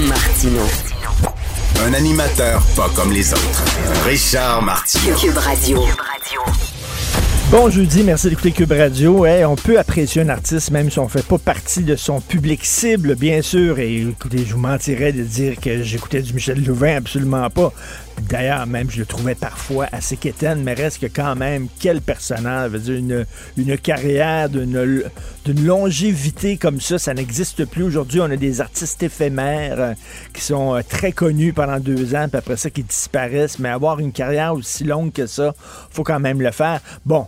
Martino. Un animateur pas comme les autres. Richard Martineau. Cube Radio. Bon jeudi, merci d'écouter Cube Radio. Hey, on peut apprécier un artiste même si on fait pas partie de son public cible, bien sûr. Et écoutez, je vous mentirais de dire que j'écoutais du Michel Louvain, absolument pas. D'ailleurs, même, je le trouvais parfois assez quétaine, mais reste que quand même, quel personnage? Dire, une, une carrière d'une longévité comme ça, ça n'existe plus aujourd'hui. On a des artistes éphémères euh, qui sont euh, très connus pendant deux ans, puis après ça, qui disparaissent. Mais avoir une carrière aussi longue que ça, faut quand même le faire. Bon,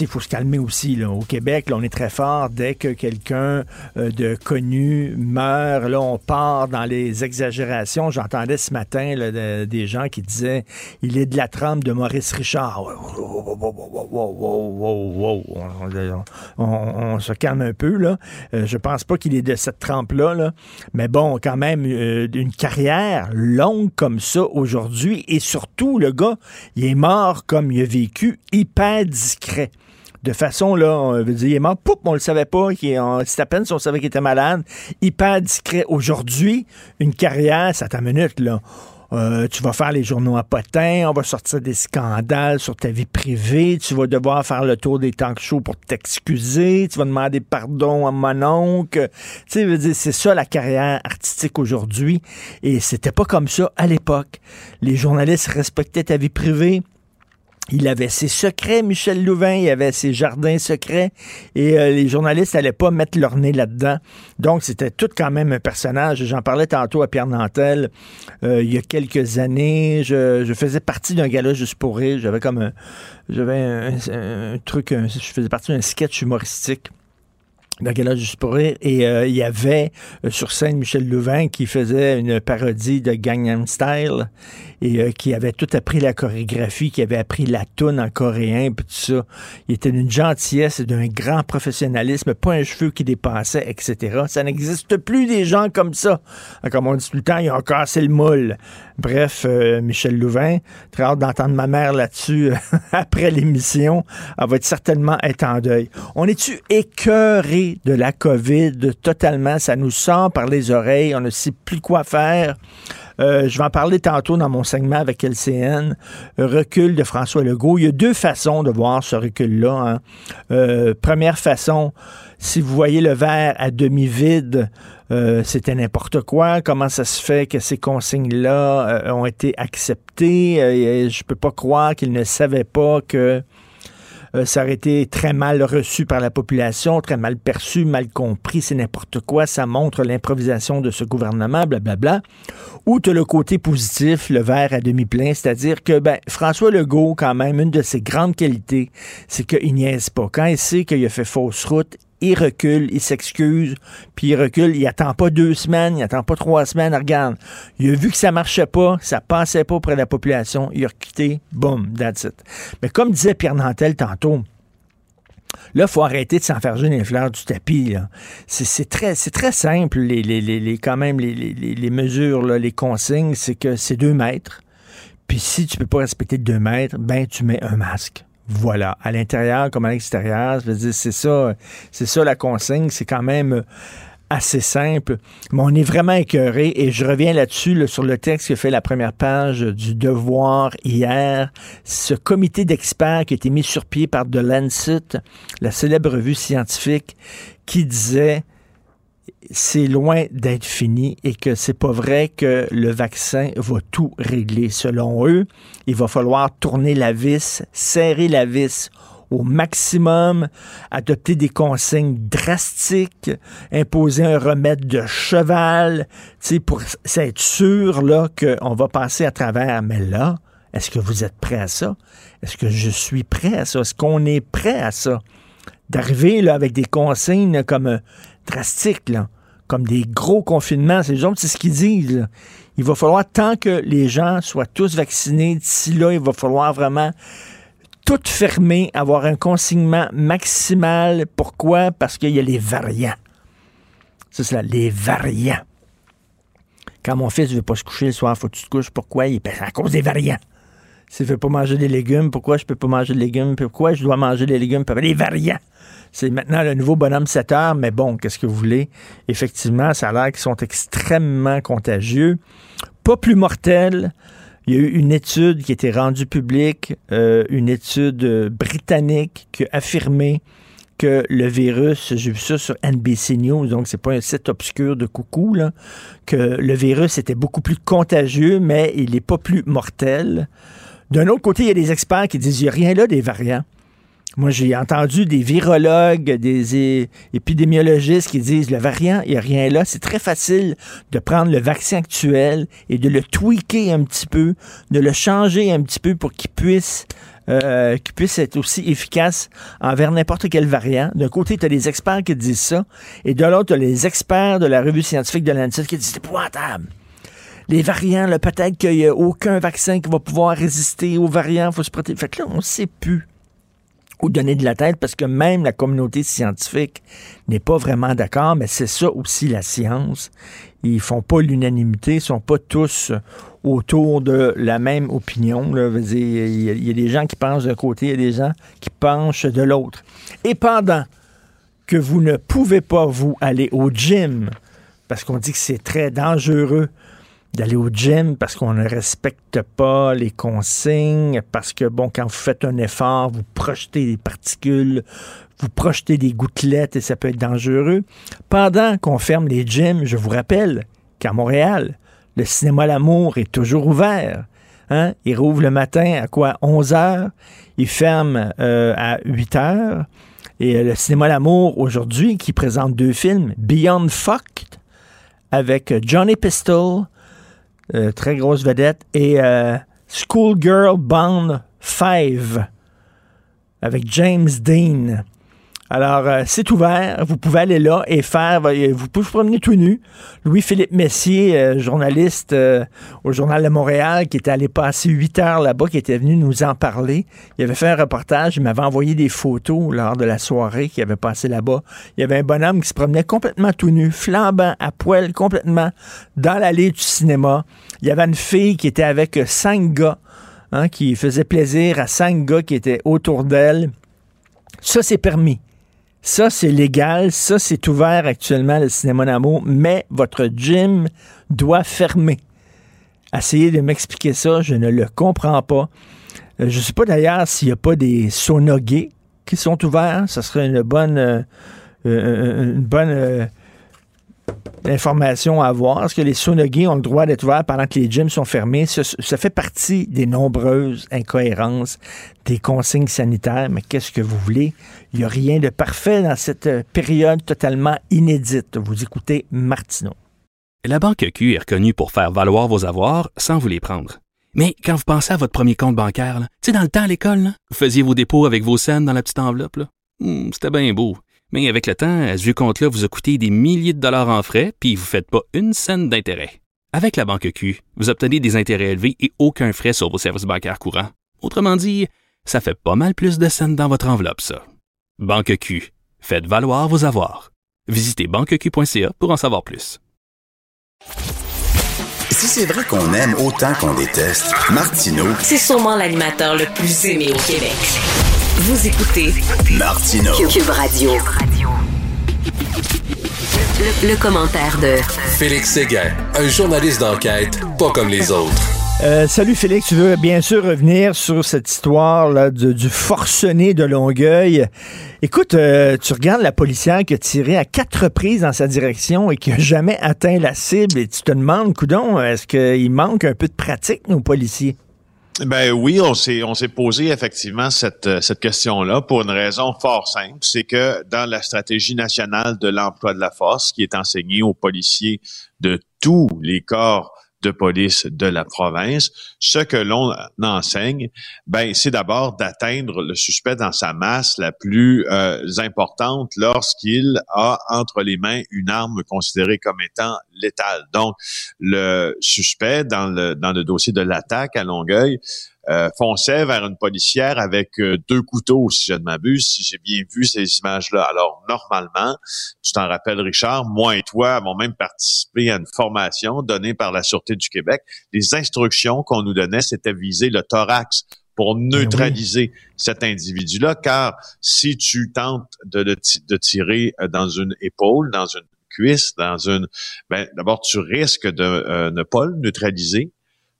il faut se calmer aussi. Là. Au Québec, là, on est très fort. Dès que quelqu'un euh, de connu meurt, là, on part dans les exagérations. J'entendais ce matin là, de- des gens qui disaient il est de la trempe de Maurice Richard. On se calme un peu. Là. Euh, je pense pas qu'il est de cette trempe-là. Là. Mais bon, quand même, euh, une carrière longue comme ça aujourd'hui. Et surtout, le gars, il est mort comme il a vécu, hyper discret. De façon, là, on veut dire, il est mort, poup, on le savait pas, c'est à peine si on savait qu'il était malade, hyper discret. Aujourd'hui, une carrière, ça t'a minute, là. Euh, tu vas faire les journaux à potins, on va sortir des scandales sur ta vie privée, tu vas devoir faire le tour des talk shows pour t'excuser, tu vas demander pardon à mon oncle. Tu sais, c'est ça la carrière artistique aujourd'hui. Et c'était pas comme ça à l'époque. Les journalistes respectaient ta vie privée. Il avait ses secrets, Michel Louvain, il avait ses jardins secrets, et euh, les journalistes n'allaient pas mettre leur nez là-dedans. Donc, c'était tout quand même un personnage. J'en parlais tantôt à Pierre Nantel, euh, il y a quelques années. Je, faisais partie d'un gala juste pour rire. J'avais comme un, j'avais un, truc, je faisais partie d'un sketch humoristique d'un gala juste pour rire. Et euh, il y avait sur scène Michel Louvain qui faisait une parodie de Gangnam Style et euh, qui avait tout appris la chorégraphie, qui avait appris la toune en coréen, puis tout ça. Il était d'une gentillesse et d'un grand professionnalisme, pas un cheveu qui dépassait, etc. Ça n'existe plus des gens comme ça. Comme on dit tout le temps, ils ont cassé le moule. Bref, euh, Michel Louvain, très hâte d'entendre ma mère là-dessus après l'émission. Elle va être certainement être en deuil. On est-tu écœuré de la COVID totalement? Ça nous sort par les oreilles. On ne sait plus quoi faire. Euh, je vais en parler tantôt dans mon segment avec LCN. Recul de François Legault. Il y a deux façons de voir ce recul-là. hein. Euh, première façon, si vous voyez le verre à demi vide, euh, c'était n'importe quoi. Comment ça se fait que ces consignes-là ont été acceptées? Je peux pas croire qu'ils ne savaient pas que euh, ça aurait été très mal reçu par la population, très mal perçu, mal compris, c'est n'importe quoi, ça montre l'improvisation de ce gouvernement, blablabla. Ou tu le côté positif, le verre à demi-plein, c'est-à-dire que ben, François Legault, quand même, une de ses grandes qualités, c'est qu'il niaise pas. Quand il sait qu'il a fait fausse route, il recule, il s'excuse, puis il recule, il attend pas deux semaines, il attend pas trois semaines, regarde. Il a vu que ça marchait pas, ça passait pas auprès de la population, il a quitté, boum, that's it. Mais comme disait Pierre Nantel tantôt, Là, il faut arrêter de s'en faire jouer les fleurs du tapis. C'est très, très simple, les, les, les, quand même, les, mesures, les consignes, c'est que c'est deux mètres. Puis si tu peux pas respecter deux mètres, ben tu mets un masque. Voilà, à l'intérieur comme à l'extérieur, je veux dire, c'est ça, c'est ça la consigne, c'est quand même assez simple, mais on est vraiment écœuré et je reviens là-dessus là, sur le texte qui a fait la première page du Devoir hier. Ce comité d'experts qui a été mis sur pied par The Lancet, la célèbre revue scientifique, qui disait c'est loin d'être fini et que c'est pas vrai que le vaccin va tout régler. Selon eux, il va falloir tourner la vis, serrer la vis au maximum, adopter des consignes drastiques, imposer un remède de cheval, pour être sûr là qu'on va passer à travers. Mais là, est-ce que vous êtes prêt à ça? Est-ce que je suis prêt à ça? Est-ce qu'on est prêt à ça? D'arriver avec des consignes comme euh, drastiques, là, comme des gros confinements, c'est c'est ce qu'ils disent. Il va falloir, tant que les gens soient tous vaccinés, d'ici là, il va falloir vraiment tout fermer, avoir un consignement maximal. Pourquoi? Parce qu'il y a les variants. C'est ça, les variants. Quand mon fils ne veut pas se coucher le soir, faut que tu te couches. Pourquoi? Il à cause des variants. S'il ne veut pas manger des légumes, pourquoi je ne peux pas manger de légumes? Pourquoi je dois manger des légumes? Les variants. C'est maintenant le nouveau bonhomme 7 heures, mais bon, qu'est-ce que vous voulez? Effectivement, ça a l'air qu'ils sont extrêmement contagieux. Pas plus mortels, il y a eu une étude qui a été rendue publique, euh, une étude euh, britannique qui a affirmé que le virus, j'ai vu ça sur NBC News, donc c'est pas un site obscur de coucou, là, que le virus était beaucoup plus contagieux, mais il n'est pas plus mortel. D'un autre côté, il y a des experts qui disent qu'il n'y a rien là des variants. Moi, j'ai entendu des virologues, des épidémiologistes qui disent le variant, il n'y a rien là. C'est très facile de prendre le vaccin actuel et de le tweaker un petit peu, de le changer un petit peu pour qu'il puisse, euh, puisse être aussi efficace envers n'importe quel variant. D'un côté, tu as des experts qui disent ça, et de l'autre, tu as les experts de la revue scientifique de l'Ancet qui disent c'est épouvantable les variants, peut-être qu'il n'y a aucun vaccin qui va pouvoir résister aux variants, il faut se protéger. Fait que là, on ne sait plus ou donner de la tête parce que même la communauté scientifique n'est pas vraiment d'accord, mais c'est ça aussi la science. Ils font pas l'unanimité, ils sont pas tous autour de la même opinion. Il y, a des gens qui pensent d'un côté, il y a des gens qui penchent de l'autre. Et pendant que vous ne pouvez pas vous aller au gym, parce qu'on dit que c'est très dangereux d'aller au gym parce qu'on ne respecte pas les consignes, parce que, bon, quand vous faites un effort, vous projetez des particules, vous projetez des gouttelettes et ça peut être dangereux. Pendant qu'on ferme les gyms, je vous rappelle qu'à Montréal, le cinéma L'Amour est toujours ouvert. Hein? Il rouvre le matin à quoi? 11 heures. Il ferme euh, à 8 heures. Et euh, le cinéma L'Amour, aujourd'hui, qui présente deux films, Beyond Fucked, avec Johnny Pistol euh, très grosse vedette, et euh, Schoolgirl Bond 5 avec James Dean. Alors, euh, c'est ouvert. Vous pouvez aller là et faire. Vous pouvez vous promener tout nu. Louis-Philippe Messier, euh, journaliste euh, au Journal de Montréal, qui était allé passer huit heures là-bas, qui était venu nous en parler. Il avait fait un reportage. Il m'avait envoyé des photos lors de la soirée qu'il avait passé là-bas. Il y avait un bonhomme qui se promenait complètement tout nu, flambant, à poil, complètement, dans l'allée du cinéma. Il y avait une fille qui était avec cinq gars, hein, qui faisait plaisir à cinq gars qui étaient autour d'elle. Ça, c'est permis. Ça, c'est légal. Ça, c'est ouvert actuellement, le cinéma d'amour, mais votre gym doit fermer. Essayez de m'expliquer ça, je ne le comprends pas. Euh, je ne sais pas d'ailleurs s'il n'y a pas des saunas qui sont ouverts. Ce serait une bonne, euh, euh, une bonne l'information à avoir. Est-ce que les sonogis ont le droit d'être ouverts pendant que les gyms sont fermés? Ça, fait partie des nombreuses incohérences des consignes sanitaires, mais qu'est-ce que vous voulez? Il n'y a rien de parfait dans cette période totalement inédite. Vous écoutez Martineau. La Banque Q est reconnue pour faire valoir vos avoirs sans vous les prendre. Mais quand vous pensez à votre premier compte bancaire, tu dans le temps à l'école, vous faisiez vos dépôts avec vos scènes dans la petite enveloppe. Hmm, c'était bien beau. Mais avec le temps, ce vieux compte-là vous a coûté des milliers de dollars en frais, puis vous ne faites pas une scène d'intérêt. Avec la banque Q, vous obtenez des intérêts élevés et aucun frais sur vos services bancaires courants. Autrement dit, ça fait pas mal plus de scènes dans votre enveloppe, ça. Banque Q, faites valoir vos avoirs. Visitez banqueq.ca pour en savoir plus. Si c'est vrai qu'on aime autant qu'on déteste, Martineau, c'est sûrement l'animateur le plus aimé au Québec. Vous écoutez Martino Cube Radio. Le, commentaire de Félix Séguin, un journaliste d'enquête pas comme les autres. Euh, salut Félix, tu veux bien sûr revenir sur cette histoire là, du forcené de Longueuil. Écoute, euh, tu regardes la policière qui a tiré à quatre reprises dans sa direction et qui n'a jamais atteint la cible et tu te demandes, coudon, est-ce qu'il manque un peu de pratique, nos policiers? Ben oui, on s'est on s'est posé effectivement cette euh, cette question-là pour une raison fort simple, c'est que dans la stratégie nationale de l'emploi de la force qui est enseignée aux policiers de tous les corps de police de la province. Ce que l'on enseigne, ben, c'est d'abord d'atteindre le suspect dans sa masse la plus euh, importante lorsqu'il a entre les mains une arme considérée comme étant létale. Donc, le suspect dans le, dans le dossier de l'attaque à Longueuil, euh, fonçait vers une policière avec euh, deux couteaux, si je ne m'abuse, si j'ai bien vu ces images-là. Alors, normalement, tu t'en rappelles, Richard, moi et toi avons même participé à une formation donnée par la Sûreté du Québec. Les instructions qu'on nous donnait, c'était viser le thorax pour ben neutraliser cet individu-là, car si tu tentes de, de, tirer euh, dans une épaule, dans une cuisse, dans une, ben, d'abord tu risques de ne pas le neutraliser.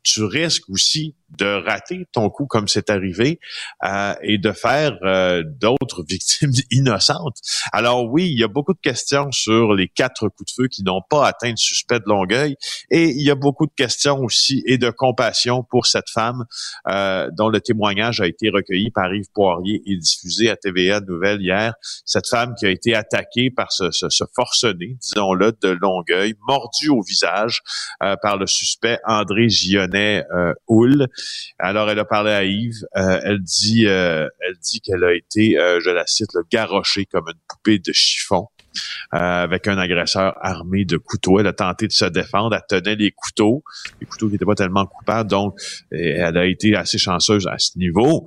Tu risques aussi de rater ton coup comme c'est arrivé euh, et de faire euh, d'autres victimes innocentes. Alors oui, il y a beaucoup de questions sur les quatre coups de feu qui n'ont pas atteint le suspect de Longueuil et il y a beaucoup de questions aussi et de compassion pour cette femme euh, dont le témoignage a été recueilli par Yves Poirier et diffusé à TVA Nouvelle hier. Cette femme qui a été attaquée par ce, ce, ce forcené, disons-le, de Longueuil, mordu au visage par le suspect André Gionnet Houle. Alors, elle a parlé à Yves. Euh, elle dit, euh, elle dit qu'elle a été, euh, je la cite, le garochée comme une poupée de chiffon. avec un agresseur armé de couteaux. Elle a tenté de se défendre. Elle tenait les couteaux, les couteaux qui n'étaient pas tellement coupables. Donc, elle a été assez chanceuse à ce niveau.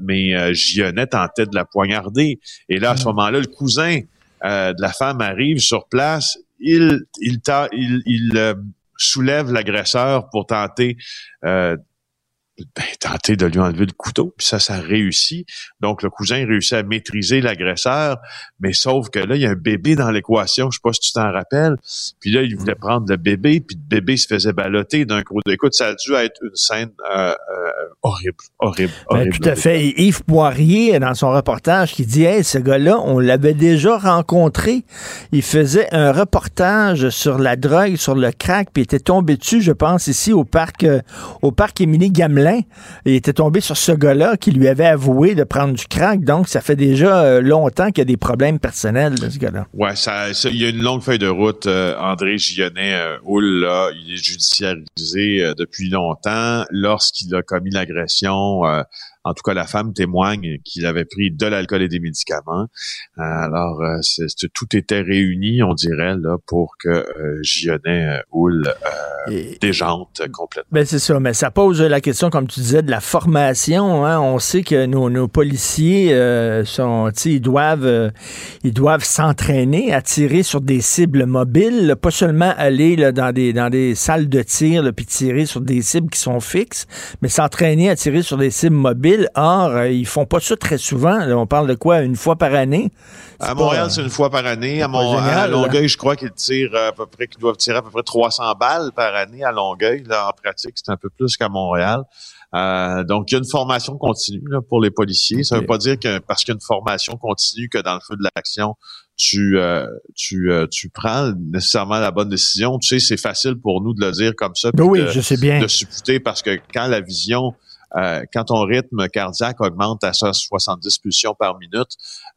mais Gionnet tentait de la poignarder. Et là, à ce moment-là, le cousin de la femme arrive sur place. Il, il, il, il soulève l'agresseur pour tenter ben, tenter de lui enlever le couteau, puis ça, ça réussit. Donc, le cousin réussit à maîtriser l'agresseur, mais sauf que là, il y a un bébé dans l'équation, je sais pas si tu t'en rappelles. Puis là, il voulait prendre le bébé, puis le bébé se faisait balloter d'un coup. Écoute, ça a dû être une scène euh, euh, horrible, horrible, ben, horrible. tout à fait. Yves Poirier, dans son reportage, qui dit, hey, ce gars-là, on l'avait déjà rencontré. Il faisait un reportage sur la drogue, sur le crack, puis il était tombé dessus, je pense, ici au parc, euh, au parc Émilie Gamelin il était tombé sur ce gars-là qui lui avait avoué de prendre du crack. Donc, ça fait déjà euh, longtemps qu'il y a des problèmes personnels de ce gars-là. Ouais, ça, il y a une longue feuille de route. Euh, André Gionnet, euh, là, il est judiciarisé depuis longtemps. Lorsqu'il a commis l'agression, en tout cas, la femme témoigne qu'il avait pris de l'alcool et des médicaments. Euh, alors, euh, tout était réuni, on dirait, là, pour que euh, Gionnet euh, Houle déjante complètement. Ben c'est ça, mais ça pose la question, comme tu disais, de la formation. Hein. On sait que nos, nos policiers sont, ils doivent, ils doivent s'entraîner à tirer sur des cibles mobiles, pas seulement aller là, dans des dans des salles de tir, puis tirer sur des cibles qui sont fixes, mais s'entraîner à tirer sur des cibles mobiles Or, euh, ils font pas ça très souvent. on parle de quoi? Une fois par année? À Montréal, c'est une fois par année. À, à Longueuil, je crois qu'ils tirent à peu près, qu'ils doivent tirer à peu près 300 balles par année à Longueuil. Là, en pratique, c'est un peu plus qu'à Montréal. Euh, donc, il y a une formation continue pour les policiers. Ça ne veut pas dire que parce qu'il y a une formation continue que dans le feu de l'action, tu euh, tu tu prends nécessairement la bonne décision. Tu sais, c'est facile pour nous de le dire comme ça. Oui, de, je sais bien. De supputer parce que quand la vision euh, quand ton rythme cardiaque augmente à 170 pulsions par minute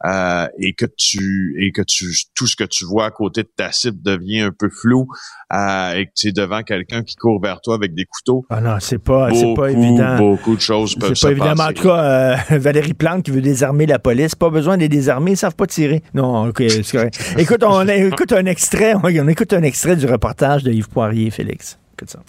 euh, et que tu et que tu tout ce que tu vois à côté de ta cible devient un peu flou euh, et que tu es devant quelqu'un qui court vers toi avec des couteaux. Ah non, c'est pas c'est pas évident. Beaucoup de choses peuvent se pas évident. En tout cas, Valérie Plante qui veut désarmer la police, pas besoin de les désarmer, ils savent pas tirer. Non, ok, c'est correct. écoute, on écoute un extrait, on écoute un extrait du reportage de Yves Poirier, Félix. Écoute ça.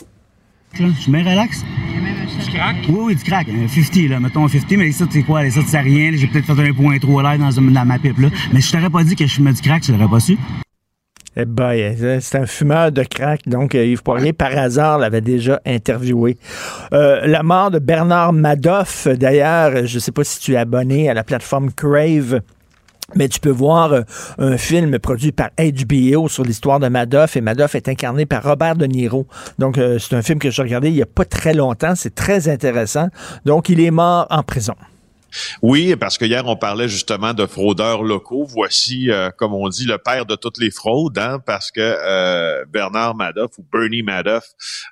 Je suis bien relax. Du crack? Oui, oui, du crack. Un 50, là. Mettons un 50, mais ça, tu sais quoi? Ça, tu sais rien. J'ai peut-être fait un point trop l'air dans, dans ma pipe, là. Mais si je t'aurais pas dit que je fumais du crack, tu l'aurais pas su. Eh ben, c'est un fumeur de crack. Donc, euh, Yves Poirier, par hasard, l'avait déjà interviewé. Euh, la mort de Bernard Madoff, d'ailleurs, je ne sais pas si tu es abonné à la plateforme Crave. Mais tu peux voir euh, un film produit par HBO sur l'histoire de Madoff et Madoff est incarné par Robert De Niro. Donc euh, c'est un film que j'ai regardé il y a pas très longtemps, c'est très intéressant. Donc il est mort en prison. Oui, parce que hier, on parlait justement de fraudeurs locaux. Voici, euh, comme on dit, le père de toutes les fraudes, hein, parce que Bernard Madoff ou Bernie Madoff,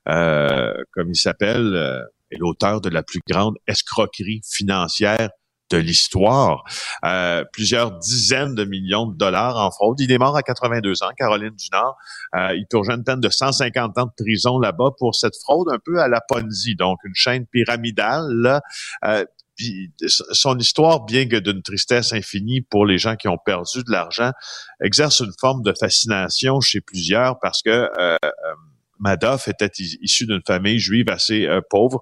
comme il s'appelle, est l'auteur de la plus grande escroquerie financière de l'histoire. plusieurs dizaines de millions de dollars en fraude. Il est mort à 82 ans, Caroline du Nord. il tourne une peine de 150 ans de prison là-bas pour cette fraude un peu à la Ponzi, donc une chaîne pyramidale. Là, puis son histoire, bien que d'une tristesse infinie pour les gens qui ont perdu de l'argent, exerce une forme de fascination chez plusieurs parce que euh, euh Madoff était issu d'une famille juive assez euh, pauvre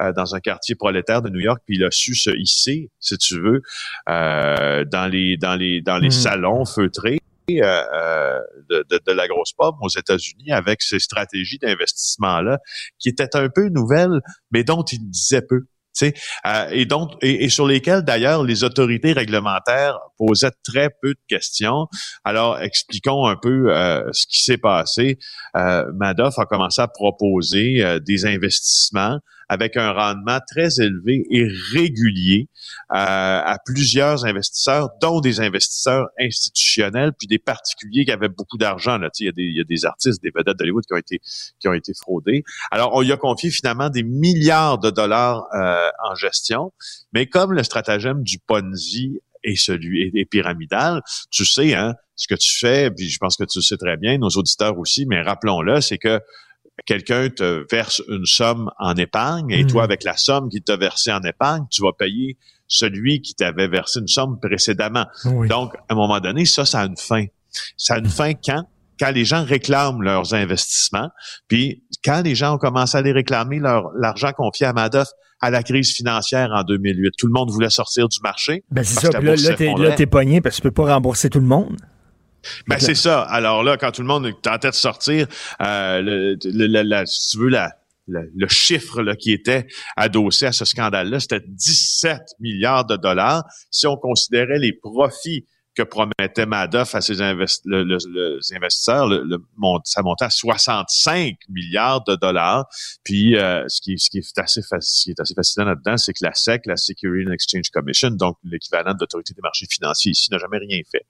euh, dans un quartier prolétaire de New York, puis il a su se hisser, si tu veux, dans les dans les dans les mmh. salons feutrés. de, de, de, la grosse pomme aux États-Unis avec ces stratégies d'investissement-là qui étaient un peu nouvelles, mais dont il disait peu. Euh, et donc et, sur lesquels d'ailleurs les autorités réglementaires posaient très peu de questions. Alors expliquons un peu euh, ce qui s'est passé. Euh, Madoff a commencé à proposer euh, des investissements avec un rendement très élevé et régulier euh, à plusieurs investisseurs, dont des investisseurs institutionnels, puis des particuliers qui avaient beaucoup d'argent. Là. Il, y a des, il y a des artistes, des vedettes d'Hollywood qui ont été qui ont été fraudés. Alors, on lui a confié finalement des milliards de dollars euh, en gestion, mais comme le stratagème du Ponzi est celui est, pyramidal, tu sais, hein, ce que tu fais, puis je pense que tu le sais très bien, nos auditeurs aussi, mais rappelons-le, c'est que quelqu'un te verse une somme en épargne et toi, hmm. avec la somme qu'il t'a versée en épargne, tu vas payer celui qui t'avait versé une somme précédemment. Donc, à un moment donné, ça, ça a une fin. Ça a une fin quand? Quand les gens réclament leurs investissements, puis quand les gens ont commencé à les réclamer, leur, l'argent confié à Madoff à la crise financière en 2008. Tout le monde voulait sortir du marché. Ben c'est ça. Là, là, t'es, là, t'es pogné parce que tu peux pas rembourser tout le monde. Ben c'est ça. Alors là, quand tout le monde tête de sortir, euh, le, le, si tu veux la, le, chiffre là, qui était adossé à ce scandale-là, c'était 17 milliards de dollars. Si on considérait les profits que promettait Madoff à ses investisseurs, ça montait à 65 milliards de dollars. Puis, euh, ce, qui, ce, qui est assez, ce qui est assez fascinant là-dedans, c'est que la SEC, la Security and Exchange Commission, donc l'équivalent de l'autorité des marchés financiers ici, n'a jamais rien fait,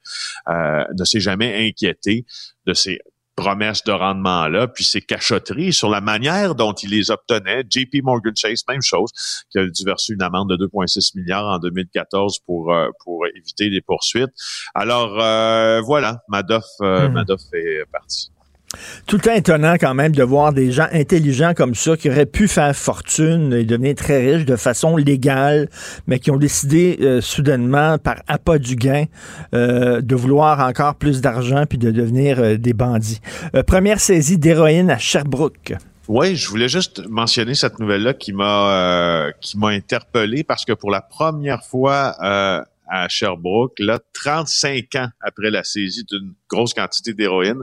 euh, ne s'est jamais inquiété de ces promesses de rendement-là, puis ces cachotteries sur la manière dont il les obtenait. JP Morgan Chase, même chose, qui a dû verser une amende de 2,6 milliards en 2014 pour euh, pour éviter des poursuites. Alors euh, voilà, Madoff, euh, hmm. Madoff est parti. Tout le temps étonnant quand même de voir des gens intelligents comme ça qui auraient pu faire fortune et devenir très riches de façon légale, mais qui ont décidé euh, soudainement, par appât du gain, euh, de vouloir encore plus d'argent puis de devenir euh, des bandits. première saisie d'héroïne à Sherbrooke. Oui, je voulais juste mentionner cette nouvelle-là qui m'a qui m'a interpellé parce que pour la première fois à Sherbrooke, là, 35 ans après la saisie d'une grosse quantité d'héroïne,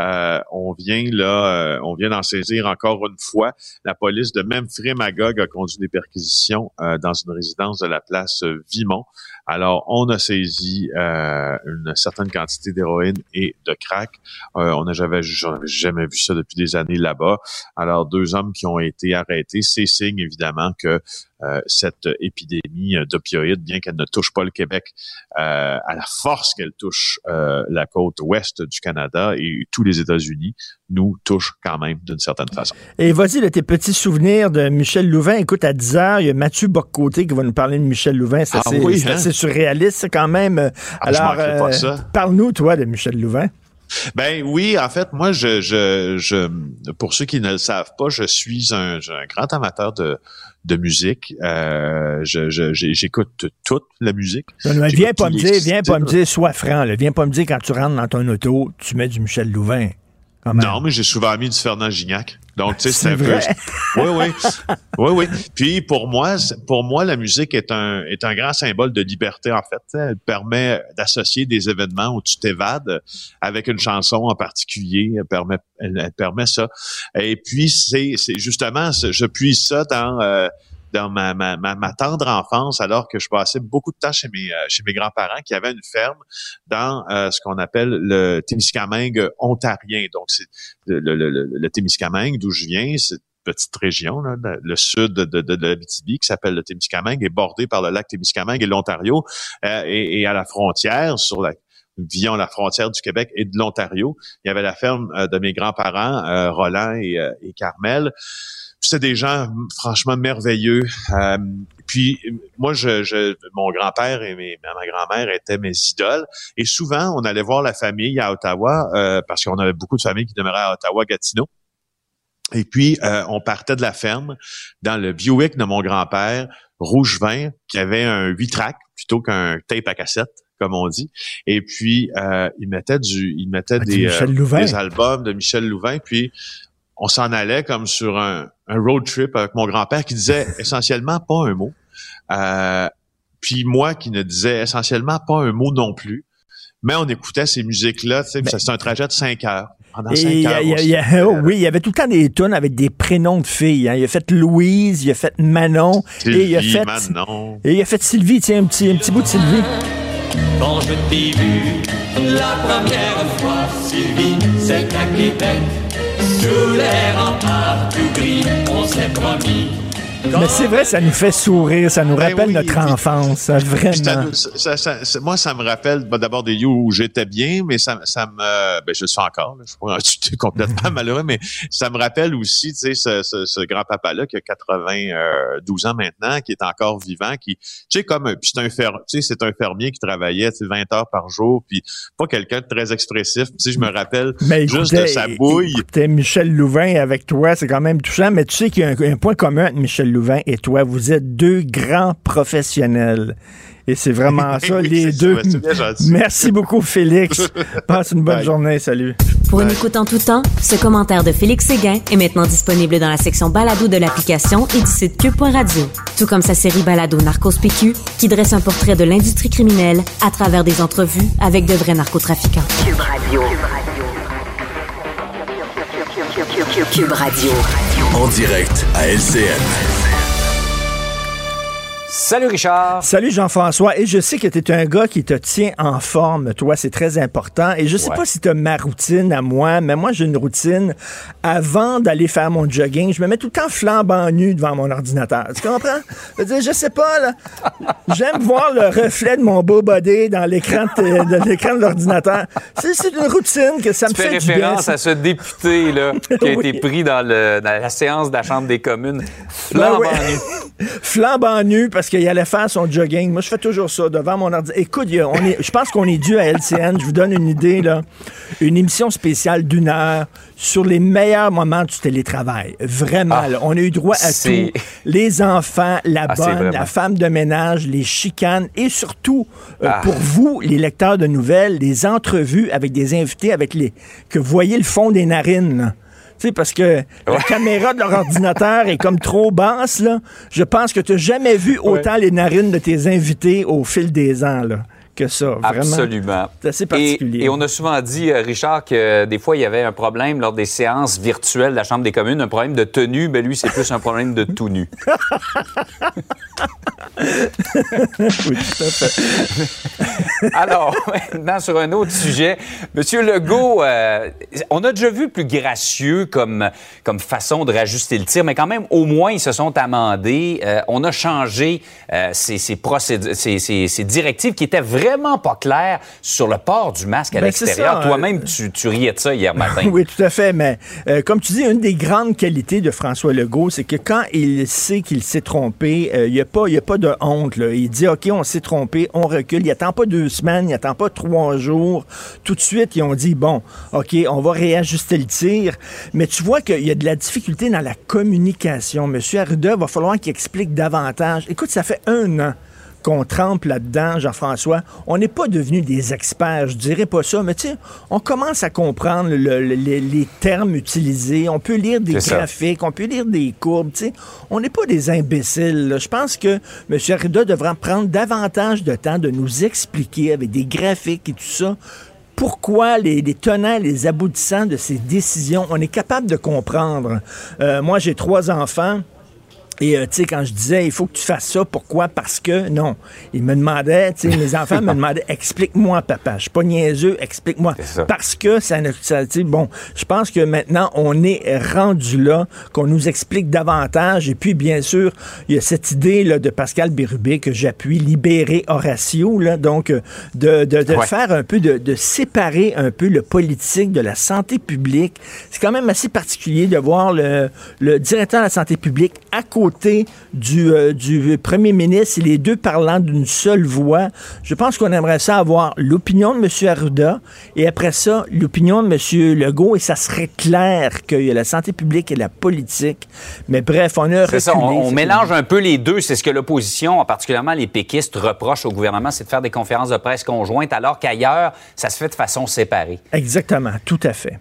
euh, on vient là, euh, on vient d'en saisir encore une fois. La police de même Magog a conduit des perquisitions euh, dans une résidence de la place Vimont. Alors, on a saisi une certaine quantité d'héroïne et de crack. on n'a jamais, jamais vu ça depuis des années là-bas. Alors, deux hommes qui ont été arrêtés, c'est signe évidemment que euh, cette épidémie d'opioïdes, bien qu'elle ne touche pas le Québec euh, à la force qu'elle touche euh, la côte ouest du Canada et tous les États-Unis, nous touche quand même d'une certaine façon. Et vas-y, de tes petits souvenirs de Michel Louvain. Écoute, à 10 heures, il y a Mathieu Boccoté qui va nous parler de Michel Louvain. C'est ah assez, hein? surréaliste quand même. Ah, Alors, parle-nous, toi, de Michel Louvain. Ben oui, en fait, moi, je, je, je, pour ceux qui ne le savent pas, je suis un, un grand amateur de, de musique. Euh, j'écoute toute la musique. viens pas me dire, viens pas me dire, sois franc. Viens pas me dire quand tu rentres dans ton auto, tu mets du Michel Louvain. Non, mais j'ai souvent mis du Fernand Gignac. Donc, tu sais, c'est un peu. Oui, oui. Oui, oui. Puis pour moi, pour moi, la musique est un est un grand symbole de liberté, en fait. Elle permet d'associer des événements où tu t'évades avec une chanson en particulier. Elle permet, elle, permet ça. Et puis, c'est, c'est justement, je puise ça dans euh, dans ma, ma, ma, tendre enfance, alors que je passais beaucoup de temps chez mes, chez mes grands-parents qui avaient une ferme dans ce qu'on appelle le Témiscamingue ontarien. Donc, c'est le, le, le, le Témiscamingue, d'où je viens, c'est petite région, là, le sud de, de, de l'Abitibi, qui s'appelle le Témiscamingue, est bordé par le lac Témiscamingue et l'Ontario, euh, et, et, à la frontière, sur la via la frontière du Québec et de l'Ontario, il y avait la ferme euh, de mes grands-parents, euh, Roland et, et Carmel. C'était des gens franchement merveilleux. puis moi, je, je mon grand-père et mes, ma grand-mère étaient mes idoles. Et souvent, on allait voir la famille à Ottawa parce qu'on avait beaucoup de familles qui demeuraient à Ottawa-Gatineau. Et puis, euh, on partait de la ferme dans le Buick de mon grand-père, rouge vin, qui avait un 8 track plutôt qu'un tape à cassette, comme on dit. Et puis, euh, il mettait du, il mettait ah, des, euh, des, albums de Michel Louvain. Puis, on s'en allait comme sur un, un, road trip avec mon grand-père qui disait essentiellement pas un mot. Euh, puis moi qui ne disais essentiellement pas un mot non plus. Mais on écoutait ces musiques-là, tu sais, c'est un trajet de cinq heures. Oh oui, il y avait tout le temps des tunes avec des prénoms de filles. Hein. Il a fait Louise, il a fait Manon. et il a fait, Manon. Et il a fait Sylvie, tiens, un petit, un petit bout de Sylvie. Quand je t'ai vu la première fois, Sylvie, c'est à Québec. Sous les remparts tout gris, on s'est promis mais c'est vrai, ça nous fait sourire, ça nous ben rappelle notre enfance, vraiment. moi, ça me rappelle ben, d'abord des lieux où j'étais bien, mais ça, ça me, ben, je suis encore, là, je suis complètement malheureux, mais ça me rappelle aussi, tu sais, ce, ce, grand-papa-là qui a 92 ans maintenant, qui est encore vivant, qui, tu sais, comme, puis c'est un fer, tu sais, c'est un fermier qui travaillait, 20 heures par jour, puis pas quelqu'un de très expressif. Tu sais, je me rappelle juste de sa bouille. Michel Louvain avec toi, c'est quand même touchant, mais tu sais qu'il y a un, un point commun entre Michel Louvain et toi, vous êtes deux grands professionnels. Et c'est vraiment ça, les deux. Merci beaucoup, Félix. Passe une bonne journée. Salut. Pour une écoute en tout temps, ce commentaire de Félix Séguin est maintenant disponible dans la section balado de l'application et du site cube.radio. Tout comme sa série balado Narcos PQ, qui dresse un portrait de l'industrie criminelle à travers des entrevues avec de vrais narcotrafiquants. Cube Radio. Cube Radio. En direct à LCN. Salut Richard. Salut Jean-François. Et je sais que tu es un gars qui te tient en forme, toi, c'est très important. Et je sais pas si tu as ma routine à moi, mais moi j'ai une routine. Avant d'aller faire mon jogging, je me mets tout le temps flambant nu devant mon ordinateur. Tu comprends? Je, dire, je sais pas, là. J'aime voir le reflet de mon beau body dans l'écran de, l'écran de l'ordinateur. C'est une routine que ça me fait, fais référence à ce député là, qui a été pris dans, le, dans, la séance de la Chambre des communes. Flambant nu. flambant nu, parce qu'il allait faire son jogging. Moi, je fais toujours ça devant mon ordi. Écoute, on est, je pense qu'on est dû à LCN. Je vous donne une idée, là. Une émission spéciale d'une heure sur les meilleurs moments du télétravail. Vraiment, ah, on a eu droit à tout. Les enfants, la ah, bonne, la femme de ménage, les chicanes et surtout, euh, ah. pour vous, les lecteurs de nouvelles, les entrevues avec des invités avec les que vous voyez le fond des narines parce que la caméra de leur ordinateur est comme trop basse, là. Je pense que tu n'as jamais vu autant les narines de tes invités au fil des ans, là que ça. Vraiment. Absolument. C'est assez particulier. Et, on a souvent dit, euh, Richard, que des fois, il y avait un problème lors des séances virtuelles de la Chambre des communes, un problème de tenue. Ben lui, c'est plus un problème de tout nu. oui, tout à fait. Alors, maintenant, sur un autre sujet, Monsieur Legault, euh, on a déjà vu plus gracieux comme, comme façon de rajuster le tir, mais quand même, au moins, ils se sont amendés. Euh, on a changé ces, ces, ces, ces directives qui étaient vraiment vraiment pas clair sur le port du masque à ben, l'extérieur. Toi-même, tu, tu, riais de ça hier matin. oui, tout à fait. Mais euh, comme tu dis, une des grandes qualités de François Legault, c'est que quand il sait qu'il s'est trompé, euh, il n'y a, pas, a pas de honte. Là. Il dit, OK, on s'est trompé, on recule. Il attend pas deux semaines, il attend pas trois jours. Tout de suite, ils ont dit, bon, OK, on va réajuster le tir. Mais tu vois qu'il y a de la difficulté dans la communication. Monsieur Arruda, va falloir qu'il explique davantage. Écoute, ça fait un an qu'on trempe là-dedans, Jean-François. On n'est pas devenus des experts, je dirais pas ça, mais tu sais, on commence à comprendre les, termes utilisés, on peut lire des graphiques, on peut lire des courbes, tu sais. On n'est pas des imbéciles. Je pense que M. Arruda devra prendre davantage de temps de nous expliquer avec des graphiques et tout ça pourquoi les, tenants, les aboutissants de ces décisions, on est capable de comprendre. Euh, moi, j'ai trois enfants. Et euh, tu sais, quand je disais, il faut que tu fasses ça, pourquoi? Parce que, non. Il me demandait, tu sais, mes enfants me demandaient, explique-moi, papa. Je suis pas niaiseux, explique-moi. Parce que ça ne, ça, tu sais, bon, je pense que maintenant, on est rendu là, qu'on nous explique davantage. Et puis, bien sûr, il y a cette idée là, de Pascal Bérubé que j'appuie, libérer Horatio, là, donc euh, de, de, de faire un peu, de, de séparer un peu le politique de la santé publique. C'est quand même assez particulier de voir le, le directeur de la santé publique à côté du, euh, du premier ministre et les deux parlant d'une seule voix. Je pense qu'on aimerait ça avoir l'opinion de M. Arruda et après ça, l'opinion de M. Legault et ça serait clair qu'il y a la santé publique et la politique. Mais bref, on a reculé, on, mélange un peu les deux. C'est ce que l'opposition, particulièrement les péquistes, reprochent au gouvernement, c'est de faire des conférences de presse conjointes alors qu'ailleurs, ça se fait de façon séparée. Exactement, tout à fait.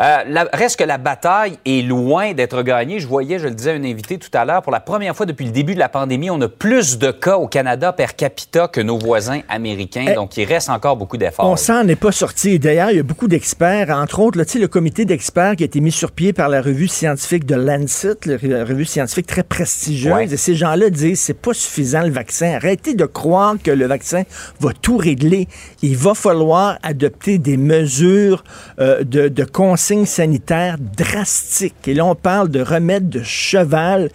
Euh, reste que la bataille est loin d'être gagnée. Je voyais, je le disais à un invité tout à l'heure, pour la première fois depuis le début de la pandémie, on a plus de cas au Canada per capita que nos voisins américains. Eh, donc, il reste encore beaucoup d'efforts. On s'en est pas sorti. D'ailleurs, il y a beaucoup d'experts, entre autres, là, le comité d'experts qui a été mis sur pied par la revue scientifique de Lancet, la revue scientifique très prestigieuse. Et ces gens-là disent c'est pas suffisant le vaccin. Arrêtez de croire que le vaccin va tout régler. Il va falloir adopter des mesures euh, de, de sanitaire drastique. Et là, on parle de remèdes de cheval.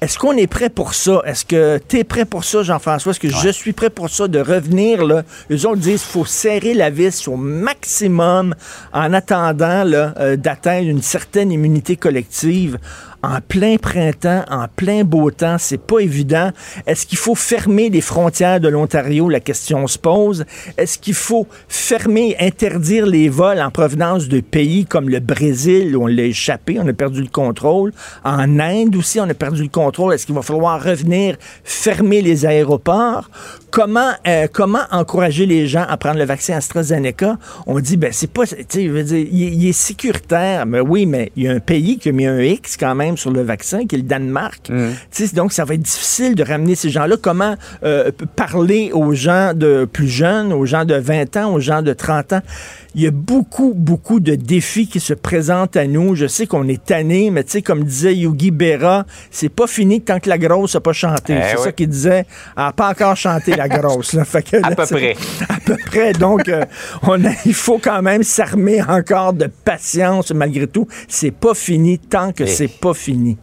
Est-ce qu'on est prêt pour ça? Est-ce que tu es prêt pour ça, Jean-François? Est-ce que je suis prêt pour ça, de revenir? Là? Eux autres disent qu'il faut serrer la vis au maximum en attendant euh, d'atteindre une certaine immunité collective en plein printemps, en plein beau temps, c'est pas évident. Est-ce qu'il faut fermer les frontières de l'Ontario? La question se pose. Est-ce qu'il faut fermer, interdire les vols en provenance de pays comme le Brésil, où on l'a échappé, on a perdu le contrôle. En Inde aussi, on a perdu le contrôle. Est-ce qu'il va falloir revenir fermer les aéroports? Comment, euh, comment encourager les gens à prendre le vaccin AstraZeneca? On dit, ben, c'est pas, tu sais, il, est sécuritaire. Mais oui, mais il y a un pays qui a mis un X quand même sur le vaccin, qui est le Danemark. Mm. Donc, ça va être difficile de ramener ces gens-là. Comment euh, parler aux gens de plus jeunes, aux gens de 20 ans, aux gens de 30 ans? Il y a beaucoup, beaucoup de défis qui se présentent à nous. Je sais qu'on est tanné, mais tu sais, comme disait Yogi Berra, c'est pas fini tant que la grosse n'a pas chanté. Eh c'est ça qu'il disait. Elle n'a pas encore chanté, la grosse. Là. Fait que, à peu près. À peu près. Donc, euh, on a, il faut quand même s'armer encore de patience malgré tout. C'est pas fini tant que c'est pas fini.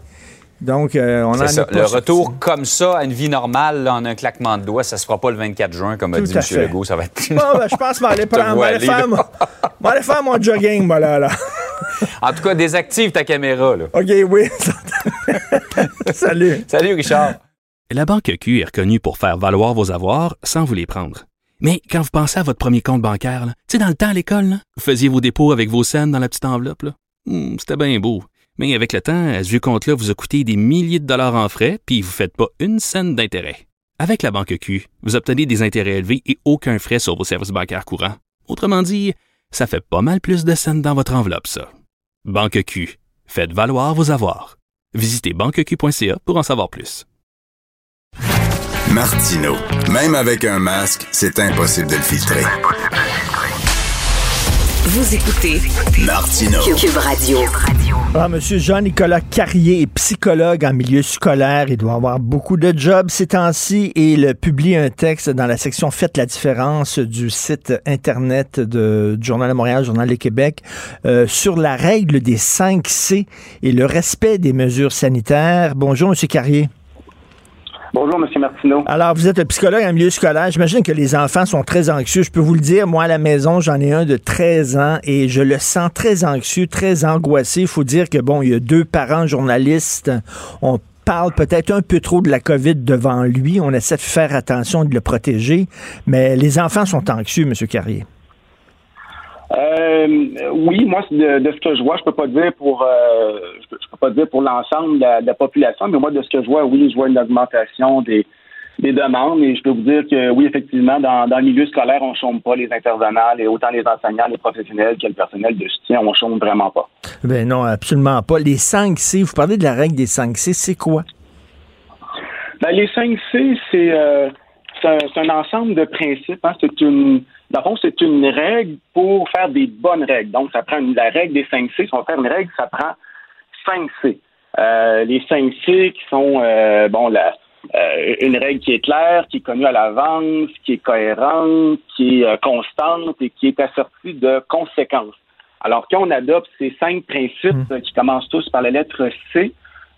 Donc, euh, on a Le retour comme ça à une vie normale, en un claquement de doigts, ça se fera pas le 24 juin, comme a dit M. Legault. Ça va être. Bon, ben, je pense que je vais aller, faire, mon, aller faire mon jogging, moi, là, là. En tout cas, désactive ta caméra. Là. OK, oui. Salut. Salut, Richard. La Banque Q est reconnue pour faire valoir vos avoirs sans vous les prendre. Mais quand vous pensez à votre premier compte bancaire, tu sais, dans le temps à l'école, vous faisiez vos dépôts avec vos scènes dans la petite enveloppe. Hmm, c'était bien beau. Mais avec le temps, ce vieux compte-là vous a coûté des milliers de dollars en frais, puis vous ne faites pas une scène d'intérêt. Avec la banque Q, vous obtenez des intérêts élevés et aucun frais sur vos services bancaires courants. Autrement dit, ça fait pas mal plus de scènes dans votre enveloppe, ça. Banque Q, faites valoir vos avoirs. Visitez banqueq.ca pour en savoir plus. Martino, même avec un masque, c'est impossible de le filtrer. Vous écoutez Martino Cube Radio. Ah, Monsieur Jean-Nicolas Carrier est psychologue en milieu scolaire. Il doit avoir beaucoup de jobs ces temps-ci et il publie un texte dans la section Faites la différence du site Internet de, du Journal de Montréal, Journal de Québec, euh, sur la règle des 5 C et le respect des mesures sanitaires. Bonjour, Monsieur Carrier. Bonjour, M. Martineau. Alors, vous êtes psychologue en milieu scolaire. J'imagine que les enfants sont très anxieux. Je peux vous le dire, moi, à la maison, j'en ai un de 13 ans et je le sens très anxieux, très angoissé. Il faut dire que, bon, il y a deux parents journalistes. On parle peut-être un peu trop de la COVID devant lui. On essaie de faire attention, de le protéger. Mais les enfants sont anxieux, M. Carrier. Euh, oui, moi, de, ce que je vois, je peux pas dire pour euh, je, peux, pas dire pour l'ensemble de, la population, mais moi, de ce que je vois, oui, je vois une augmentation des, des demandes et je peux vous dire que oui, effectivement, dans, dans le milieu scolaire, on ne chôme pas les intervenants, et autant les enseignants, les professionnels que le personnel de soutien, on ne chôme vraiment pas. Ben non, absolument pas. Les 5 C, vous parlez de la règle des 5 C, c'est quoi? Ben, les 5 C, c'est euh, un, ensemble de principes. Hein. C'est une dans le fond, c'est une règle pour faire des bonnes règles. Donc, ça prend la règle des 5 C. Si on fait une règle, ça prend 5 C. les 5 C qui sont bon la une règle qui est claire, qui est connue à l'avance, qui est cohérente, qui est constante et qui est assortie de conséquences. Alors, quand on adopte ces cinq principes mmh. qui commencent tous par la lettre C,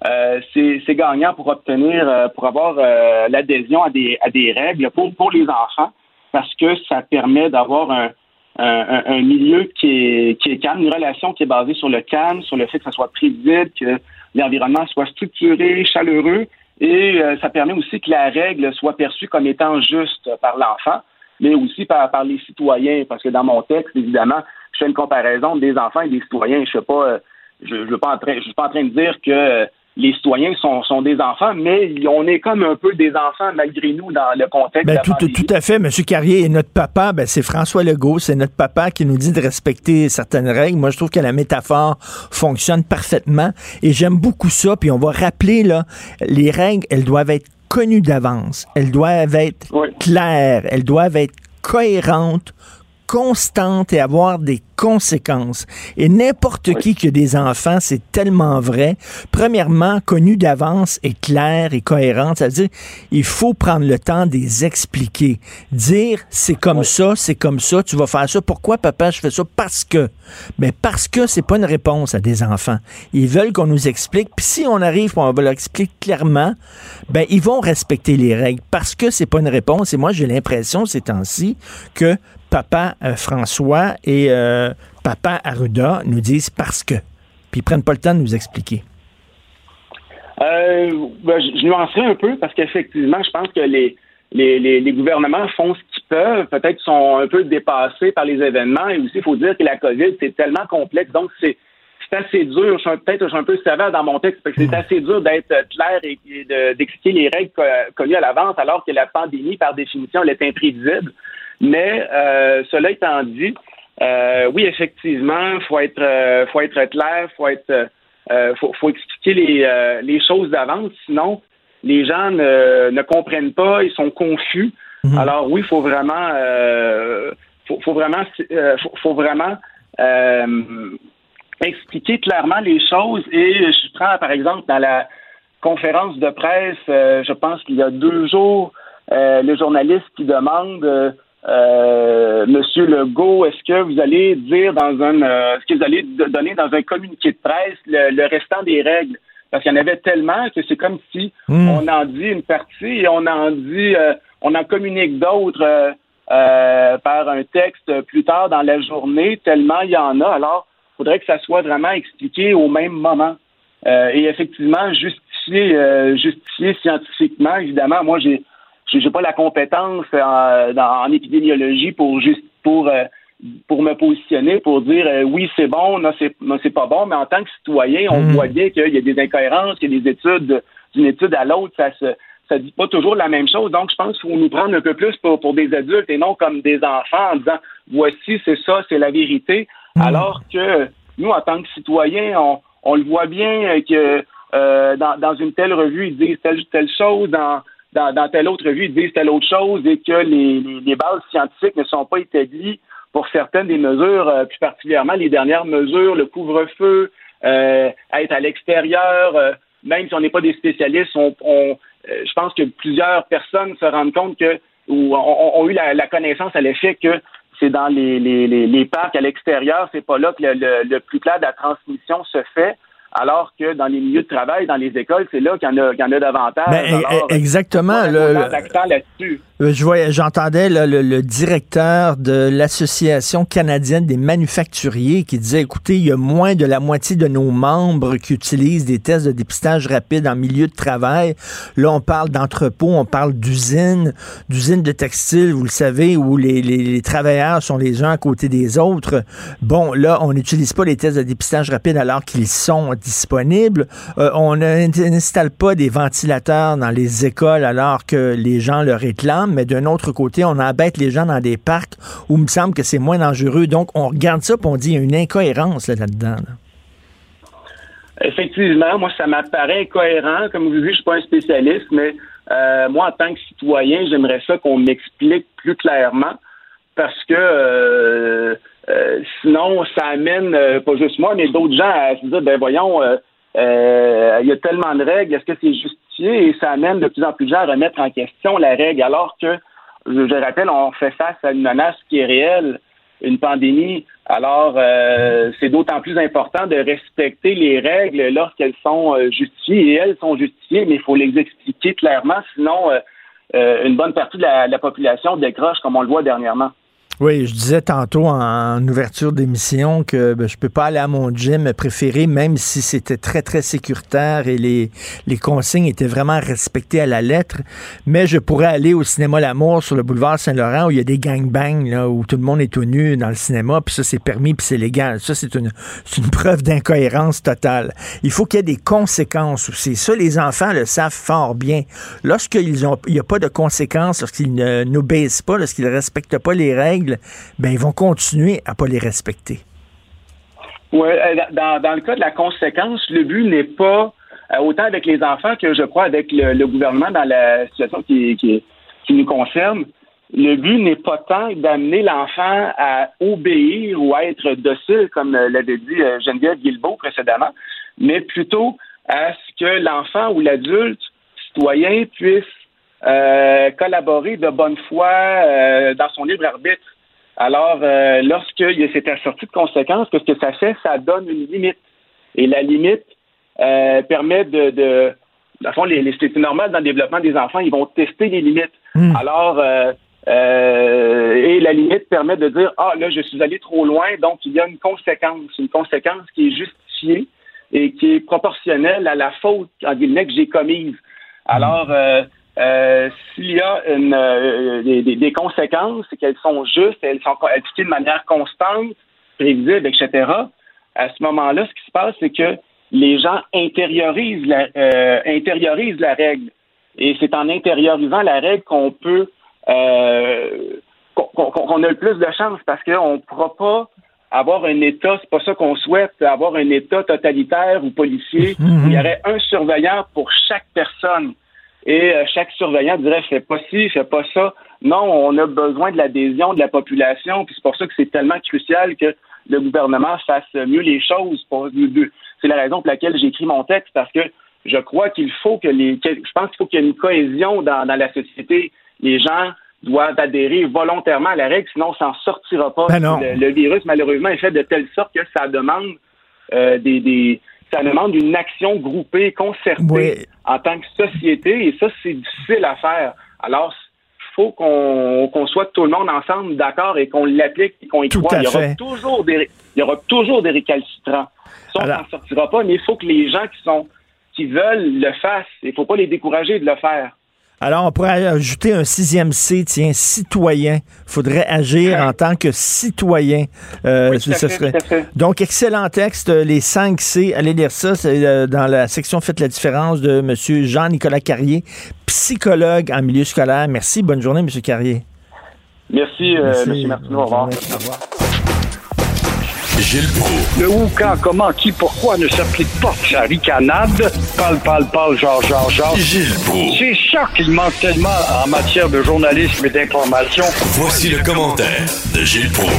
euh, c'est gagnant pour obtenir, euh, pour avoir euh, l'adhésion à des, à des règles pour, pour les enfants, parce que ça permet d'avoir un, un, milieu qui est, calme, une relation qui est basée sur le calme, sur le fait que ça soit prévisible, que l'environnement soit structuré, chaleureux, et ça permet aussi que la règle soit perçue comme étant juste par l'enfant, mais aussi par, les citoyens, parce que dans mon texte, évidemment, je fais une comparaison des enfants et des citoyens. Je ne pas, je, je, je suis pas en train de dire que les citoyens sont, sont, des enfants, mais on est comme un peu des enfants malgré nous dans le contexte. Ben, tout, tout, à fait, M. Carrier. Et notre papa, ben, c'est François Legault. C'est notre papa qui nous dit de respecter certaines règles. Moi, je trouve que la métaphore fonctionne parfaitement. Et j'aime beaucoup ça. Puis on va rappeler, là, les règles, elles doivent être connues d'avance. Elles doivent être claires. Elles doivent être cohérentes, constantes et avoir des conséquences. Et n'importe qui qui a des enfants, c'est tellement vrai. Premièrement, connu d'avance et clair et cohérent, ça veut dire il faut prendre le temps de les expliquer. Dire c'est comme ça, c'est comme ça, tu vas faire ça. Pourquoi papa je fais ça? Parce que. Mais parce que c'est pas une réponse à des enfants. Ils veulent qu'on nous explique. Puis si on arrive, on va leur expliquer clairement, ben ils vont respecter les règles parce que c'est pas une réponse. Et moi j'ai l'impression ces temps-ci que papa euh, François et euh, papa Arruda nous disent parce que. Puis ils prennent pas le temps de nous expliquer. Euh, ben, je, nuancerai un peu parce qu'effectivement, je pense que les, les, gouvernements font ce qu'ils peuvent, peut-être sont un peu dépassés par les événements. Et aussi, il faut dire que la COVID, c'est tellement complexe. Donc, c'est assez dur. Je suis peut-être un peu sévère dans mon texte parce que c'est hmm. assez dur d'être clair et, d'expliquer les règles connues à l'avance alors que la pandémie, par définition, elle est imprévisible. Mais euh, cela étant dit, euh, oui, effectivement, faut être, euh, faut être clair, faut être, faut, faut, expliquer les, les choses d'avance, sinon les gens ne, ne, comprennent pas, ils sont confus. Mhm. Alors oui, faut vraiment, faut, faut, vraiment, faut, faut, vraiment expliquer clairement les choses. Et je prends par exemple dans la conférence de presse, je pense qu'il y a deux jours, le journaliste qui demande euh, Monsieur Legault, est-ce que vous allez dire dans un, euh, est-ce que vous allez donner dans un communiqué de presse le, restant des règles? Parce qu'il y en avait tellement que c'est comme si hmm. on en dit une partie et on en dit, euh, on en communique d'autres par un texte plus tard dans la journée, tellement il y en a. Alors, il faudrait que ça soit vraiment expliqué au même moment. et effectivement, justifié, justifié scientifiquement, évidemment, moi j'ai j'ai pas la compétence en, en épidémiologie pour juste pour euh, pour me positionner, pour dire euh, oui, c'est bon, non, c'est non, c'est pas bon, mais en tant que citoyen, on hmm. voit bien qu'il y a des incohérences, qu'il y a des études d'une étude à l'autre, ça se ça dit pas toujours la même chose. Donc, je pense qu'il faut nous prendre un peu plus pour, pour des adultes et non comme des enfants en disant voici, c'est ça, c'est la vérité. Hmm. Alors que nous, en tant que citoyens, on, on le voit bien que euh, dans, dans une telle revue, ils disent telle, telle chose, dans dans, telle autre revue, ils disent telle autre chose et que les, les, bases scientifiques ne sont pas établies pour certaines des mesures, euh, plus particulièrement les dernières mesures, le couvre-feu, euh, être à l'extérieur, euh, même si on n'est pas des spécialistes, on, je pense que plusieurs personnes se rendent compte que ou ont, eu la, connaissance à l'effet que c'est dans les, les, les, parcs à l'extérieur, c'est pas là que le, le, plus clair de la transmission se fait alors que dans les milieux de travail, dans les écoles, c'est là qu'il y, en a, davantage. Ben, e, exactement. Le, euh, j'entendais le, directeur de l'Association canadienne des manufacturiers qui disait, écoutez, il y a moins de la moitié de nos membres qui utilisent des tests de dépistage rapide en milieu de travail. Là, on parle d'entrepôts, on parle d'usines, d'usines de textiles, vous le savez, où les, les, travailleurs sont les uns à côté des autres. Bon, là, on n'utilise pas les tests de dépistage rapide alors qu'ils sont disponibles. Euh, on n'installe pas des ventilateurs dans les écoles alors que les gens le réclament mais d'un autre côté, on embête les gens dans des parcs où il me semble que c'est moins dangereux. Donc, on regarde ça et on dit qu'il y a une incohérence là-dedans. Effectivement, moi, ça m'apparaît incohérent. Comme vous dites, je ne suis pas un spécialiste, mais euh, moi, en tant que citoyen, j'aimerais ça qu'on m'explique plus clairement parce que euh, euh, sinon, ça amène pas juste moi, mais d'autres gens à se dire, ben voyons, il y a tellement de règles, est-ce que c'est Et ça amène de plus en plus de gens à remettre en question la règle, alors que, je, rappelle, on fait face à une menace qui est réelle, une pandémie. Alors, euh, c'est d'autant plus important de respecter les règles lorsqu'elles sont euh, justifiées. Et elles sont justifiées, mais il faut les expliquer clairement, sinon euh, une bonne partie de la population décroche, comme on le voit dernièrement. Oui, je disais tantôt en, ouverture d'émission que ben, je peux pas aller à mon gym préféré, même si c'était très, très sécuritaire et les, les consignes étaient vraiment respectées à la lettre. Mais je pourrais aller au cinéma L'Amour sur le boulevard Saint-Laurent où il y a des gangbangs, là, où tout le monde est tout nu dans le cinéma, puis ça, c'est permis, puis c'est légal. Ça, c'est une, une preuve d'incohérence totale. Il faut qu'il y ait des conséquences aussi. Ça, les enfants le savent fort bien. Lorsqu'il n'y a pas de conséquences, lorsqu'ils n'obéissent pas, lorsqu'ils ne respectent pas les règles, ben, ils vont continuer à pas les respecter. Oui, euh, dans, le cas de la conséquence, le but n'est pas, euh, autant avec les enfants que je crois avec le, gouvernement dans la situation qui, qui, nous concerne, le but n'est pas tant d'amener l'enfant à obéir ou à être docile, comme euh, l'avait dit Geneviève Guilbeault précédemment, mais plutôt à ce que l'enfant ou l'adulte citoyen puisse collaborer de bonne foi dans son libre arbitre. Alors, euh, lorsqu'il y a cette assortie de conséquences, qu'est-ce que ça fait? Ça donne une limite. Et la limite euh, permet de, de dans le fond, les, c'est normal dans le développement des enfants, ils vont tester les limites. Hmm. Alors, euh, euh, et la limite permet de dire, ah, là, je suis allé trop loin, donc il y a une conséquence, une conséquence qui est justifiée et qui est proportionnelle à la faute, en guillemets, que j'ai commise. Alors, euh, euh, s'il y a une, euh, des, conséquences, c'est qu'elles sont justes, elles sont appliquées de manière constante, prévisible, etc. À ce moment-là, ce qui se passe, c'est que les gens intériorisent la, euh, intériorisent la règle. Et c'est en intériorisant la règle qu'on peut qu'on a le plus de chance parce qu'on ne pourra pas avoir un État, c'est pas ça qu'on souhaite, avoir un État totalitaire ou policier où il y aurait un surveillant pour chaque personne et euh, chaque surveillant dirait fais pas ci, fais pas ça. Non, on a besoin de l'adhésion de la population, puis c'est pour ça que c'est tellement crucial que le gouvernement fasse mieux les choses. C'est la raison pour laquelle j'ai écrit mon texte, parce que je crois qu'il faut que les. Je pense qu'il faut qu'il y ait une cohésion dans, la société. Les gens doivent adhérer volontairement à la règle, sinon on s'en sortira pas. Ben le, virus, malheureusement, est fait de telle sorte que ça demande euh, des, ça demande une action groupée, concertée en tant que société, et ça, c'est difficile à faire. Alors, il faut qu'on soit tout le monde ensemble d'accord et qu'on l'applique et qu'on y croit. Il y, aura toujours des, il y aura toujours des récalcitrants. Ça, on n'en sortira pas, mais il faut que les gens qui sont qui veulent le fassent. Il ne faut pas les décourager de le faire. Alors, on pourrait ajouter un sixième C, tiens, citoyen. Il faudrait agir en tant que citoyen. Euh. Donc, excellent texte, les 5 C. Allez lire ça, c'est euh, dans la section Faites la différence de M. Jean-Nicolas Carrier, psychologue en milieu scolaire. Merci, bonne journée, M. Carrier. Merci, euh, M. Martineau. Au revoir. Au revoir. Gilles Le où, quand, comment, qui, pourquoi ne s'applique pas sa ricanade? Parle, parle, parle, genre, genre, genre. Gilles C'est ça qu'il manque tellement en matière de journalisme et d'information. Voici le commentaire de Gilles Proulx.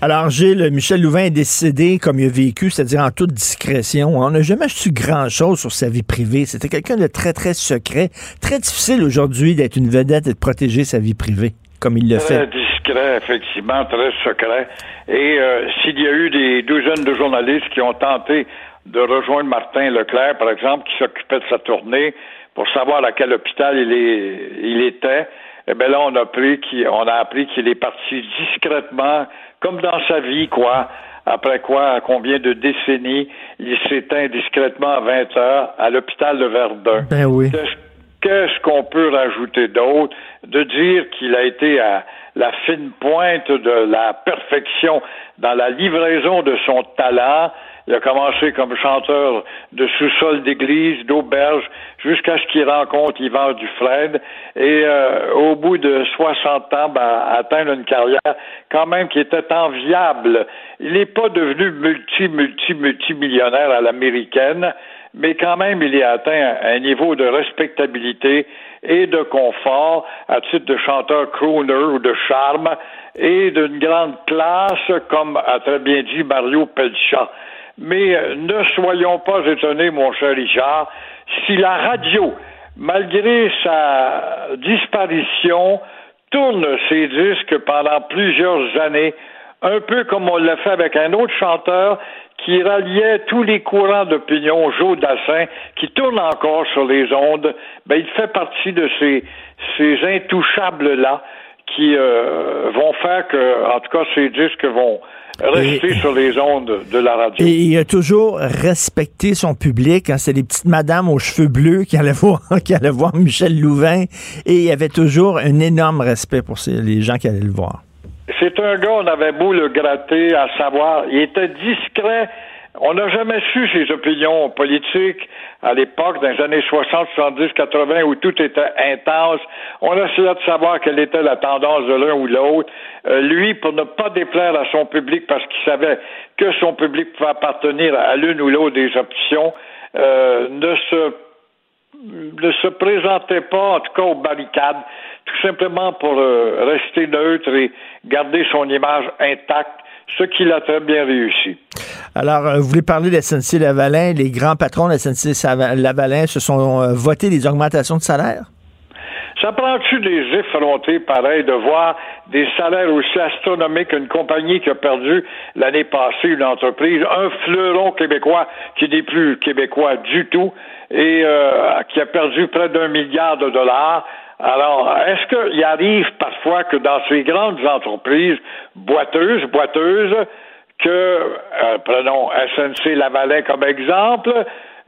Alors, Gilles, Michel Louvain est décédé comme il a vécu, c'est-à-dire en toute discrétion. On n'a jamais su grand-chose sur sa vie privée. C'était quelqu'un de très, très secret. Très difficile aujourd'hui d'être une vedette et de protéger sa vie privée, comme il le fait. Effectivement, très secret. Et euh, s'il y a eu des douzaines de journalistes qui ont tenté de rejoindre Martin Leclerc, par exemple, qui s'occupait de sa tournée pour savoir à quel hôpital il, est, il était, eh bien là, on a qu'il, on a appris qu'il est parti discrètement, comme dans sa vie, quoi. Après quoi, à combien de décennies, il s'éteint discrètement à 20 heures à l'hôpital de Verdun. Ben oui. Qu'est-ce qu'on peut rajouter d'autre? De dire qu'il a été à la fine pointe de la perfection dans la livraison de son talent. Il a commencé comme chanteur de sous-sol d'église, d'auberge, jusqu'à ce qu'il rencontre Yvan Dufresne. Et euh, au bout de 60 ans, ben, atteindre une carrière quand même qui était enviable. Il n'est pas devenu multi, multi, multimillionnaire à l'américaine, mais quand même, il est atteint un niveau de respectabilité et de confort à titre de chanteur crooner ou de charme et d'une grande classe, comme a très bien dit Mario Pelcha. mais euh, ne soyons pas étonnés, mon cher Richard, si la radio, malgré sa disparition, tourne ses disques pendant plusieurs années, un peu comme on l'a fait avec un autre chanteur qui ralliait tous les courants d'opinion, Joe Dassin, qui tourne encore sur les ondes, ben, il fait partie de ces, ces intouchables-là qui euh, vont faire que, en tout cas, ces disques vont rester sur les ondes de la radio. Et il a toujours respecté son public. Hein. C'est les petites madames aux cheveux bleus qui allaient voir, qui allaient voir Michel Louvain. Et il y avait toujours un énorme respect pour ces, les gens qui allaient le voir. C'est un gars, on avait beau le gratter, à savoir, il était discret. On n'a jamais su ses opinions politiques à l'époque, dans les années 60, 70, 80, où tout était intense. On essayait de savoir quelle était la tendance de l'un ou l'autre. Euh, lui, pour ne pas déplaire à son public, parce qu'il savait que son public pouvait appartenir à l'une ou l'autre des options, euh, ne se ne se présentait pas, en tout cas aux barricades, tout simplement pour euh, rester neutre et garder son image intacte, ce qu'il a très bien réussi. Alors, euh, vous voulez parler de SNC Lavalin. Les grands patrons de SNC Lavalin se sont euh, votés des augmentations de salaire? Ça prend-tu des effrontés pareils de voir des salaires aussi astronomiques qu'une compagnie qui a perdu l'année passée une entreprise, un fleuron québécois qui n'est plus québécois du tout et euh, qui a perdu près d'un milliard de dollars? Alors, est-ce qu'il arrive parfois que dans ces grandes entreprises boiteuses, boiteuses, que, euh, prenons SNC Lavalin comme exemple,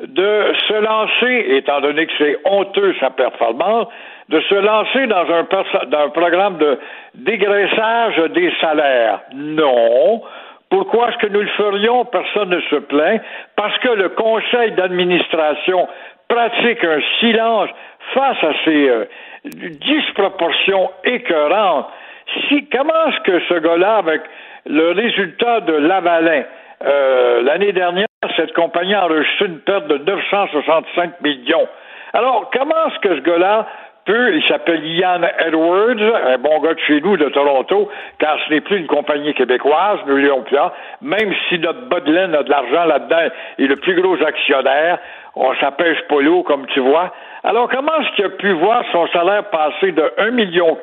de se lancer, étant donné que c'est honteux sa performance, de se lancer dans un, dans un programme de dégraissage des salaires? Non. Pourquoi est-ce que nous le ferions? Personne ne se plaint. Parce que le conseil d'administration pratique un silence face à ces euh, disproportions écœurantes. Si, comment est-ce que ce gars-là, avec le résultat de Lavalin, euh, l'année dernière, cette compagnie a enregistré une perte de 965 millions? Alors, comment est-ce que ce gars-là peut, il s'appelle Ian Edwards, un bon gars de chez nous, de Toronto, car ce n'est plus une compagnie québécoise, nous l'ayons même si notre Bodlin a de l'argent là-dedans, est le plus gros actionnaire, on s'appelle Polo, comme tu vois. Alors, comment est-ce qu'il a pu voir son salaire passer de 1,4 million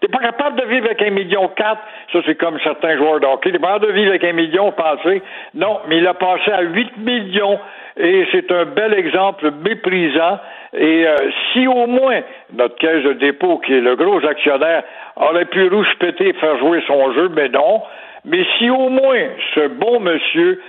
T'es pas capable de vivre avec 1,4 million Ça, c'est comme certains joueurs de hockey. T'es pas capable de vivre avec un million passé. Non, mais il a passé à 8 millions. Et c'est un bel exemple méprisant. Et euh, si au moins notre caisse de dépôt, qui est le gros actionnaire, aurait pu rouspéter et faire jouer son jeu, mais non. Mais si au moins ce bon monsieur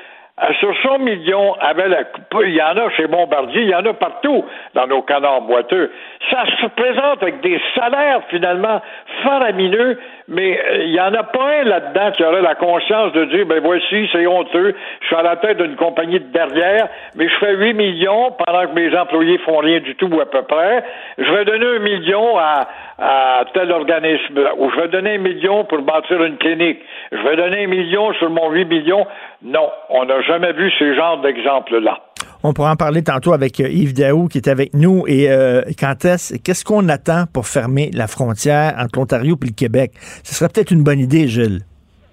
sur 100 millions, avait la, il y en a chez Bombardier, il y en a partout dans nos canards boiteux. Ça se présente avec des salaires finalement faramineux, mais euh, il n'y en a pas un là-dedans qui aurait la conscience de dire, ben voici, c'est honteux, je suis à la tête d'une compagnie de derrière, mais je fais 8 millions pendant que mes employés font rien du tout ou à peu près. Je vais donner un million à, à tel organisme, ou je vais donner un million pour bâtir une clinique. Je vais donner un million sur mon 8 millions. Non, on n'a jamais vu ce genre d'exemple-là. On pourra en parler tantôt avec euh, Yves Daou qui est avec nous. Et euh, quand est-ce, qu'est-ce qu'on attend pour fermer la frontière entre l'Ontario et le Québec? Ce serait peut-être une bonne idée, Gilles.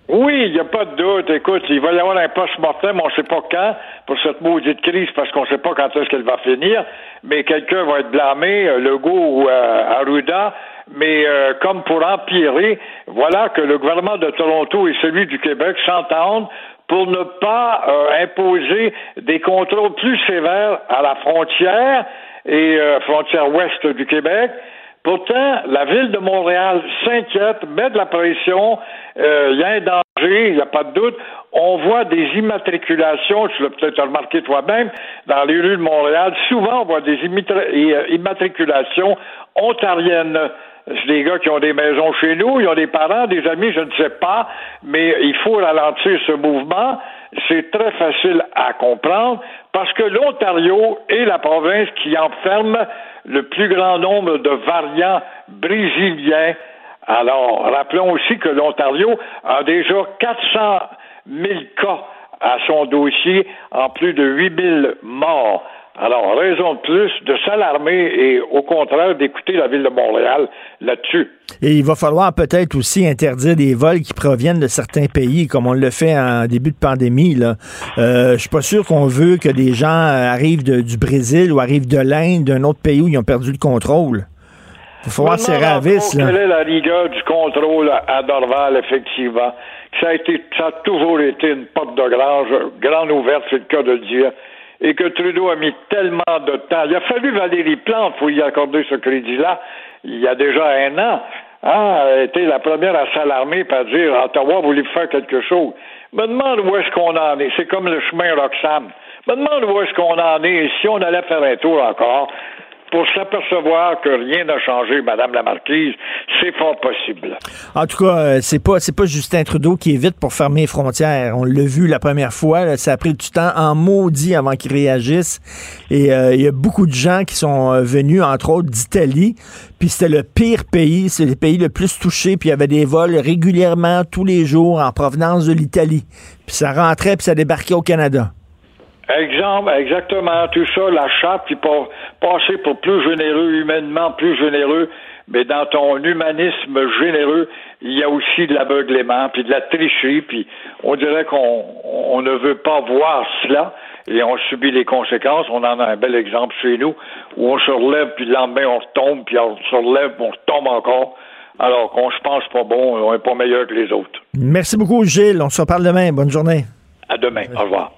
Oui, il n'y a pas de doute. Écoute, il va y avoir un post-mortem, on ne sait pas quand, pour cette maudite crise, parce qu'on ne sait pas quand est-ce qu'elle va finir, mais quelqu'un va être blâmé, euh, Legault ou Arruda, mais comme pour empirer, voilà que le gouvernement de Toronto et celui du Québec s'entendent pour ne pas euh, imposer des contrôles plus sévères à la frontière et euh, frontière ouest du Québec. Pourtant, la ville de Montréal s'inquiète, met de la pression, euh, il y a un danger, il n'y a pas de doute. On voit des immatriculations, tu l'as peut-être remarqué toi-même, dans les rues de Montréal. Souvent, on voit des immatriculations ontariennes. C'est des gars qui ont des maisons chez nous, ils ont des parents, des amis, je ne sais pas, mais il faut ralentir ce mouvement. C'est très facile à comprendre parce que l'Ontario est la province qui enferme le plus grand nombre de variants brésiliens. Alors, rappelons aussi que l'Ontario a déjà 400 000 cas à son dossier en plus de 8 000 morts. Alors, raison de plus de s'alarmer et au contraire d'écouter la ville de Montréal là-dessus. Et il va falloir peut-être aussi interdire des vols qui proviennent de certains pays, comme on le fait en début de pandémie. Là. Euh, je suis pas sûr qu'on veut que des gens arrivent du Brésil ou arrivent de l'Inde, d'un autre pays où ils ont perdu le contrôle. Il falloir serrer à vis. Quelle est la rigueur du contrôle à Dorval, effectivement? Ça a, été, ça a toujours été une porte de grange, grande ouverte, c'est le cas de le dire et que Trudeau a mis tellement de temps. Il a fallu Valérie Plante pour y accorder ce crédit-là il y a déjà un an. Hein, elle a été la première à s'alarmer et à dire Ottawa voulait faire quelque chose. Me demande où est-ce qu'on en est. C'est comme le chemin Roxham. Me demande où est-ce qu'on en est. Et si on allait faire un tour encore, pour s'apercevoir que rien n'a changé, Madame la Marquise, c'est fort possible. En tout cas, euh, c'est pas c'est pas Justin Trudeau qui est vite pour fermer les frontières. On l'a vu la première fois, ça a pris du temps en maudit avant qu'il réagisse. Et euh, il y a beaucoup de gens qui sont euh, venus, entre autres d'Italie, puis c'était le pire pays, c'est le pays le plus touché, puis il y avait des vols régulièrement tous les jours en provenance de l'Italie. Puis ça rentrait, puis ça débarquait au Canada. Exemple, exactement, tout ça, la charte, puis pour passer pour plus généreux, humainement plus généreux, mais dans ton humanisme généreux, il y a aussi de l'aveuglement, puis de la tricherie, puis on dirait qu'on on ne veut pas voir cela, et on subit les conséquences. On en a un bel exemple chez nous, où on se relève, puis le lendemain, on retombe, puis on se relève, puis on retombe encore, alors qu'on se pense pas bon, on est pas meilleur que les autres. Merci beaucoup, Gilles. On se reparle demain. Bonne journée. À demain. Au revoir.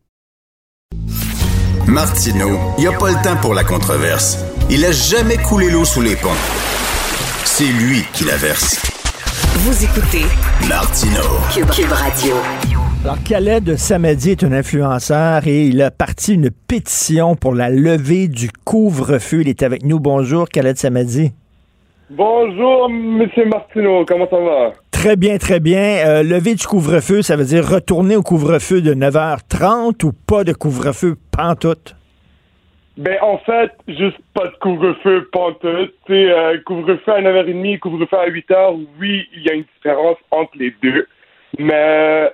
Martineau, il n'y a pas le temps pour la controverse. Il a jamais coulé l'eau sous les ponts. C'est lui qui la verse. Vous écoutez Martineau. Cube, Radio. Alors, Khaled Samedi est un influenceur et il a parti une pétition pour la levée du couvre-feu. Il est avec nous. Bonjour, Khaled Samedi. Bonjour, Monsieur Martineau. Comment ça va? Très bien, très bien. Euh, lever du couvre-feu, ça veut dire retourner au couvre-feu de 9h30 ou pas de couvre-feu pantoute? Ben, en fait, juste pas de couvre-feu pantoute. Tu euh, couvre-feu à 9h30, couvre-feu à 8h, oui, il y a une différence entre les deux. Mais,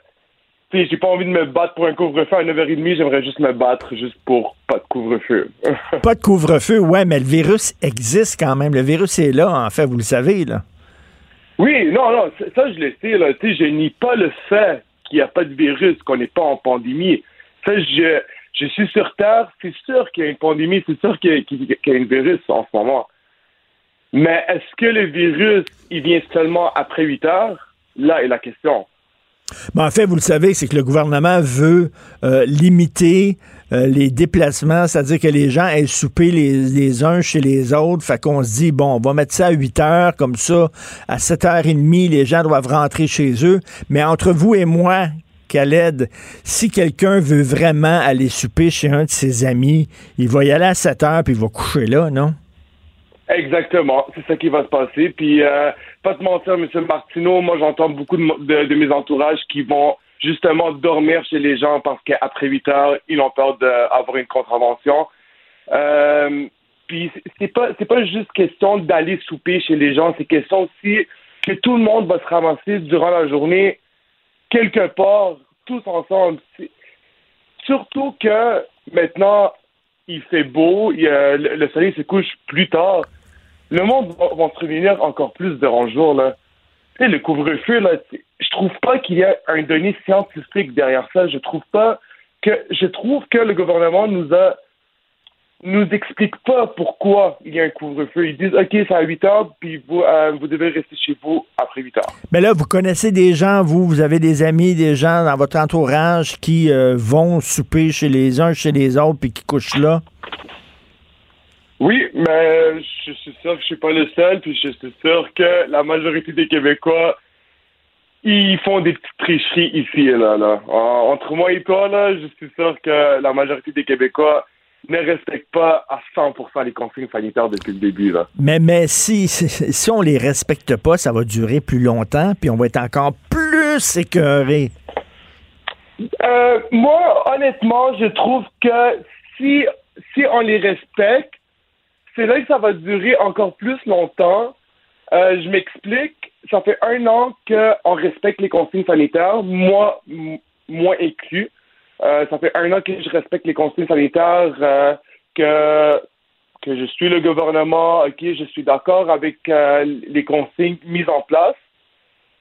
tu sais, j'ai pas envie de me battre pour un couvre-feu à 9h30, j'aimerais juste me battre juste pour pas de couvre-feu. pas de couvre-feu, ouais, mais le virus existe quand même. Le virus est là, en fait, vous le savez, là. Oui, non, non, ça je le sais, je nie pas le fait qu'il n'y a pas de virus, qu'on n'est pas en pandémie. Ça, je, je suis sur Terre, c'est sûr qu'il y a une pandémie, c'est sûr qu'il y, a un virus en ce moment. Mais est-ce que le virus, il vient seulement après 8 heures? Là est la question. Ben, en fait, vous le savez, c'est que le gouvernement veut euh, limiter euh, les déplacements, c'est-à-dire que les gens aient souper les, uns chez les autres. Fait qu'on se dit, bon, on va mettre ça à 8 heures, comme ça, à 7h30, les gens doivent rentrer chez eux. Mais entre vous et moi, Khaled, si quelqu'un veut vraiment aller souper chez un de ses amis, il va y aller à 7 heures puis il va coucher là, non? Exactement, c'est ça qui va se passer. Puis, euh, pas te mentir, M. Martineau, moi j'entends beaucoup de, mes entourages qui vont justement dormir chez les gens parce qu'après 8 heures, ils ont peur d'avoir une contravention. Euh, puis c'est pas c'est pas juste question d'aller souper chez les gens, c'est question aussi que tout le monde va se ramasser durant la journée quelque part tous ensemble. Surtout que maintenant il fait beau, le, soleil se couche plus tard. Le monde va, va se réunir encore plus durant le jour là le couvre-feu, là, je trouve pas qu'il y a un donné scientifique derrière ça. Je trouve pas que je trouve que le gouvernement nous a nous explique pas pourquoi il y a un couvre-feu. Ils disent OK, c'est à 8 heures, puis vous, euh, vous devez rester chez vous après 8 heures. Mais là, vous connaissez des gens, vous, vous avez des amis, des gens dans votre entourage qui euh, vont souper chez les uns, chez les autres, puis qui couchent là? Oui, mais je suis sûr que je suis pas le seul, puis je suis sûr que la majorité des Québécois, ils font des petites tricheries ici et là. là. Entre moi et toi, là, je suis sûr que la majorité des Québécois, ne respectent pas à 100% les consignes sanitaires depuis le début. Là. Mais, mais si, si, si on les respecte pas, ça va durer plus longtemps, puis on va être encore plus écœuré. Euh, moi, honnêtement, je trouve que si, si on les respecte, c'est là que ça va durer encore plus longtemps. Euh, je m'explique. Ça fait un an qu'on respecte les consignes sanitaires, moi, moi inclus. Euh, ça fait un an que je respecte les consignes sanitaires, euh, que, que je suis le gouvernement, ok, je suis d'accord avec euh, les consignes mises en place.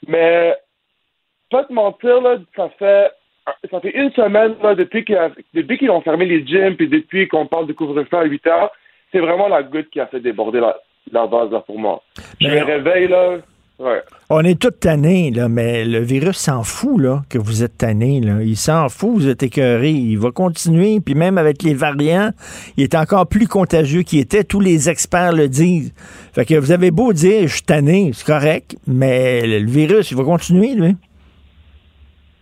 Mais, pas te mentir, là, ça fait ça fait une semaine là, depuis qu'ils depuis qu'ils ont fermé les gyms puis depuis qu'on parle de couvre-feu à 8 heures, c'est vraiment la goutte qui a fait déborder la, la vase là, pour moi. Je me réveille là. Ouais. On est tous tannés, là, mais le virus s'en fout là, que vous êtes tannés. Là. Il s'en fout, vous êtes écœurés. Il va continuer, puis même avec les variants, il est encore plus contagieux qu'il était. Tous les experts le disent. Fait que vous avez beau dire, je suis tanné, c'est correct, mais le le virus, il va continuer, lui.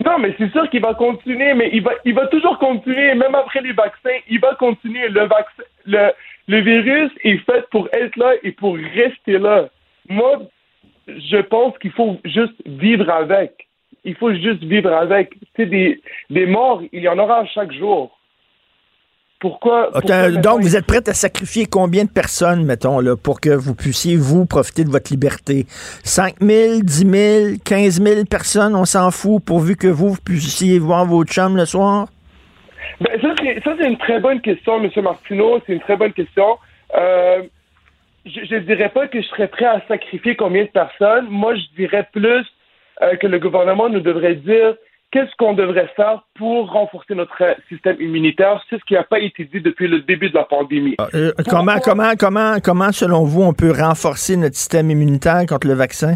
Non, mais c'est sûr qu'il va continuer, mais il va, il va toujours continuer, même après les vaccins, il va continuer. Le vaccin, le, le virus est fait pour être là et pour rester là. Moi, je pense qu'il faut juste vivre avec. Il faut juste vivre avec. C'est des, des morts, il y en aura chaque jour. Pourquoi? Donc, vous êtes prêts à sacrifier combien de personnes, mettons, là, pour que vous puissiez, vous, profiter de votre liberté? 5 000, 10 000, 15 000 personnes, on s'en fout, pourvu que vous, vous puissiez voir vos chums le soir? Ben, ça, c'est, ça, c'est une très bonne question, M. Martineau. C'est une très bonne question. Euh, je ne dirais pas que je serais prêt à sacrifier combien de personnes. Moi, je dirais plus euh, que le gouvernement nous devrait dire qu'est-ce qu'on devrait faire pour renforcer notre système immunitaire. C'est ce qui n'a pas été dit depuis le début de la pandémie. Euh, comment, comment, comment, comment, selon vous, on peut renforcer notre système immunitaire contre le vaccin?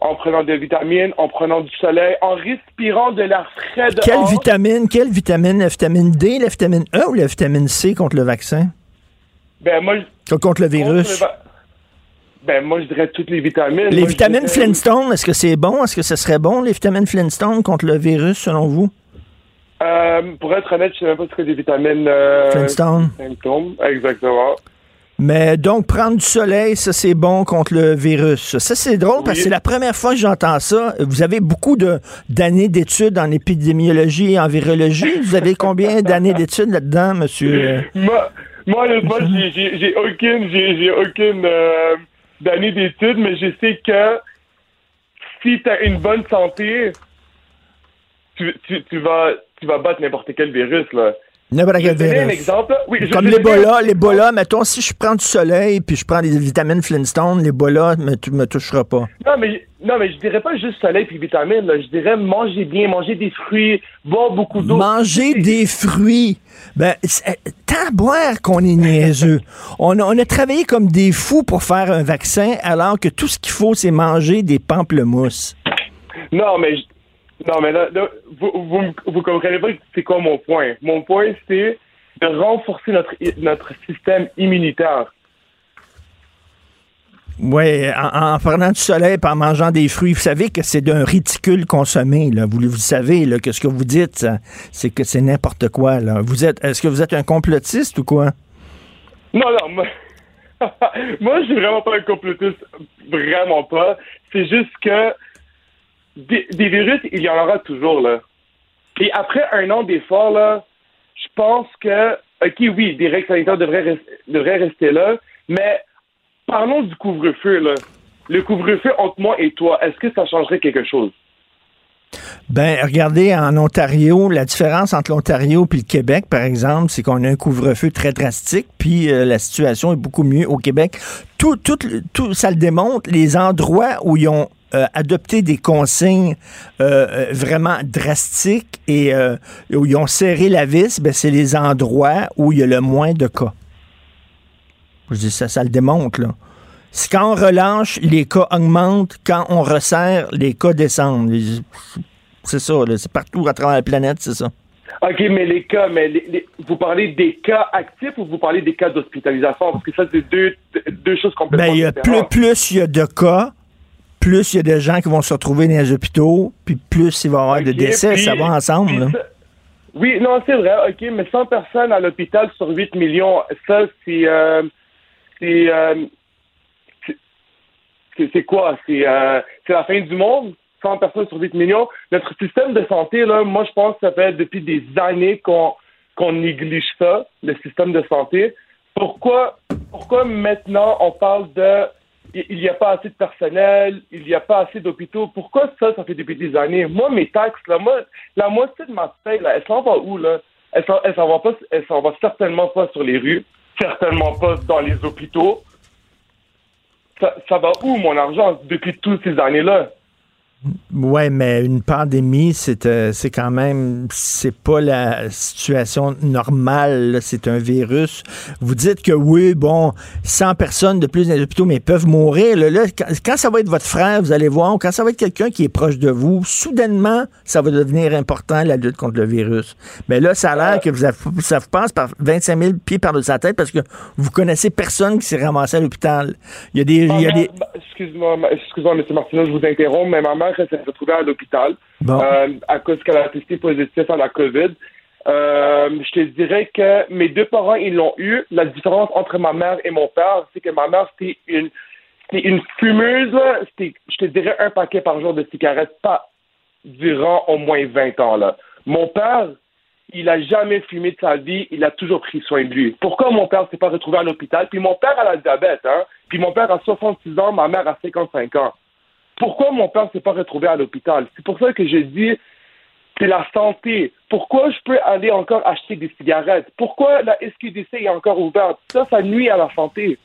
En prenant des vitamines, en prenant du soleil, en respirant de l'air frais dehors. Quelle vitamine, quelle vitamine? La vitamine D, la vitamine E ou la vitamine C contre le vaccin? Ben, moi, Contre le virus? contre le va- Ben, moi, je dirais toutes les vitamines. Les Moi, vitamines dirais- Flintstone, est-ce que c'est bon? Est-ce que ce serait bon, les vitamines Flintstone contre le virus, selon vous? Euh, pour être honnête, je sais même pas ce que des vitamines. Euh, Flintstone. Flintstone, exactement. Mais donc, prendre du soleil, ça, c'est bon contre le virus. Ça, c'est drôle parce que c'est la première fois que j'entends ça. Vous avez beaucoup de- d'années d'études en épidémiologie et en virologie. Vous avez combien d'années d'études là-dedans, monsieur? Moi, moi honnêtement, j'ai- j'ai aucune, j'ai j'ai aucune euh, d'année d'études, mais je sais que si tu as une bonne santé, tu, tu, tu vas, tu vas battre n'importe quel virus. Là. N'importe quel donner un virus. exemple. Oui, je Comme l'Ebola, l'Ebola, mettons, si je prends du soleil puis je prends des vitamines Flintstone, l'Ebola ne me, me touchera pas. Non, mais, non, mais je dirais pas juste soleil puis vitamines. Là. Je dirais manger bien, manger des fruits, boire beaucoup d'eau. Manger des fruits. Ben, c'est- tant boire qu'on est niaiseux. On a, on a travaillé comme des fous pour faire un vaccin, alors que tout ce qu'il faut, c'est manger des pamplemousses. Non, mais, non, mais là, vous, vous comprenez pas c'est quoi mon point. Mon point, c'est de renforcer notre, notre système immunitaire. Oui, en, en prenant du soleil et en mangeant des fruits. Vous savez que c'est d'un ridicule consommé. Là. Vous, vous savez que ce que vous dites, c'est que c'est n'importe quoi. Vous êtes, est-ce que vous êtes un complotiste ou quoi? Non, non, moi, moi je suis vraiment pas un complotiste. Vraiment pas. C'est juste que des, virus, il y en aura toujours, là. Et après un an d'effort, là, je pense que, OK, oui, des règles sanitaires devraient, devraient rester là, mais parlons du couvre-feu, là. Le couvre-feu entre moi et toi, est-ce que ça changerait quelque chose? Ben, regardez, en Ontario, la différence entre l'Ontario et le Québec, par exemple, c'est qu'on a un couvre-feu très drastique, puis euh, la situation est beaucoup mieux au Québec. Tout, tout, tout, ça le démontre, les endroits où ils ont euh, adopté des consignes euh, vraiment drastiques et où ils ont serré la vis, ben, c'est les endroits où il y a le moins de cas. Je dis ça, ça le démontre, là. C'est quand on relâche, les cas augmentent. Quand on resserre, les cas descendent. C'est ça, c'est partout à travers la planète, c'est ça. OK, mais les cas, mais les- les- vous parlez des cas actifs ou vous parlez des cas d'hospitalisation? Parce que ça, c'est deux, deux choses complètement Ben, y a plus, différentes. plus il y a de cas, plus il y a de gens qui vont se retrouver dans les hôpitaux, puis plus il va y avoir de décès. puis- ça va ensemble. puis là. ça- Oui, non, c'est vrai, OK, mais 100 personnes à l'hôpital sur 8 millions, ça, c'est... euh, c'est... euh, c'est- c'est quoi? C'est euh, c'est la fin du monde? 100 personnes sur 8 millions? Notre système de santé, là, moi, je pense que ça fait depuis des années qu'on néglige ça, le système de santé. Pourquoi, pourquoi maintenant on parle de il n'y a pas assez de personnel, il n'y a pas assez d'hôpitaux? Pourquoi ça, ça fait depuis des années? Moi, mes taxes, là, moi, la moitié de ma paye, là, elle s'en va où, là? Elle s'en va pas, elle s'en va certainement pas sur les rues, certainement pas dans les hôpitaux. Ça, ça va où, mon argent, depuis toutes ces années-là? Ouais, mais une pandémie, c'est euh, c'est quand même c'est pas la situation normale. là. C'est un virus. Vous dites que oui, bon, 100 personnes de plus dans les hôpitaux, mais ils peuvent mourir. Là, Là, quand, quand ça va être votre frère, vous allez voir, ou quand ça va être quelqu'un qui est proche de vous, soudainement, ça va devenir important la lutte contre le virus. Mais là, ça a l'air que vous avez, ça vous passe par 25 000 pieds par-dessus sa tête parce que vous connaissez personne qui s'est ramassé à l'hôpital. Il y a des, Excuse-moi, excuse-moi, M. Martineau, je vous interromps, mais ma mère elle s'est retrouvée à l'hôpital Bon. euh, à cause qu'elle a testé positif à la COVID. Euh, je te dirais que mes deux parents, ils l'ont eu. La différence entre ma mère et mon père, c'est que ma mère, c'était une, c'était une fumeuse. C'était, je te dirais, un paquet par jour de cigarettes, pas durant au moins 20 ans. Là. Mon père, il a jamais fumé de sa vie, il a toujours pris soin de lui. Pourquoi mon père s'est pas retrouvé à l'hôpital? Puis mon père a la diabète, hein? Puis mon père a 66 ans, ma mère a 55 ans. Pourquoi mon père s'est pas retrouvé à l'hôpital? C'est pour ça que je dis, c'est la santé. Pourquoi je peux aller encore acheter des cigarettes? Pourquoi la SQDC est encore ouverte? Ça, ça nuit à la santé.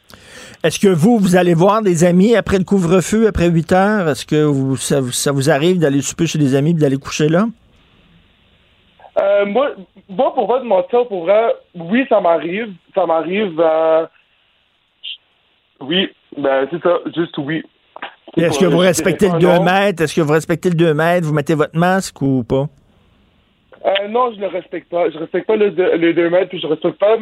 Est-ce que vous, vous allez voir des amis après le couvre-feu, après 8 heures? Est-ce que vous, ça, vous- ça vous arrive d'aller souper chez des amis et d'aller coucher là? Euh, moi, moi, pour te mentir, pour vrai, oui, ça m'arrive. Ça m'arrive. euh, Oui, ben c'est ça, juste oui. Est-ce que vous respectez le pas 2 non. mètres? Est-ce que vous respectez le 2 mètres? Vous mettez votre masque ou pas? Euh, non, je le respecte pas. Je respecte pas le, deux- le 2 mètres, puis je respecte pas.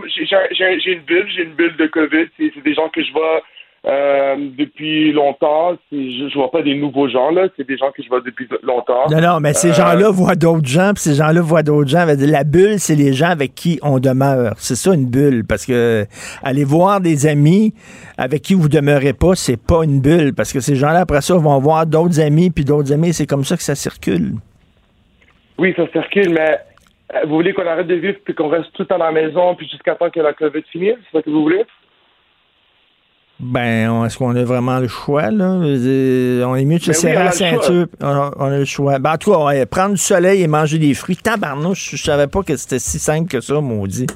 J'ai une bulle, j'ai une bulle de COVID. C'est des gens que je vois euh, depuis longtemps. Je, je vois pas des nouveaux gens, là. C'est des gens que je vois depuis longtemps. Non, non, mais ces Euh, gens-là voient d'autres gens, puis ces gens-là voient d'autres gens. La bulle, c'est les gens avec qui on demeure. C'est ça une bulle, parce que aller voir des amis avec qui vous demeurez pas, c'est pas une bulle, parce que ces gens-là, après ça, vont voir d'autres amis, puis d'autres amis, c'est comme ça que ça circule. Oui, ça circule, mais euh, vous voulez qu'on arrête de vivre puis qu'on reste tout à la maison puis jusqu'à temps que la COVID finisse? C'est ça que vous voulez? Ben, est-ce qu'on a vraiment le choix, là? Je dire, On est mieux de se Ben serrer la ceinture. On a, on a le choix. Ben, en tout cas, ouais, prendre du soleil et manger des fruits. Tabarnouche, je savais pas que c'était si simple que ça, maudit.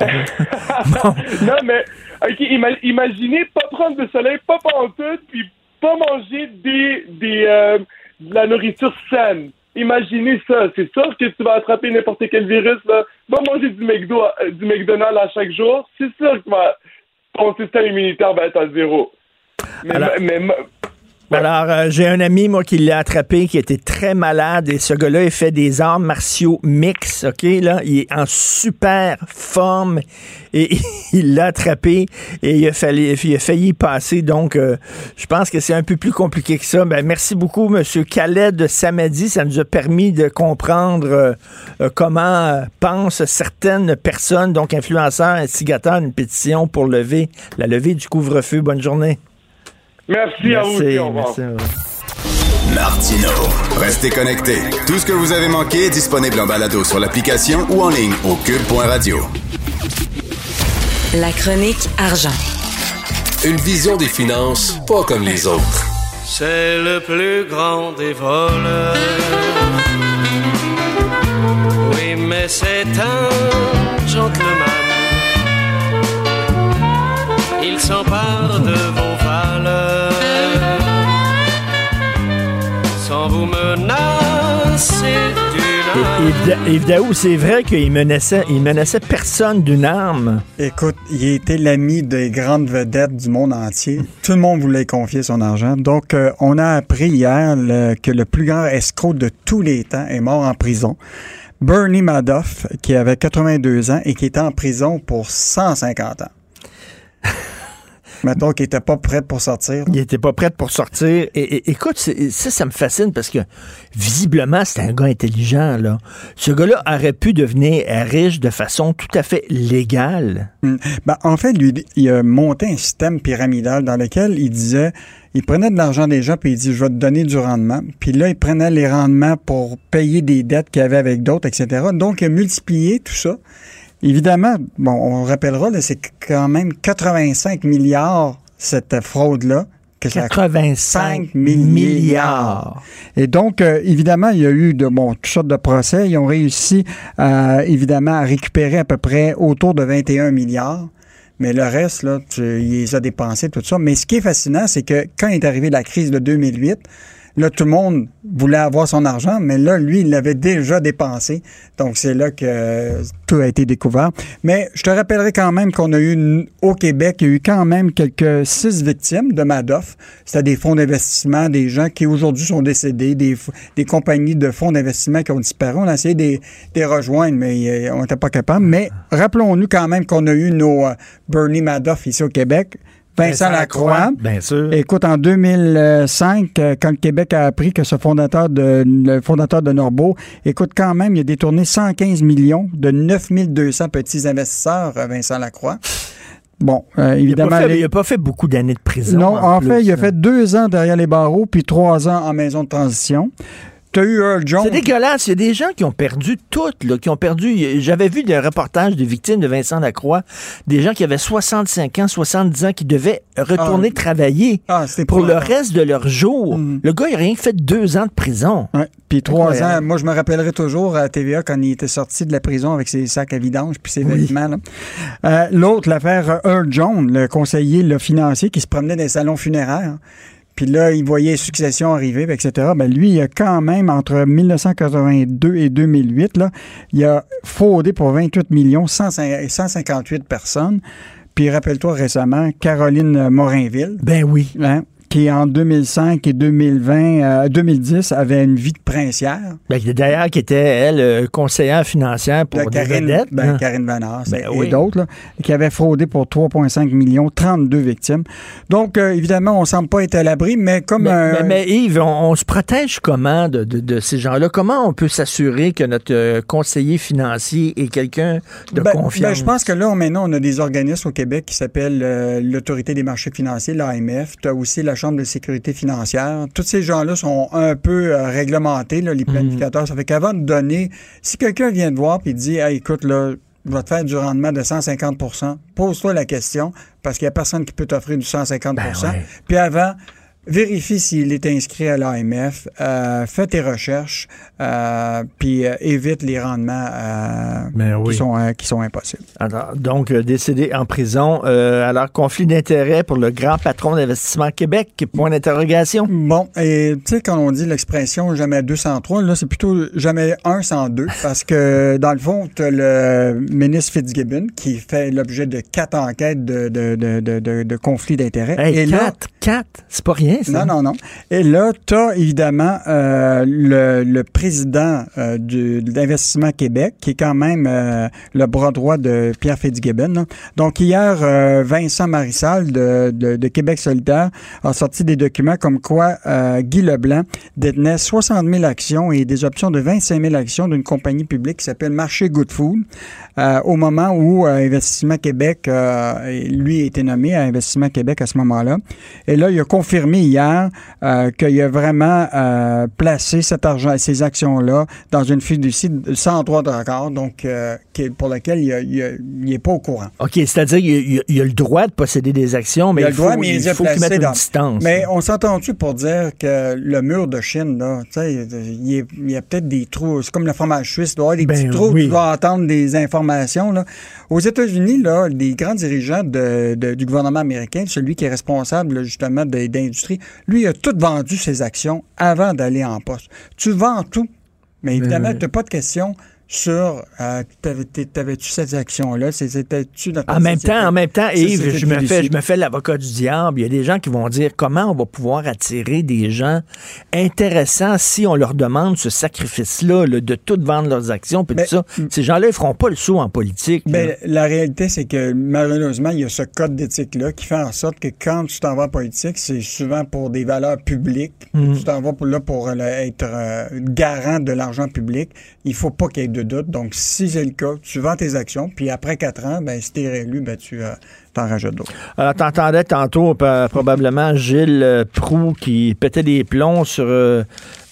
non, mais ok, ima- imaginez pas prendre de soleil, pas pantoute, puis pas manger des, des, euh, de la nourriture saine. Imaginez ça. C'est sûr que tu vas attraper n'importe quel virus. Là. Va manger du, McDo, euh, du McDonald's à chaque jour. C'est sûr que tu vas- ton système immunitaire va être à zéro. Mais, Alors- mais- mais- Alors, euh, j'ai un ami, moi, qui l'a attrapé, qui était très malade, et ce gars-là, il fait des arts martiaux mix, OK, là, il est en super forme, et il l'a attrapé, et il a, fallu, il a failli passer, donc euh, je pense que c'est un peu plus compliqué que ça. Ben, merci beaucoup, Monsieur Khaled de Samedi, ça nous a permis de comprendre euh, comment pensent certaines personnes, donc influenceurs, instigateurs, une pétition pour lever la levée du couvre-feu. Bonne journée. Merci, à vous aussi. Au revoir. merci, au revoir. Martino. Restez connectés. Tout ce que vous avez manqué est disponible en balado sur l'application ou en ligne au cube.radio. La chronique argent. Une vision des finances pas comme les autres. C'est le plus grand des voleurs. Oui, mais c'est un gentleman. Il s'empare de vos Yves Daou, c'est vrai qu'il menaçait, il menaçait personne d'une arme. Écoute, il était l'ami des grandes vedettes du monde entier. Tout le monde voulait confier son argent. Donc, euh, on a appris hier le- que le plus grand escroc de tous les temps est mort en prison. Bernie Madoff, qui avait 82 ans et qui était en prison pour 150 ans. Mettons qu'il était pas prêt pour sortir. Il était pas prêt pour sortir. Et, et- écoute, ça, ça me fascine parce que visiblement, c'est un gars intelligent, là. Ce gars-là aurait pu devenir riche de façon tout à fait légale. Hmm. Ben, en fait, lui, il a monté un système pyramidal dans lequel il disait, il prenait de l'argent des gens puis il dit, je vais te donner du rendement. Puis là, il prenait les rendements pour payer des dettes qu'il avait avec d'autres, etc. Donc, il a multiplié tout ça. Évidemment, bon, on rappellera, là, c'est quand même 85 milliards, cette fraude-là. que ça a 85 milliards. et donc, euh, évidemment, il y a eu de bon, toutes sortes de procès. Ils ont réussi, euh, évidemment, à récupérer à peu près autour de 21 milliards. Mais le reste, là, tu, il les a dépensés, tout ça. Mais ce qui est fascinant, c'est que quand est arrivée la crise de 2008, là, tout le monde voulait avoir son argent, mais là, lui, il l'avait déjà dépensé. Donc, c'est là que euh, tout a été découvert. Mais je te rappellerai quand même qu'on a eu, au Québec, il y a eu quand même quelques six victimes de Madoff. C'était des fonds d'investissement, des gens qui aujourd'hui sont décédés, des, des compagnies de fonds d'investissement qui ont disparu. On a essayé de les- de les rejoindre, mais euh, on n'était pas capable. Mais rappelons-nous quand même qu'on a eu nos euh, Bernie Madoff ici au Québec. Vincent, Lacroix. Bien sûr. Écoute, en 2005, euh, quand le Québec a appris que ce fondateur de, le fondateur de Norbeau, écoute, quand même, il a détourné 115 millions de 9200 petits investisseurs, euh, Vincent Lacroix. Bon, euh, Il n'a évidemment. pas, fait- les- il a pas fait beaucoup d'années de prison. non, en, fait, il a là. fait deux ans derrière les barreaux, puis trois ans en maison de transition. Tu as eu Earl Jones? C'est dégueulasse. Il y a des gens qui ont perdu tout, là, qui ont perdu. J'avais vu des reportages de victimes de Vincent Lacroix, des gens qui avaient 65 ans, 70 ans, qui devaient retourner Ah. travailler Ah, pour le reste de leur jour. Le gars, il a rien fait deux ans de prison. Ouais. Puis trois ans, moi je me rappellerai toujours à TVA quand il était sorti de la prison avec ses sacs à vidange puis ses vêtements. là. Euh, L'autre, l'affaire Earl Jones, le conseiller le financier qui se promenait dans les salons funéraires. Puis là, il voyait Succession arriver, etc. Ben lui, il a quand même, entre 1982 et 2008, là, il a fraudé pour 28 millions 105 158 personnes. Puis rappelle-toi récemment, Caroline Morinville. Ben oui. hein, qui en 2005 et 2020, euh, 2010 avait une vie de princière. Ben, D'ailleurs, qui était, elle, euh, conseillère financière pour De des Karine, ben, hein. Karine Vanasse Ben et oui. d'autres, qui avaient fraudé pour 3,5 millions, 32 victimes. Donc, euh, évidemment, on ne semble pas être à l'abri, mais comme... Mais, un- mais- mais Yves, on, on se protège comment de, de- de ces gens-là? Comment on peut s'assurer que notre euh, conseiller financier est quelqu'un de Ben, confiance? ben, je pense que là, on- maintenant, on a des organismes au Québec qui s'appellent euh, l'Autorité des marchés financiers, l'AMF. Tu as aussi la Chambre de sécurité financière. Tous ces gens-là sont un peu euh, réglementés, là, les planificateurs. Ça fait qu'avant de donner, si quelqu'un vient te voir et dit Hey, écoute, là, je vais te faire du rendement de 150% pose-toi la question, parce qu'il n'y a personne qui peut t'offrir du 150 Ben ouais. Puis avant, vérifie s'il est inscrit à l'AMF, euh, fais tes recherches, euh, puis euh, évite les rendements euh, Ben oui. qui, sont, euh, qui sont impossibles. Alors, donc, euh, décédé en prison. Euh, alors, conflit d'intérêt pour le grand patron d'investissement Québec, point d'interrogation. Bon, et tu sais, quand on dit l'expression jamais 203, là, c'est plutôt jamais 1 sans 2, parce que dans le fond, tu as le ministre Fitzgibbon qui fait l'objet de quatre enquêtes de, de, de, de, conflits d'intérêt. Hey, et là, quatre, quatre, c'est pas rien, Non, non, non. Et là, tu as évidemment euh, le, président euh, l'Investissement Québec, qui est quand même euh, le bras droit de Pierre Fitzgibbon. là. Donc, hier, euh, Vincent Marissal de, Québec solidaire a sorti des documents comme quoi Guy Leblanc détenait 60 000 actions et des options de 25 000 actions d'une compagnie publique qui s'appelle Marché Good Food, au moment où Investissement Québec, lui, a été nommé à Investissement Québec à ce moment-là. Et là, il a confirmé hier euh, qu'il a vraiment euh, placé cet argent, ces actions-là dans une fiducie sans droit de regard, donc euh, pour laquelle il n'est pas au courant. OK, c'est-à-dire qu'il a, il a le droit de posséder des actions, mais il faut, qu'il mette une distance. Mais on s'entend-tu pour dire que le mur de Chine, là, il, y a peut-être des trous. C'est comme le fromage suisse, il doit y avoir des Ben petits trous, oui. tu dois entendre des informations. Là. Aux États-Unis, là, les grands dirigeants de- de- du gouvernement américain, celui qui est responsable là, justement de- d'industrie, lui, il a tout vendu ses actions avant d'aller en poste. Tu vends tout, mais évidemment, tu n'as pas de question sur euh, t'avais- t'avais-tu cette action-là? C'était-tu ta En même temps, en même temps, Yves, je me fais, je me fais l'avocat du diable. Il y a des gens qui vont dire comment on va pouvoir attirer des gens intéressants si on leur demande ce sacrifice-là, là, de tout vendre leurs actions, puis tout ça? Ces gens-là, ils feront pas le saut en politique. là. Ben, la réalité, c'est que malheureusement, il y a ce code d'éthique-là qui fait en sorte que quand tu t'en vas en politique, c'est souvent pour des valeurs publiques. Mhm. Tu t'en vas pour, là pour euh, être euh, garant de l'argent public. Il faut pas qu'il y ait de doute. Donc, si c'est le cas, tu vends tes actions, puis après quatre ans, ben, si tu es réélu, ben, tu euh, t'en rajoutes d'autres. Alors, t'entendais tantôt pa- probablement Gilles euh, Proux qui pétait des plombs sur euh,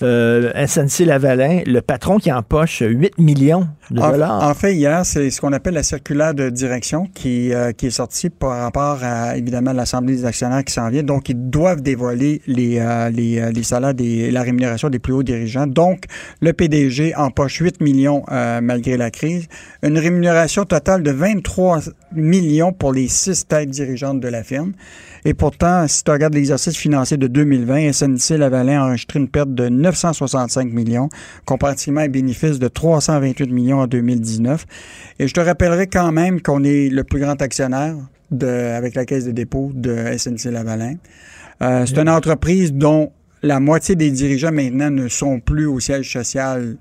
euh, SNC-Lavalin, le patron qui empoche 8 millions de En, dollars. en fait, hier, c'est ce qu'on appelle la circulaire de direction qui, euh, qui est sortie par rapport à, évidemment, l'Assemblée des actionnaires qui s'en vient. Donc, ils doivent dévoiler les, euh, les, euh, les salaires, des, la rémunération des plus hauts dirigeants. Donc, le PDG empoche 8 millions euh, malgré la crise. Une rémunération totale de 23 millions pour les six têtes dirigeantes de la firme. Et pourtant, si tu regardes l'exercice financier de 2020, SNC-Lavalin a enregistré une perte de 965 millions, comparativement à un bénéfice de 328 millions en 2019. Et je te rappellerai quand même qu'on est le plus grand actionnaire de, avec la caisse de dépôt de SNC-Lavalin. Euh, c'est une entreprise dont la moitié des dirigeants maintenant ne sont plus au siège social,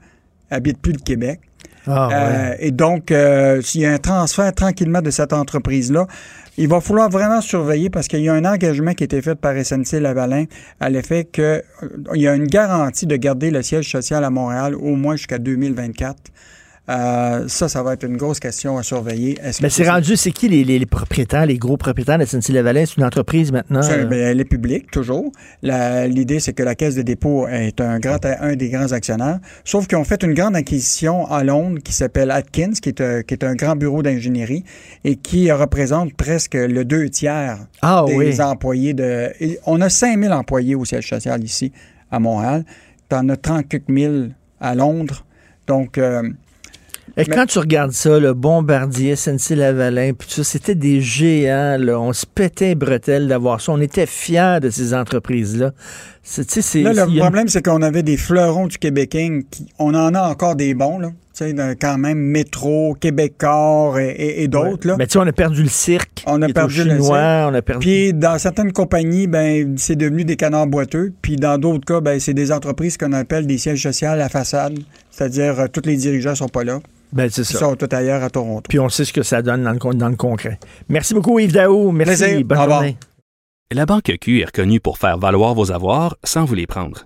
habitent plus le Québec. Ah, ouais. Euh, et donc, euh, s'il y a un transfert tranquillement de cette entreprise-là, il va falloir vraiment surveiller parce qu'il y a un engagement qui a été fait par SNC-Lavalin à l'effet qu'il y a une garantie de garder le siège social à Montréal au moins jusqu'à 2024. Euh, ça, ça va être une grosse question à surveiller. Mais c'est rendu, c'est qui les, propriétaires, les gros propriétaires de SNC-Lavalin? C'est une entreprise maintenant? C'est- euh, ben, elle est publique, toujours. L'idée, c'est que la Caisse de dépôt est un, grand, un des grands actionnaires. Sauf qu'ils ont fait une grande acquisition à Londres qui s'appelle Atkins, qui est, un, qui est un grand bureau d'ingénierie et qui représente presque le deux tiers Ah, des oui. employés de... On a 5000 employés au siège social ici, à Montréal. T'en as 30 quelques mille à Londres. Donc... euh, Et mais- quand tu regardes ça, le Bombardier, SNC-Lavalin, puis ça, c'était des géants, là. On se pétait les bretelles d'avoir ça. On était fiers de ces entreprises-là. Là, le problème, c'est qu'on avait des fleurons du. Qui, on en a encore des bons, là. Quand même, Métro, Québécois et, et- et d'autres, là. Mais tu sais, on a perdu le cirque. On a perdu le chinois, cirque. on a perdu... Puis dans certaines compagnies, ben c'est devenu des canards boiteux. Puis dans d'autres cas, ben c'est des entreprises qu'on appelle des sièges sociaux à façade. C'est-à-dire, euh, tous les dirigeants sont pas là. Ben, c'est Ils ça. sont tout ailleurs à Toronto. Puis on sait ce que ça donne dans le, con- dans le concret. Merci beaucoup, Yves Daou. Merci. Plaisir. Bonne Au revoir. journée. La Banque Q est reconnue pour faire valoir vos avoirs sans vous les prendre.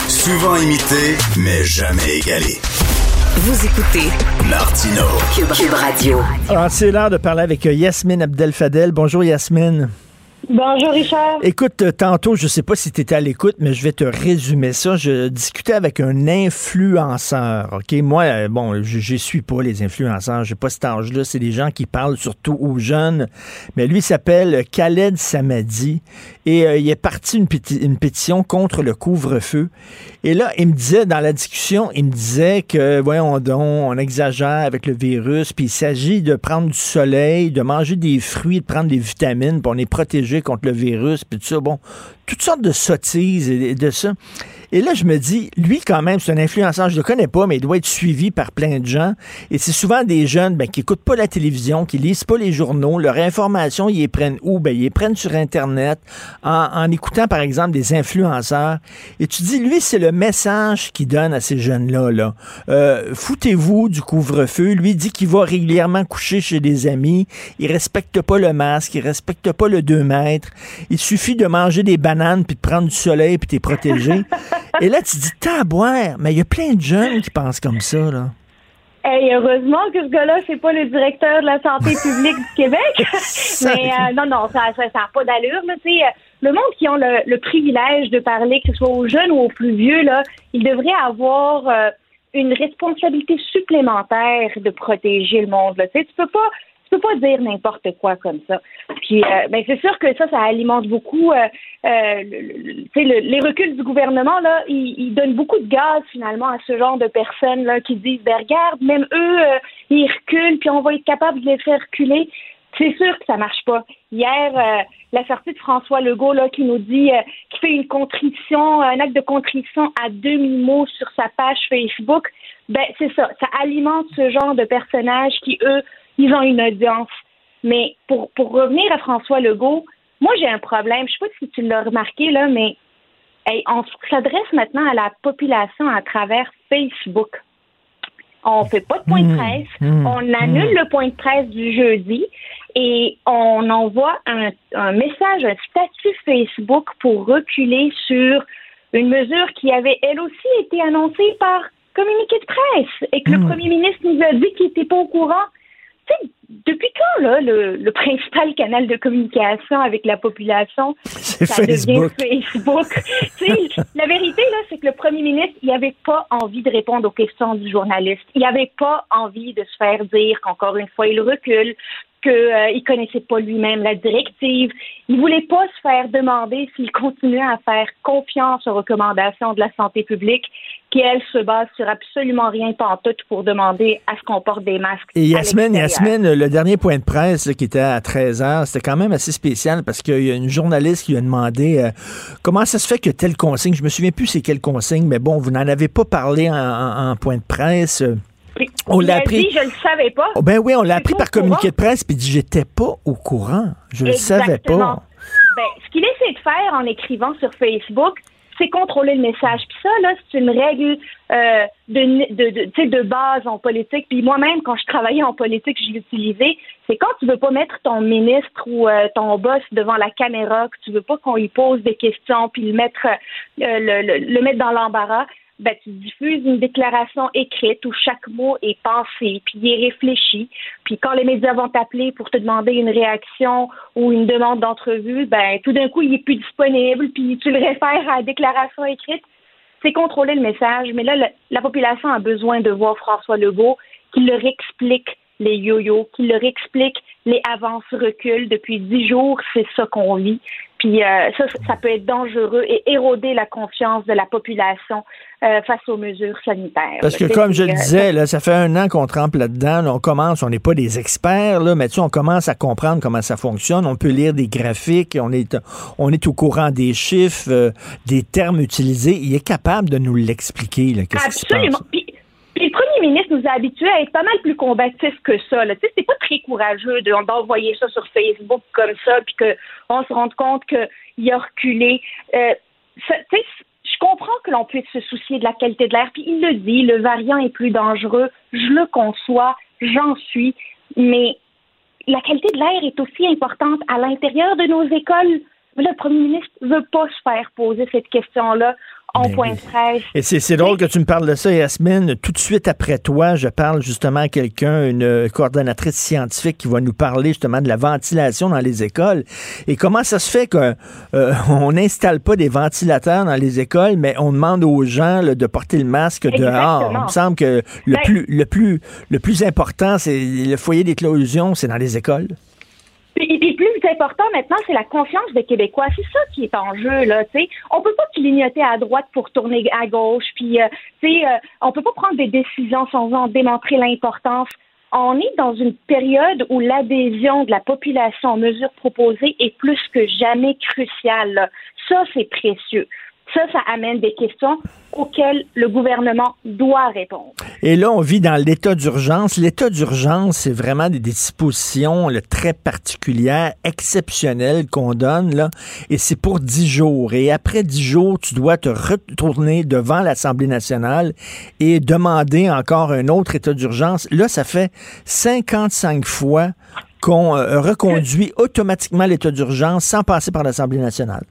souvent imité, mais jamais égalé. Vous écoutez Martino. Cube, Cube Radio. Alors, c'est l'heure de parler avec Yasmine Abdel-Fadel. Bonjour, Yasmine. Bonjour Richard. Écoute, euh, tantôt, je sais pas si tu étais à l'écoute, mais je vais te résumer ça. Je discutais avec un influenceur, OK? Moi, euh, bon, je, je suis pas les influenceurs, j'ai pas cet âge-là. C'est des gens qui parlent surtout aux jeunes. Mais lui s'appelle Khaled Samadi et euh, il est parti une, péti- une pétition contre le couvre-feu. Et là, il me disait, dans la discussion, il me disait que, voyons on exagère avec le virus, puis il s'agit de prendre du soleil, de manger des fruits, de prendre des vitamines, puis on est protégé contre le virus, puis tout ça. Bon, toutes sortes de sottises et de ça. Et là, je me dis, lui, quand même, c'est un influenceur, je le connais pas, mais il doit être suivi par plein de gens. Et c'est souvent des jeunes ben, qui écoutent pas la télévision, qui lisent pas les journaux. Leur information, ils les prennent où? Ben, ils les prennent sur Internet, en, en écoutant, par exemple, des influenceurs. Et tu dis, lui, c'est le message qu'il donne à ces jeunes-là. Là. Euh, Foutez-vous du couvre-feu. Lui dit qu'il va régulièrement coucher chez des amis. Il respecte pas le masque. Il respecte pas le 2 mètres. Il suffit de manger des bananes puis de prendre du soleil puis t'es protégé. Et là, tu dis, t'as à boire. Mais il y a plein de jeunes qui pensent comme ça, là. Hey, heureusement que ce gars-là, c'est pas le directeur de la santé publique du Québec. Mais euh, non, non, ça ça, ça pas d'allure. Là, tu sais, euh, le monde qui ont le, le privilège de parler, que ce soit aux jeunes ou aux plus vieux, là, ils devraient avoir euh, une responsabilité supplémentaire de protéger le monde. Là. Tu sais, tu peux pas tu peux pas dire n'importe quoi comme ça. Puis, euh, ben c'est sûr que ça, ça alimente beaucoup. Euh, euh, les reculs du gouvernement là, ils, ils donnent beaucoup de gaz finalement à ce genre de personnes là qui disent, ben regarde, même eux, euh, ils reculent, puis on va être capable de les faire reculer. C'est sûr que ça marche pas. Hier, euh, la sortie de François Legault là, qui nous dit, euh, qui fait une contrition, un acte de contrition à demi-mot sur sa page Facebook, ben c'est ça. Ça alimente ce genre de personnages qui, eux, ils ont une audience. Mais pour, pour revenir à François Legault, moi j'ai un problème. Je sais pas si tu l'as remarqué là, mais hey, on s'adresse maintenant à la population à travers Facebook. On fait pas de point de Mmh, presse, mmh, on annule mmh. le point de presse du jeudi et on envoie un, un message, un statut Facebook pour reculer sur une mesure qui avait elle aussi été annoncée par communiqué de presse et que le premier ministre nous a dit qu'il n'était pas au courant. Depuis quand, là, le, le principal canal de communication avec la population, ça Facebook. devient Facebook? la vérité, là, c'est que le premier ministre, il n'avait pas envie de répondre aux questions du journaliste. Il n'avait pas envie de se faire dire qu'encore une fois, il recule, qu'il ne connaissait pas lui-même la directive. Il voulait pas se faire demander s'il continuait à faire confiance aux recommandations de la santé publique, qui, elles, se basent sur absolument rien pantoute pour demander à ce qu'on porte des masques. Et Yasmine. Yasmine, le dernier point de presse là, qui était à 13 heures, c'était quand même assez spécial parce qu'il y a une journaliste qui lui a demandé euh, comment ça se fait que telle consigne, je me souviens plus c'est quelle consigne, mais bon, vous n'en avez pas parlé en, en- en point de presse. On l'a appris. dit, je le savais pas. Oh, ben oui, on l'a appris par courant. communiqué de presse, puis dit j'étais pas au courant, je le savais pas. Ben, ce qu'il essaie de faire en écrivant sur Facebook, c'est contrôler le message. Puis ça, là, c'est une règle euh, de, de, de, base en politique. Puis moi-même, quand je travaillais en politique, je l'utilisais. C'est quand tu veux pas mettre ton ministre ou euh, ton boss devant la caméra, que tu veux pas qu'on lui pose des questions, puis le mettre, euh, le- le mettre dans l'embarras. Ben, tu diffuses une déclaration écrite où chaque mot est pensé, puis il est réfléchi. Puis quand les médias vont t'appeler pour te demander une réaction ou une demande d'entrevue, ben tout d'un coup, il est plus disponible, puis tu le réfères à la déclaration écrite. C'est contrôler le message. Mais là, la population a besoin de voir François Legault qui leur explique les yo-yo, qui leur explique les avances-reculs. Depuis dix jours, c'est ça qu'on vit. Puis euh, ça, ça peut être dangereux et éroder la confiance de la population euh, face aux mesures sanitaires. Parce que comme je le euh, disais, là, ça fait un an qu'on trempe là-dedans. là, on commence, on n'est pas des experts, là, mais tu sais, on commence à comprendre comment ça fonctionne. On peut lire des graphiques, on est, on est au courant des chiffres, euh, des termes utilisés. Il est capable de nous l'expliquer. là, Qu'est-ce qui se Absolument. passe? Puis, ministre nous a habitués à être pas mal plus combatifs que ça. Tu sais, c'est pas très courageux de- d'envoyer ça sur Facebook comme ça, puis qu'on se rende compte qu'il a reculé. Euh, je comprends que l'on puisse se soucier de la qualité de l'air, puis il le dit, le variant est plus dangereux. Je le conçois, j'en suis, mais la qualité de l'air est aussi importante à l'intérieur de nos écoles. Le premier ministre veut pas se faire poser cette question-là en Ben point de presse. Et c'est c'est drôle que tu me parles de ça, Yasmine. Tout de suite après toi, je parle justement à quelqu'un, une euh, coordonnatrice scientifique qui va nous parler justement de la ventilation dans les écoles. Et comment ça se fait qu'on n'installe pas des ventilateurs dans les écoles, mais on demande aux gens là, de porter le masque dehors? Il me semble que le Ben- plus le plus le plus important, c'est le foyer d'éclosion, c'est dans les écoles. Et puis, plus important maintenant, c'est la confiance des Québécois. C'est ça qui est en jeu, là, tu sais. On peut pas clignoter à droite pour tourner à gauche, puis, euh, tu euh, on peut pas prendre des décisions sans en démontrer l'importance. On est dans une période où l'adhésion de la population aux mesures proposées est plus que jamais cruciale. Ça, c'est précieux. Ça, ça amène des questions auxquelles le gouvernement doit répondre. Et là, on vit dans l'état d'urgence. L'état d'urgence, c'est vraiment des dispositions là, très particulières, exceptionnelles qu'on donne, là, et c'est pour dix jours. Et après dix jours, tu dois te retourner devant l'Assemblée nationale et demander encore un autre état d'urgence. Là, ça fait 55 fois qu'on euh, reconduit automatiquement l'état d'urgence sans passer par l'Assemblée nationale.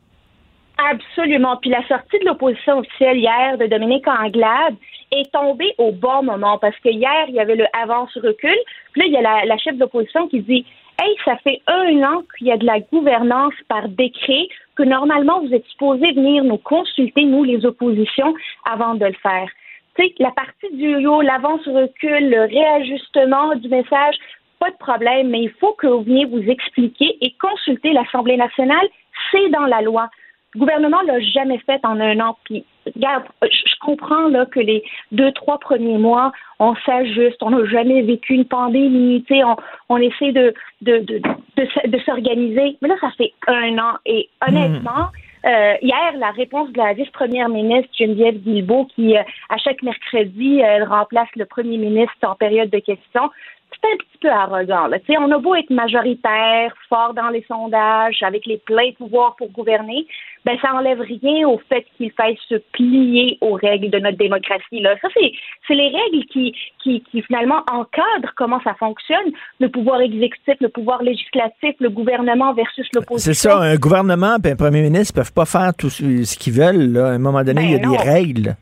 Absolument. Puis la sortie de l'opposition officielle hier de Dominique Anglade est tombée au bon moment parce que hier, il y avait le avance-recul. Puis là, il y a la, la chef de l'opposition qui dit Hey, ça fait un an qu'il y a de la gouvernance par décret, que normalement, vous êtes supposés venir nous consulter, nous, les oppositions, avant de le faire. tu sais, la partie du yo, l'avance-recul, le réajustement du message, pas de problème, mais il faut que vous veniez vous expliquer et consulter l'Assemblée nationale. C'est dans la loi. Le gouvernement l'a jamais fait en un an. Puis, regarde, je comprends là que les deux, trois premiers mois, on s'ajuste, on n'a jamais vécu une pandémie, tu sais, on, on essaie de, de, de, de, de s'organiser. Mais là, ça fait un an. Et honnêtement, euh, hier, la réponse de la vice-première ministre Geneviève Guilbeault, qui, euh, à chaque mercredi, elle remplace le premier ministre en période de questions, c'est un petit peu arrogant. Là. Tu sais, on a beau être majoritaire, fort dans les sondages, avec les pleins pouvoirs pour gouverner, ben ça enlève rien au fait qu'il faille se plier aux règles de notre démocratie. Là. Ça, c'est, c'est les règles qui, qui, qui finalement encadrent comment ça fonctionne, le pouvoir exécutif, le pouvoir législatif, le gouvernement versus l'opposition. C'est ça, un gouvernement et un premier ministre ne peuvent pas faire tout ce qu'ils veulent. là. À un moment donné, il y a Ben non. des règles.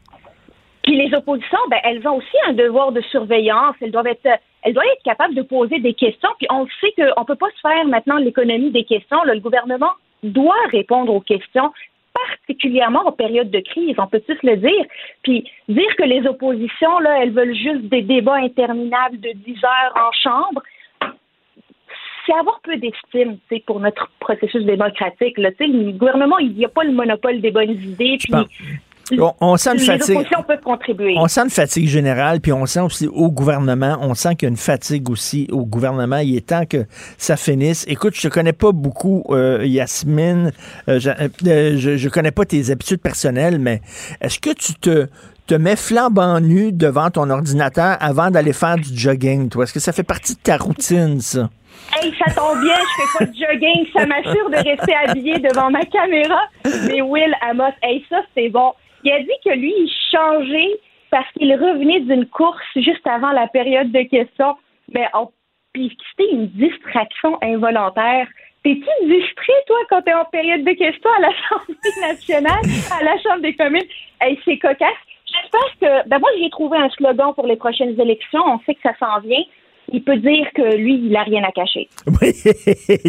Puis les oppositions, ben, elles ont aussi un devoir de surveillance. Elles doivent être, elles doivent être capables de poser des questions. Puis on sait qu'on ne peut pas se faire maintenant l'économie des questions. Là, le gouvernement doit répondre aux questions, particulièrement en période de crise. On peut tous le dire. Puis dire que les oppositions, là, elles veulent juste des débats interminables de 10 heures en chambre, c'est avoir peu d'estime pour notre processus démocratique. Là. Tu sais, Le gouvernement, il n'y a pas le monopole des bonnes idées. Puis On, on sent une fatigue. contribuer. On sent une fatigue générale, puis on sent aussi au gouvernement, on sent qu'il y a une fatigue aussi au gouvernement. Il est temps que ça finisse. Écoute, je te connais pas beaucoup, euh, Yasmine. Euh, je, euh, je, je connais pas tes habitudes personnelles, mais est-ce que tu te te mets flambant nu devant ton ordinateur avant d'aller faire du jogging, toi? Est-ce que ça fait partie de ta routine, ça? Hey, ça tombe bien, je fais pas de jogging, ça m'assure de rester habillé devant ma caméra. Mais Will Amos, hey, ça c'est bon. Il a dit que lui, il changeait parce qu'il revenait d'une course juste avant la période de questions. Mais on, puis c'était une distraction involontaire. T'es-tu distrait, toi, quand t'es en période de questions à l'Assemblée nationale, à la Chambre des communes? Hey, c'est cocasse. J'espère que, ben moi, j'ai trouvé un slogan pour les prochaines élections. On sait que ça s'en vient. Il peut dire que lui, il a rien à cacher. Oui,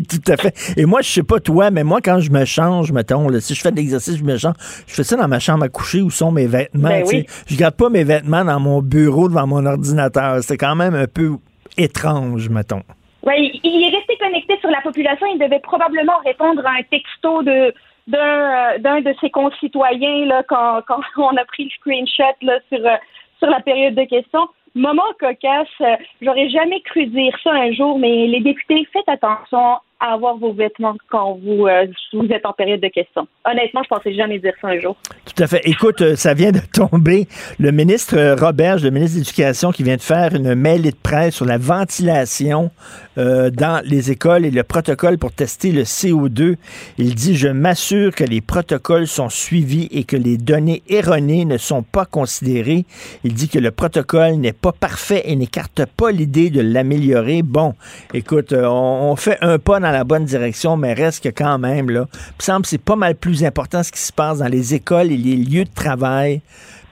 tout à fait. Et moi, je sais pas toi, mais moi, quand je me change, mettons, là, si je fais de l'exercice, je me change, je fais ça dans ma chambre à coucher où sont mes vêtements. Ben oui. Je garde pas mes vêtements dans mon bureau devant mon ordinateur. C'est quand même un peu étrange, mettons. Oui, il est resté connecté sur la population. Il devait probablement répondre à un texto de d'un euh, de ses concitoyens là quand, quand on a pris le screenshot là sur euh, sur la période de questions. Moment cocasse, euh, j'aurais jamais cru dire ça un jour, mais les députés, faites attention à avoir vos vêtements quand vous euh, vous êtes en période de questions. Honnêtement, je pensais jamais dire ça un jour. Tout à fait. Écoute, euh, ça vient de tomber. Le ministre euh, Roberge, le ministre de l'Éducation, qui vient de faire une mêlée de presse sur la ventilation dans les écoles et le protocole pour tester le CO2. Il dit Je m'assure que les protocoles sont suivis et que les données erronées ne sont pas considérées. Il dit que le protocole n'est pas parfait et n'écarte pas l'idée de l'améliorer. Bon, écoute, on, on fait un pas dans la bonne direction, mais reste que quand même, là, il me semble que c'est pas mal plus important ce qui se passe dans les écoles et les lieux de travail.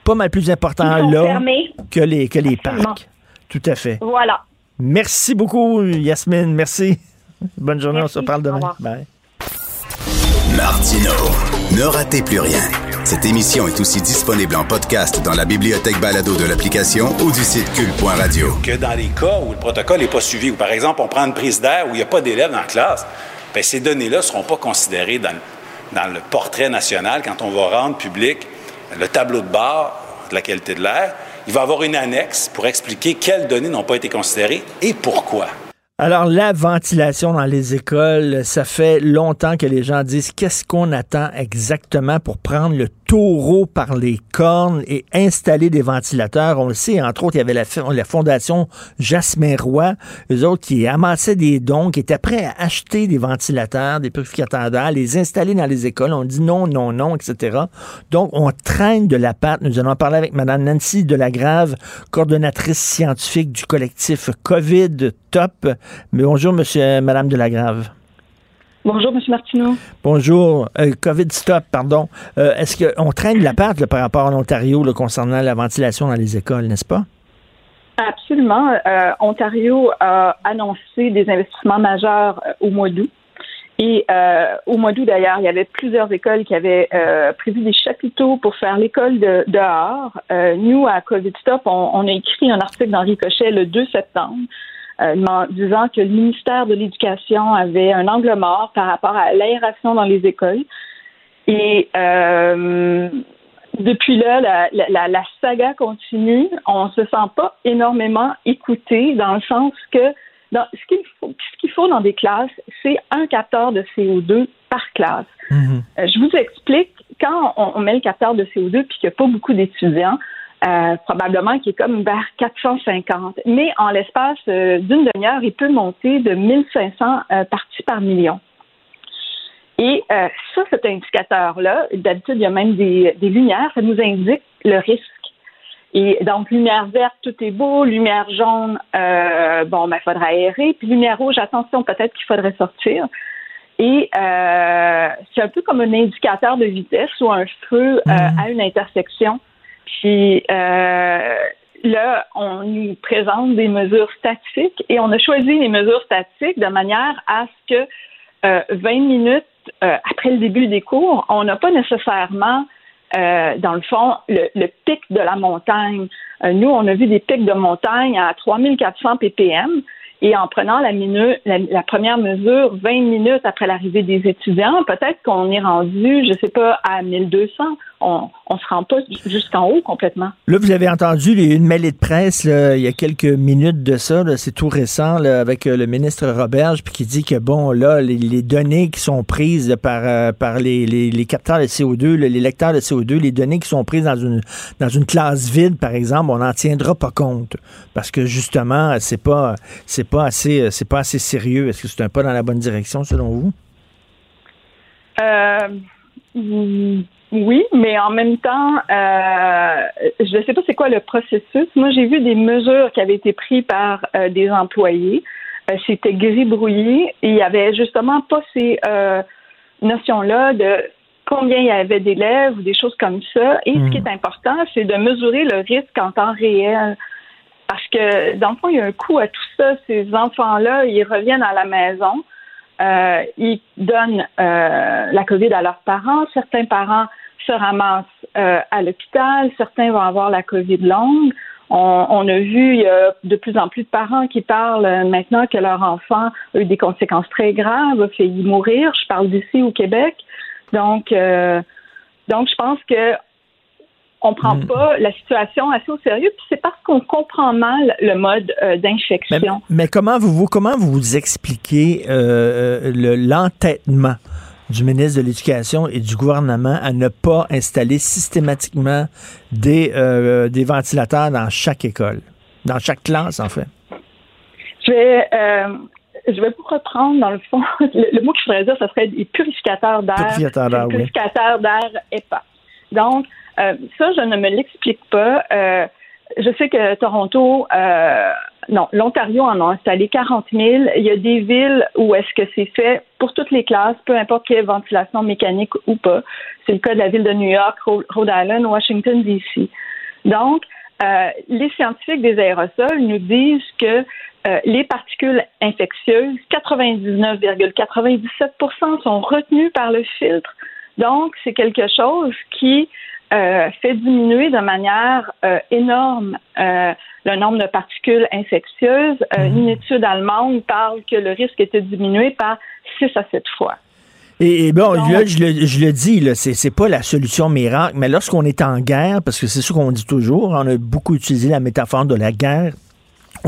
Pas mal plus important là fermés. que les, que les Absolument. parcs. Tout à fait. Voilà. Merci beaucoup, Yasmine. Merci. Bonne journée. On se parle demain. Bye. Martino, ne ratez plus rien. Cette émission est aussi disponible en podcast dans la bibliothèque balado de l'application ou du site cul.radio. que dans les cas où le protocole n'est pas suivi, ou par exemple, on prend une prise d'air où il n'y a pas d'élèves dans la classe, bien, ces données-là ne seront pas considérées dans, dans le portrait national quand on va rendre public le tableau de bord de la qualité de l'air. Il va y avoir une annexe pour expliquer quelles données n'ont pas été considérées et pourquoi. Alors, la ventilation dans les écoles, ça fait longtemps que les gens disent qu'est-ce qu'on attend exactement pour prendre le taureau par les cornes et installer des ventilateurs. On le sait, entre autres, il y avait la, fondation Jasmin Roy, eux autres qui amassaient des dons, qui étaient prêts à acheter des ventilateurs, des purificateurs d'air, les installer dans les écoles. On dit non, non, non, etc. Donc, on traîne de la patte. Nous allons parler avec Mme Nancy Delagrave, coordonnatrice scientifique du collectif COVID Top. Mais bonjour, monsieur, Madame Delagrave. Bonjour, M. Martineau. Bonjour. Euh, COVID Stop, pardon. Euh, Est-ce qu'on traîne de la patte là, par rapport à l'Ontario concernant la ventilation dans les écoles, n'est-ce pas? Absolument. Euh, Ontario a annoncé des investissements majeurs au mois d'août. Et euh, au mois d'août, d'ailleurs, il y avait plusieurs écoles qui avaient euh, prévu des chapiteaux pour faire l'école de, dehors. Euh, nous, à COVID Stop, on, on, a écrit un article dans Ricochet le 2 septembre euh, disant que le ministère de l'Éducation avait un angle mort par rapport à l'aération dans les écoles. Et euh, depuis là, la, la, la, saga continue. On se sent pas énormément écouté dans le sens que dans, ce qu'il faut, ce qu'il faut dans des classes, c'est un capteur de CO2 par classe. Mhm. Euh, je vous explique, quand on, on, met le capteur de CO2 puis qu'il n'y a pas beaucoup d'étudiants, euh, probablement qu'il est comme vers 450. Mais en l'espace euh, d'une demi-heure, il peut monter de 1500 euh, parties par million. Et euh, ça, cet indicateur-là, d'habitude, il y a même des, des lumières, ça nous indique le risque. Et donc, lumière verte, tout est beau. Lumière jaune, euh, bon, ben, il faudra aérer. Puis lumière rouge, attention, peut-être qu'il faudrait sortir. Et euh, c'est un peu comme un indicateur de vitesse ou un feu euh, à une intersection. Puis euh, là, on nous présente des mesures statiques et on a choisi les mesures statiques de manière à ce que 20 minutes après le début des cours, on n'a pas nécessairement euh, dans le fond, le, pic de la montagne. Euh, nous, on a vu des pics de montagne à 3400 ppm. Et en prenant la, minute, la, la, première mesure 20 minutes après l'arrivée des étudiants, peut-être qu'on est rendu, je sais pas, à 1200. On ne se rend pas jusqu'en haut complètement. Là, vous avez entendu les, une mêlée de presse là, il y a quelques minutes de ça. C'est tout récent là, avec euh, le ministre Roberge puis qui dit que, bon, là, les, les données qui sont prises par, euh, par les, les, les, capteurs de CO2, les lecteurs de CO2, les données qui sont prises dans une, dans une classe vide, par exemple, on n'en tiendra pas compte. Parce que, justement, c'est pas... c'est pas assez c'est pas assez sérieux. Est-ce que c'est un pas dans la bonne direction selon vous? Euh, oui, mais en même temps, euh, je ne sais pas c'est quoi le processus. Moi, j'ai vu des mesures qui avaient été prises par euh, des employés. Euh, C'était gris brouillé il y avait justement pas ces notions-là de combien il y avait d'élèves ou des choses comme ça. Et mmh. ce qui est important, c'est de mesurer le risque en temps réel. Parce que, dans le fond, il y a un coût à tout ça. Ces enfants-là, ils reviennent à la maison, euh, ils donnent euh, la COVID à leurs parents. Certains parents se ramassent euh, à l'hôpital. Certains vont avoir la COVID longue. On, on, a vu, il y a de plus en plus de parents qui parlent maintenant que leur enfant a eu des conséquences très graves, a failli mourir. Je parle d'ici au Québec. Donc, euh, donc je pense que on prend mm. pas la situation assez au sérieux, puis c'est parce qu'on comprend mal le mode euh, d'infection. Mais, mais, comment vous, vous comment vous, expliquez euh, l'entêtement du ministre de l'Éducation et du gouvernement à ne pas installer systématiquement des, euh, des ventilateurs dans chaque école, dans chaque classe en fait? Je vais euh, je vais vous reprendre, dans le fond, le, le mot que je voudrais dire, ce serait des purificateurs d'air. Purificateurs d'air, oui. Purificateurs d'air EPA. Donc, euh, ça, je ne me l'explique pas. Euh, je sais que Toronto, euh, non, l'Ontario en a installé 40 000. Il y a des villes où est-ce que c'est fait pour toutes les classes, peu importe quelle ventilation mécanique ou pas. C'est le cas de la ville de New York, Rhode Island, Washington, D.C. Donc, euh, les scientifiques des aérosols nous disent que euh, les particules infectieuses, 99,97 sont retenues par le filtre. Donc, c'est quelque chose qui euh, fait diminuer de manière euh, énorme euh, le nombre de particules infectieuses. Mhm. Une étude allemande parle que le risque était diminué par 6 à 7 fois. Et, et bon, Donc, là, je le, je le dis, c'est pas la solution miracle, mais lorsqu'on est en guerre, parce que c'est ce qu'on dit toujours, on a beaucoup utilisé la métaphore de la guerre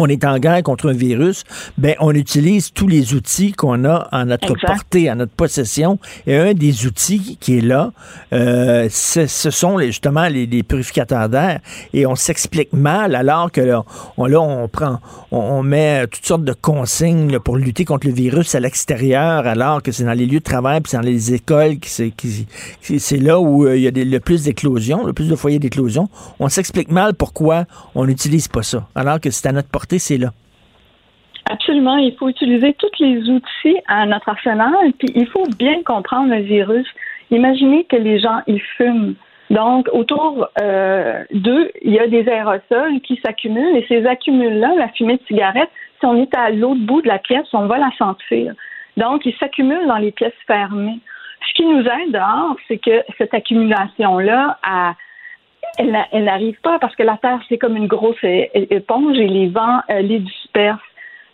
on est en guerre contre un virus, ben on utilise tous les outils qu'on a à notre exact. portée, à notre possession. Et un des outils qui est là, euh, ce sont les, justement les, les purificateurs d'air. Et on s'explique mal alors que là, on, là, on prend, on, met toutes sortes de consignes pour lutter contre le virus à l'extérieur, alors que c'est dans les lieux de travail, puis c'est dans les écoles, c'est, c'est là où euh, il y a le plus d'éclosions, le plus de foyers d'éclosion. On s'explique mal pourquoi on n'utilise pas ça, alors que c'est à notre portée, c'est là. Absolument. Il faut utiliser tous les outils à notre arsenal, puis il faut bien comprendre le virus. Imaginez que les gens, ils fument. Donc, autour euh, d'eux, il y a des aérosols qui s'accumulent et ces accumuls-là, la fumée de cigarette, si on est à l'autre bout de la pièce, on va la sentir. Donc, ils s'accumulent dans les pièces fermées. Ce qui nous aide dehors, c'est que cette accumulation-là, elle, elle n'arrive pas parce que la Terre, c'est comme une grosse éponge et les vents euh, les dispersent.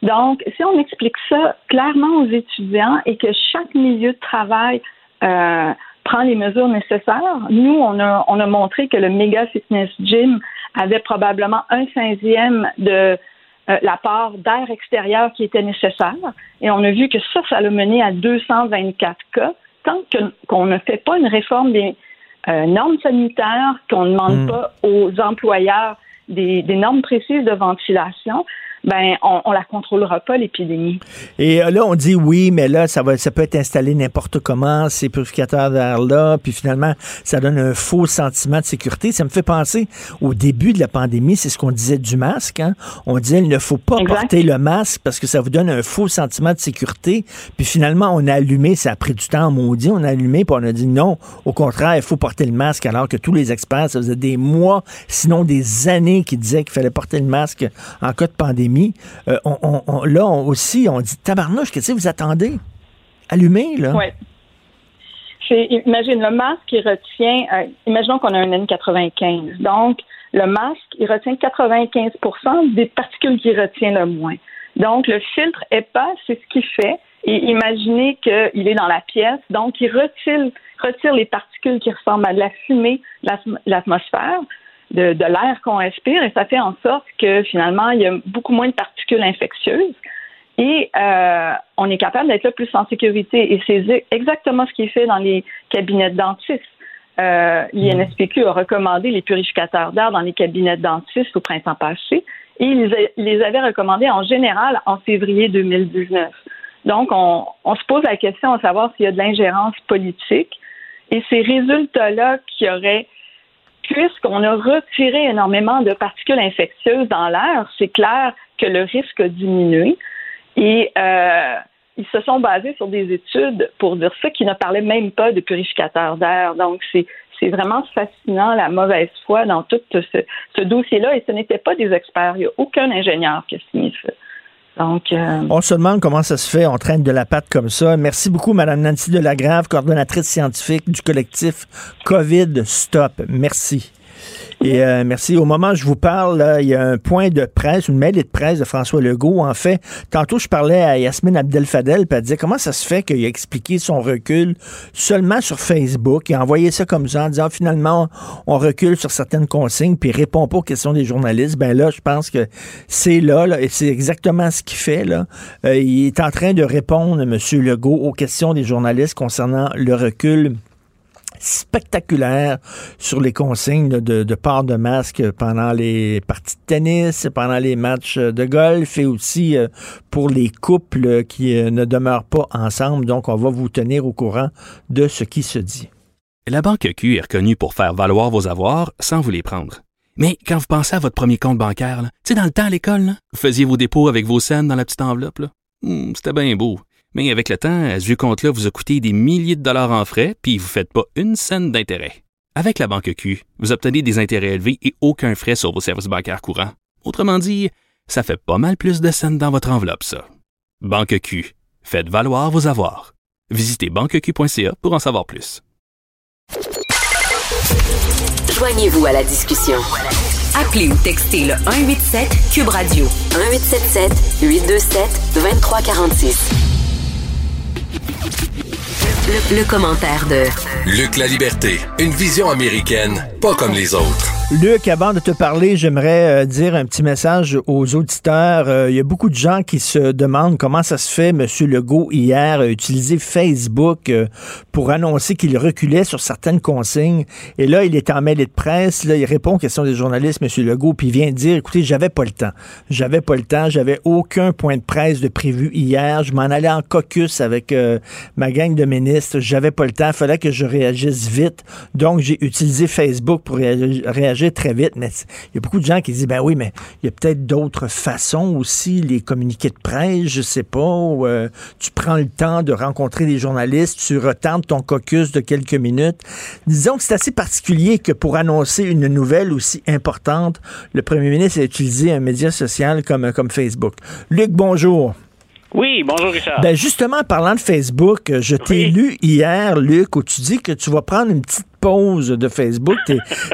Donc, si on explique ça clairement aux étudiants et que chaque milieu de travail euh, prend les mesures nécessaires, nous, on a, on a montré que le Mega Fitness Gym avait probablement un cinquième de euh, la part d'air extérieur qui était nécessaire. Et on a vu que ça, ça l'a mené à 224 cas. Tant qu'on ne fait pas une réforme des euh, normes sanitaires, qu'on ne demande hmm. pas aux employeurs des, des normes précises de ventilation, ben on, on la contrôlera pas l'épidémie. Et euh, là on dit oui, mais là ça va ça peut être installé n'importe comment ces purificateurs d'air là, puis finalement ça donne un faux sentiment de sécurité. Ça me fait penser au début de la pandémie, c'est ce qu'on disait du masque. Hein? On disait il ne faut pas porter le masque parce que ça vous donne un faux sentiment de sécurité. Puis finalement on a allumé, ça a pris du temps, maudit, on a allumé, puis on a dit non, au contraire il faut porter le masque alors que tous les experts, ça faisait des mois, sinon des années qui disaient qu'il fallait porter le masque en cas de pandémie. Euh, on, là aussi, on dit tabarnouche, qu'est-ce que vous attendez? Allumez, là. Oui. Imagine, le masque, il retient, euh, imaginons qu'on a un N95. Donc, le masque, il retient 95% des particules qu'il retient le moins. Donc, le filtre EPA, c'est ce qu'il fait. Et imaginez qu'il est dans la pièce, donc il retire, les particules qui ressemblent à de la fumée, l'atmosphère de, l'air qu'on respire et ça fait en sorte que finalement, il y a beaucoup moins de particules infectieuses et euh, on est capable d'être là plus en sécurité. Et c'est exactement ce qui est fait dans les cabinets de dentistes. Euh, L'INSPQ a recommandé les purificateurs d'air dans les cabinets de dentistes au printemps passé et ils les avait recommandés en général en février 2019. Donc, on, on se pose la question à savoir s'il y a de l'ingérence politique et ces résultats-là qui auraient puisqu'on a retiré énormément de particules infectieuses dans l'air, c'est clair que le risque a diminué. Et euh, ils se sont basés sur des études pour dire ça qui ne parlaient même pas de purificateurs d'air. Donc, c'est c'est vraiment fascinant la mauvaise foi dans tout ce, dossier-là. Et ce n'était pas des experts. Il n'y a aucun ingénieur qui a signé ça. Donc, euh, On se demande comment ça se fait, on traîne de la patte comme ça. Merci beaucoup, Mme Nancy Delagrave, coordonnatrice scientifique du collectif COVID Stop. Merci. Et euh, merci. Au moment où je vous parle, il y a un point de presse, une mêlée de presse de François Legault. En fait, tantôt, je parlais à Yasmine Abdel-Fadel, puis elle disait comment ça se fait qu'il a expliqué son recul seulement sur Facebook? Il a envoyé ça comme ça en disant finalement, on recule sur certaines consignes, puis répond pas aux questions des journalistes. Ben là, je pense que c'est là, là, et c'est exactement ce qu'il fait. Là. Euh, il est en train de répondre, M. Legault, aux questions des journalistes concernant le recul spectaculaire sur les consignes de, port de masque pendant les parties de tennis, pendant les matchs de golf et aussi euh, pour les couples qui euh, ne demeurent pas ensemble. Donc, on va vous tenir au courant de ce qui se dit. La Banque Q est reconnue pour faire valoir vos avoirs sans vous les prendre. Mais quand vous pensez à votre premier compte bancaire, tu sais, dans le temps à l'école, vous faisiez vos dépôts avec vos scènes dans la petite enveloppe. Hmm, c'était bien beau. Mais avec le temps, ce vieux compte-là vous a coûté des milliers de dollars en frais, puis vous ne faites pas une scène d'intérêt. Avec la banque Q, vous obtenez des intérêts élevés et aucun frais sur vos services bancaires courants. Autrement dit, ça fait pas mal plus de scènes dans votre enveloppe, ça. Banque Q, faites valoir vos avoirs. Visitez banqueq.ca pour en savoir plus. Joignez-vous à la discussion. Appelez ou textez le 187 Cube Radio 1877 827 2346. Le, commentaire de Luc La Liberté, une vision américaine, pas comme les autres. Luc, avant de te parler, j'aimerais euh, dire un petit message aux auditeurs. Euh, il y a beaucoup de gens qui se demandent comment ça se fait. Monsieur Legault, hier, a utilisé Facebook euh, pour annoncer qu'il reculait sur certaines consignes. Et là, il est en mêlée de presse. Là, il répond aux questions des journalistes, Monsieur Legault, puis il vient dire, écoutez, j'avais pas le temps. J'avais pas le temps. J'avais aucun point de presse de prévu hier. Je m'en allais en caucus avec ma gang de ministres. J'avais pas le temps. Fallait que je réagisse vite. Donc, j'ai utilisé Facebook pour réagir très vite, mais il y a beaucoup de gens qui disent, ben oui, mais il y a peut-être d'autres façons aussi, les communiqués de presse, je sais pas, euh, tu prends le temps de rencontrer des journalistes, tu retardes ton caucus de quelques minutes. Disons que c'est assez particulier que pour annoncer une nouvelle aussi importante, le premier ministre a utilisé un média social comme, comme Facebook. Luc, bonjour. Oui, bonjour Richard. Ben justement, parlant de Facebook, euh, je t'ai lu hier, Luc, où tu dis que tu vas prendre une petite pause de Facebook.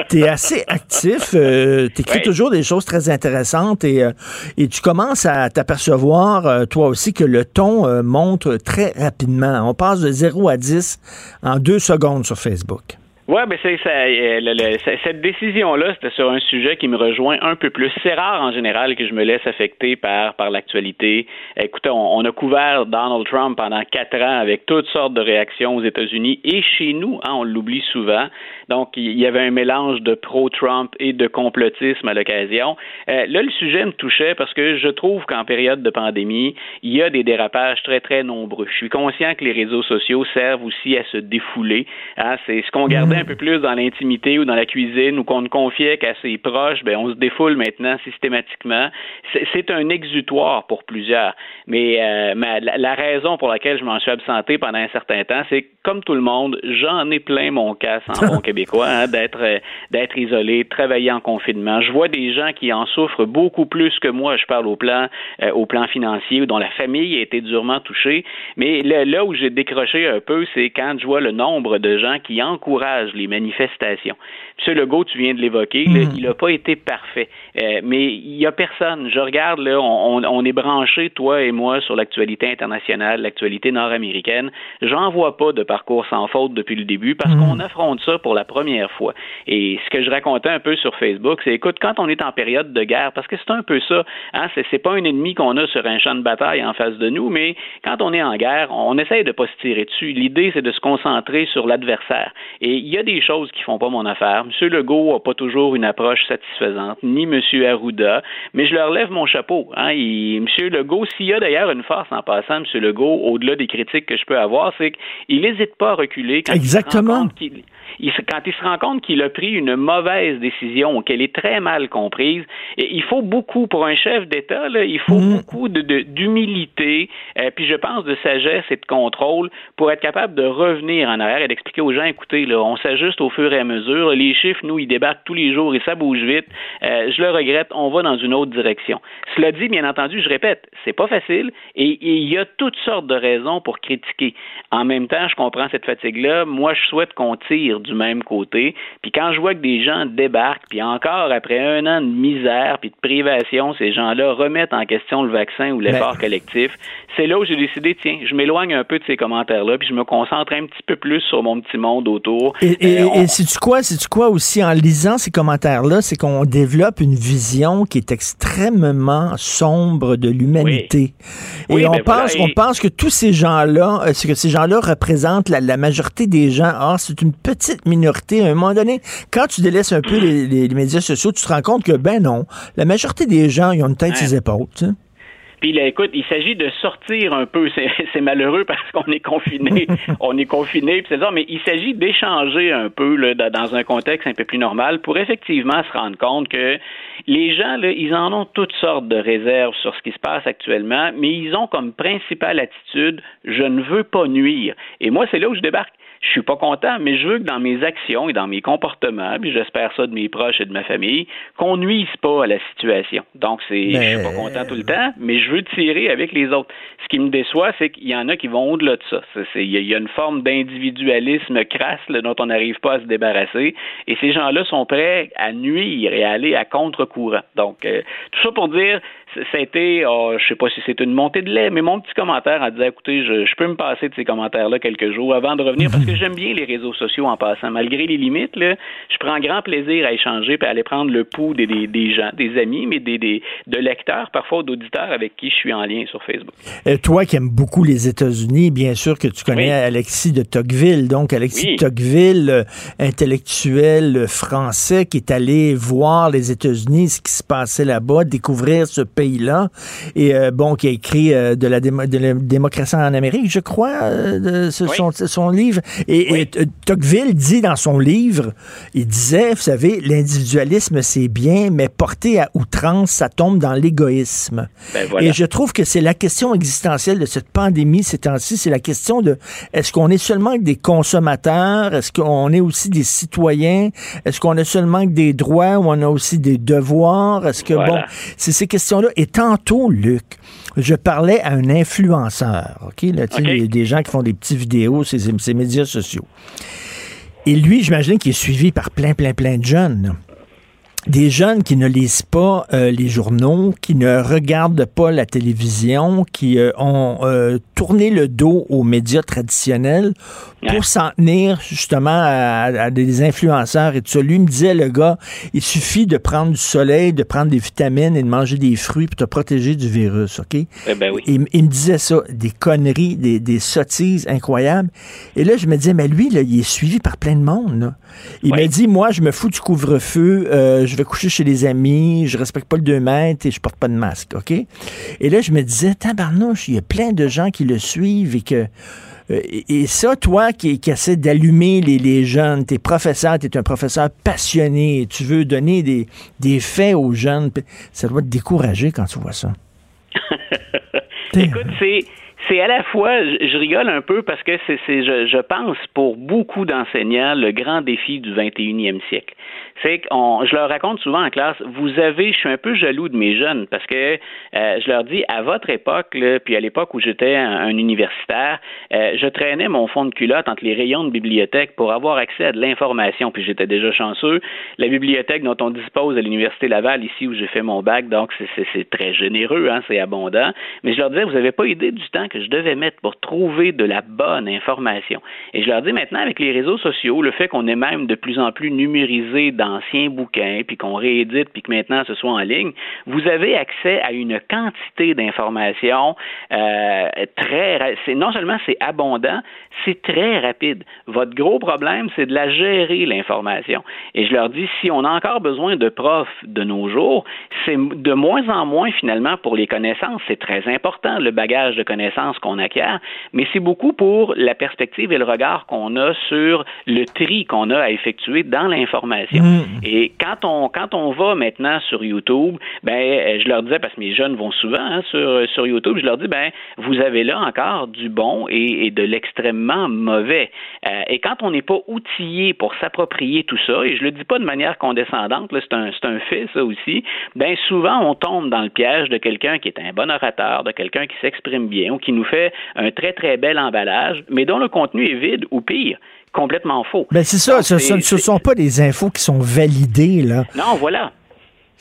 Tu es, assez actif, euh, tu écris toujours des choses très intéressantes et, euh, et tu commences à t'apercevoir, euh, toi aussi, que le ton euh, monte très rapidement. On passe de 0 à 10 en deux secondes sur Facebook. Oui, mais c'est ça, euh, cette décision-là, c'était sur un sujet qui me rejoint un peu plus. C'est rare en général que je me laisse affecter par par l'actualité. Écoutez, on, on a couvert Donald Trump pendant quatre ans avec toutes sortes de réactions aux États-Unis et chez nous, hein, on l'oublie souvent. Donc, il y avait un mélange de pro-Trump et de complotisme à l'occasion. Euh, là, le sujet me touchait parce que je trouve qu'en période de pandémie, il y a des dérapages très, très nombreux. Je suis conscient que les réseaux sociaux servent aussi à se défouler. Hein, c'est ce qu'on gardait un peu plus dans l'intimité ou dans la cuisine ou qu'on ne confiait qu'à ses proches, ben on se défoule maintenant systématiquement. C'est- un exutoire pour plusieurs. Mais euh, ma- la, la raison pour laquelle je m'en suis absenté pendant un certain temps, c'est que, comme tout le monde, j'en ai plein mon casse en bon hein, d'être euh, d'être isolé, travailler en confinement. Je vois des gens qui en souffrent beaucoup plus que moi. Je parle au plan euh, financier, dont la famille a été durement touchée. Mais là où j'ai décroché un peu, c'est quand je vois le nombre de gens qui encouragent les manifestations. M. Legault, tu viens de l'évoquer, là, il n'a pas été parfait. Euh, mais il n'y a personne. Je regarde, là, on, est branché, toi et moi, sur l'actualité internationale, l'actualité nord-américaine. J'en vois pas de parcours sans faute depuis le début parce qu'on affronte ça pour la première fois. Et ce que je racontais un peu sur Facebook, c'est écoute, quand on est en période de guerre, parce que c'est un peu ça, hein, c'est, c'est pas un ennemi qu'on a sur un champ de bataille en face de nous, mais quand on est en guerre, on essaye de pas se tirer dessus. L'idée, c'est de se concentrer sur l'adversaire. Et il y a des choses qui font pas mon affaire. M. Legault a pas toujours une approche satisfaisante, ni M. Arruda, mais je leur lève mon chapeau. Hein. Il- M. Legault, s'il y a d'ailleurs une force en passant, M. Legault, au-delà des critiques que je peux avoir, c'est qu'il n'hésite pas à reculer quand il se rend Exactement. compte qu'il il quand il se rend compte qu'il a pris une mauvaise décision, qu'elle est très mal comprise, et il faut beaucoup pour un chef d'État, il faut beaucoup de- de- d'humilité, euh, puis je pense de sagesse et de contrôle pour être capable de revenir en arrière et d'expliquer aux gens, écoutez, là, on s'ajuste au fur et à mesure, les chiffres, nous, ils débarquent tous les jours et ça bouge vite, Euh, je le regrette, on va dans une autre direction. Cela dit, bien entendu, je répète, c'est pas facile et il y a toutes sortes de raisons pour critiquer. En même temps, je comprends cette fatigue-là. Moi, je souhaite qu'on tire du même côté. Puis quand je vois que des gens débarquent, puis encore après un an de misère puis de privation, ces gens-là remettent en question le vaccin ou l'effort collectif, c'est là où j'ai décidé, tiens, je m'éloigne un peu de ces commentaires-là, puis je me concentre un petit peu plus sur mon petit monde autour. Et, et, Euh, on- et quoi, sais-tu quoi aussi, en lisant ces commentaires-là, c'est qu'on développe une vision qui est extrêmement sombre de l'humanité. Et Oui, on, ben voilà, pense, et- on pense que tous ces gens-là, euh, c'est que ces gens-là représentent la, la majorité des gens. Or, c'est une petite minorité. À un moment donné, quand tu délaisses un peu les, les- les médias sociaux, tu te rends compte que, ben non, la majorité des gens, ils ont une tête sur les épaules. Puis là, écoute, il s'agit de sortir un peu. C'est malheureux parce qu'on est confiné. on est confiné, puis c'est ça, mais il s'agit d'échanger un peu là, dans- dans un contexte un peu plus normal pour effectivement se rendre compte que les gens, là, ils en ont toutes sortes de réserves sur ce qui se passe actuellement, mais ils ont comme principale attitude je ne veux pas nuire. Et moi, c'est là où je débarque. Je suis pas content, mais je veux que dans mes actions et dans mes comportements, puis j'espère ça de mes proches et de ma famille, qu'on nuise pas à la situation. Donc, c'est, je suis pas content tout le temps, mais je veux tirer avec les autres. Ce qui me déçoit, c'est qu'il y en a qui vont au-delà de ça. Il y, a- il y a une forme d'individualisme crasse là, dont on n'arrive pas à se débarrasser, et ces gens-là sont prêts à nuire et à aller à contre-courant. Donc, euh, tout ça pour dire, ça a été, oh, je sais pas si c'est une montée de lait, mais mon petit commentaire en disant, écoutez, je, je peux me passer de ces commentaires-là quelques jours avant de revenir, parce que j'aime bien les réseaux sociaux en passant. Malgré les limites, là, je prends grand plaisir à échanger et à aller prendre le pouls des, des, des gens, des amis, mais des, des, de lecteurs, parfois d'auditeurs avec qui je suis en lien sur Facebook. Euh, toi qui aimes beaucoup les États-Unis, bien sûr que tu connais Oui. Alexis de Tocqueville. Donc, Alexis Oui. de Tocqueville, euh, intellectuel euh, français qui est allé voir les États-Unis, ce qui se passait là-bas, découvrir ce pays-là. Et euh, bon, qui a écrit euh, de, la démo- de la démocratie en Amérique, je crois, euh, de ce- son, son livre. Et, et, euh, Tocqueville dit dans son livre, il disait, vous savez, l'individualisme, c'est bien, mais porté à outrance, ça tombe dans l'égoïsme. Ben voilà. Et je trouve que c'est la question existentielle de cette pandémie ces temps-ci, c'est la question de est-ce qu'on est seulement des consommateurs, est-ce qu'on est aussi des citoyens, est-ce qu'on a seulement des droits ou on a aussi des devoirs, est-ce que Voilà. bon, c'est ces questions-là. Et tantôt, Luc, je parlais à un influenceur, OK? Là, il y a des gens qui font des petites vidéos, ces, ces médias sociaux. Et lui, j'imagine qu'il est suivi par plein, plein, plein de jeunes. Des jeunes qui ne lisent pas euh, les journaux, qui ne regardent pas la télévision, qui euh, ont euh, tourné le dos aux médias traditionnels pour s'en tenir justement à, à des influenceurs et tout ça. Lui me disait, le gars, il suffit de prendre du soleil, de prendre des vitamines et de manger des fruits pour te protéger du virus, OK? Eh ben oui. il, il me disait ça, des conneries, des, des sottises incroyables. Et là, je me disais, mais lui, là, il est suivi par plein de monde. là. Il m'a dit, moi, je me fous du couvre-feu, euh, je vais coucher chez les amis, je respecte pas le 2 mètres et je porte pas de masque, OK? Et là, je me disais, tabarnouche, il y a plein de gens qui le suivent et que... euh, Et ça, toi qui, qui essaie d'allumer les, les jeunes, t'es professeur, t'es un professeur passionné, tu veux donner des, des faits aux jeunes, ça doit te décourager quand tu vois ça. Écoute, c'est c'est à la fois, je, rigole un peu parce que c'est, c'est je, je pense, pour beaucoup d'enseignants, le grand défi du 21e siècle. C'est que je leur raconte souvent en classe, vous avez, je suis un peu jaloux de mes jeunes parce que euh, je leur dis, à votre époque, là, puis à l'époque où j'étais un, un universitaire, euh, je traînais mon fond de culotte entre les rayons de bibliothèque pour avoir accès à de l'information, puis j'étais déjà chanceux. La bibliothèque dont on dispose à l'Université Laval, ici où j'ai fait mon bac, donc c'est, très généreux, hein, c'est abondant. Mais je leur disais, vous n'avez pas idée du temps que je devais mettre pour trouver de la bonne information. Et je leur dis maintenant, avec les réseaux sociaux, le fait qu'on est même de plus en plus numérisé d'anciens bouquins, puis qu'on réédite, puis que maintenant ce soit en ligne, vous avez accès à une quantité d'informations euh, très... non seulement c'est abondant, c'est très rapide. Votre gros problème, c'est de la gérer, l'information. Et je leur dis, si on a encore besoin de profs de nos jours, c'est de moins en moins finalement pour les connaissances. C'est très important, le bagage de connaissances qu'on acquiert, mais c'est beaucoup pour la perspective et le regard qu'on a sur le tri qu'on a à effectuer dans l'information. Et quand on quand on va maintenant sur YouTube, ben euh, je leur disais parce que mes jeunes vont souvent hein, sur sur YouTube, je leur dis ben vous avez là encore du bon et, de l'extrêmement mauvais. Euh, et quand on n'est pas outillé pour s'approprier tout ça, et je le dis pas de manière condescendante, c'est un un fait ça aussi, ben souvent on tombe dans le piège de quelqu'un qui est un bon orateur, de quelqu'un qui s'exprime bien ou qui nous fait un très très bel emballage, mais dont le contenu est vide ou pire complètement faux. Ben c'est ça, Donc, ce ne sont pas des infos qui sont validées, là. non, voilà.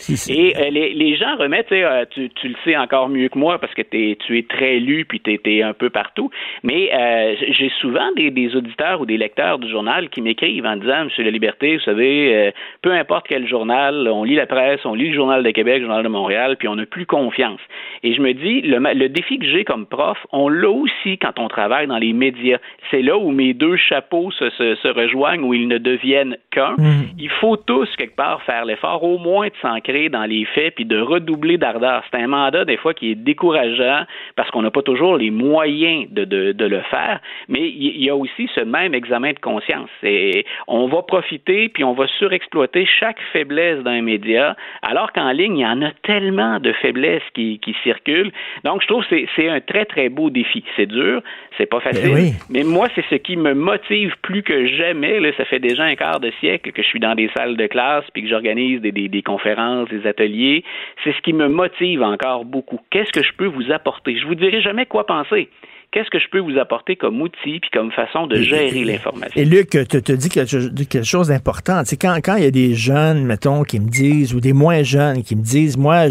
Et euh, les, les gens remettent, euh, tu, tu le sais encore mieux que moi parce que tu es très lu puis tu es, un peu partout. Mais euh, j'ai souvent des, des auditeurs ou des lecteurs du journal qui m'écrivent en disant, Monsieur La Liberté, vous savez, euh, peu importe quel journal, on lit la presse, on lit le Journal de Québec, le Journal de Montréal, puis on n'a plus confiance. Et je me dis, le, défi que j'ai comme prof, on l'a aussi quand on travaille dans les médias. C'est là où mes deux chapeaux se, se, se rejoignent, où ils ne deviennent qu'un. Il faut tous, quelque part, faire l'effort au moins de s'ancrer dans les faits puis de redoubler d'ardeur. C'est un mandat, des fois, qui est décourageant parce qu'on n'a pas toujours les moyens de, de, de le faire, mais il y a aussi ce même examen de conscience. Et on va profiter puis on va surexploiter chaque faiblesse d'un média, alors qu'en ligne, il y en a tellement de faiblesses qui, qui circulent. Donc, je trouve que c'est- un très, très beau défi. C'est dur, c'est pas facile, oui. mais moi, c'est ce qui me motive plus que jamais. Là, ça fait déjà un quart de siècle que je suis dans des salles de classe puis que j'organise des, des, des conférences, des ateliers. C'est ce qui me motive encore beaucoup. Qu'est-ce que je peux vous apporter? Je vous dirai jamais quoi penser. Qu'est-ce que je peux vous apporter comme outil puis comme façon de gérer l'information? Et Luc, tu te dis quelque, chose- d'important. C'est quand quand il y a des jeunes, mettons, qui me disent, ou des moins jeunes qui me disent, moi,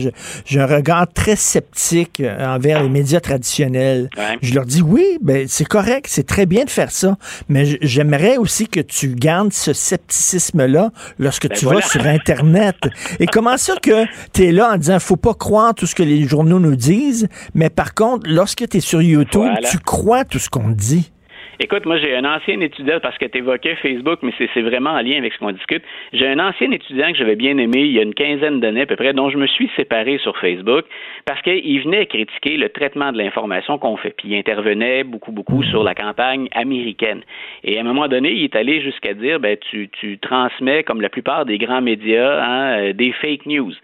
j'ai un regard très sceptique euh, envers les médias traditionnels. Ouais. Je leur dis, oui, ben c'est correct, c'est très bien de faire ça, mais j'aimerais aussi que tu gardes ce scepticisme-là lorsque Ben tu voilà. vas sur Internet. Et comment ça que tu es là en disant, faut pas croire tout ce que les journaux nous disent, mais par contre, lorsque tu es sur YouTube, Voilà. Tu crois tout ce qu'on dit. Écoute, moi, j'ai un ancien étudiant, parce que tu évoquais Facebook, mais c'est vraiment en lien avec ce qu'on discute. J'ai un ancien étudiant que j'avais bien aimé il y a une quinzaine d'années à peu près, dont je me suis séparé sur Facebook, parce qu'il venait critiquer le traitement de l'information qu'on fait. Puis il intervenait beaucoup, beaucoup sur la campagne américaine. Et à un moment donné, il est allé jusqu'à dire, ben, tu, tu transmets, comme la plupart des grands médias, hein, euh, des fake news.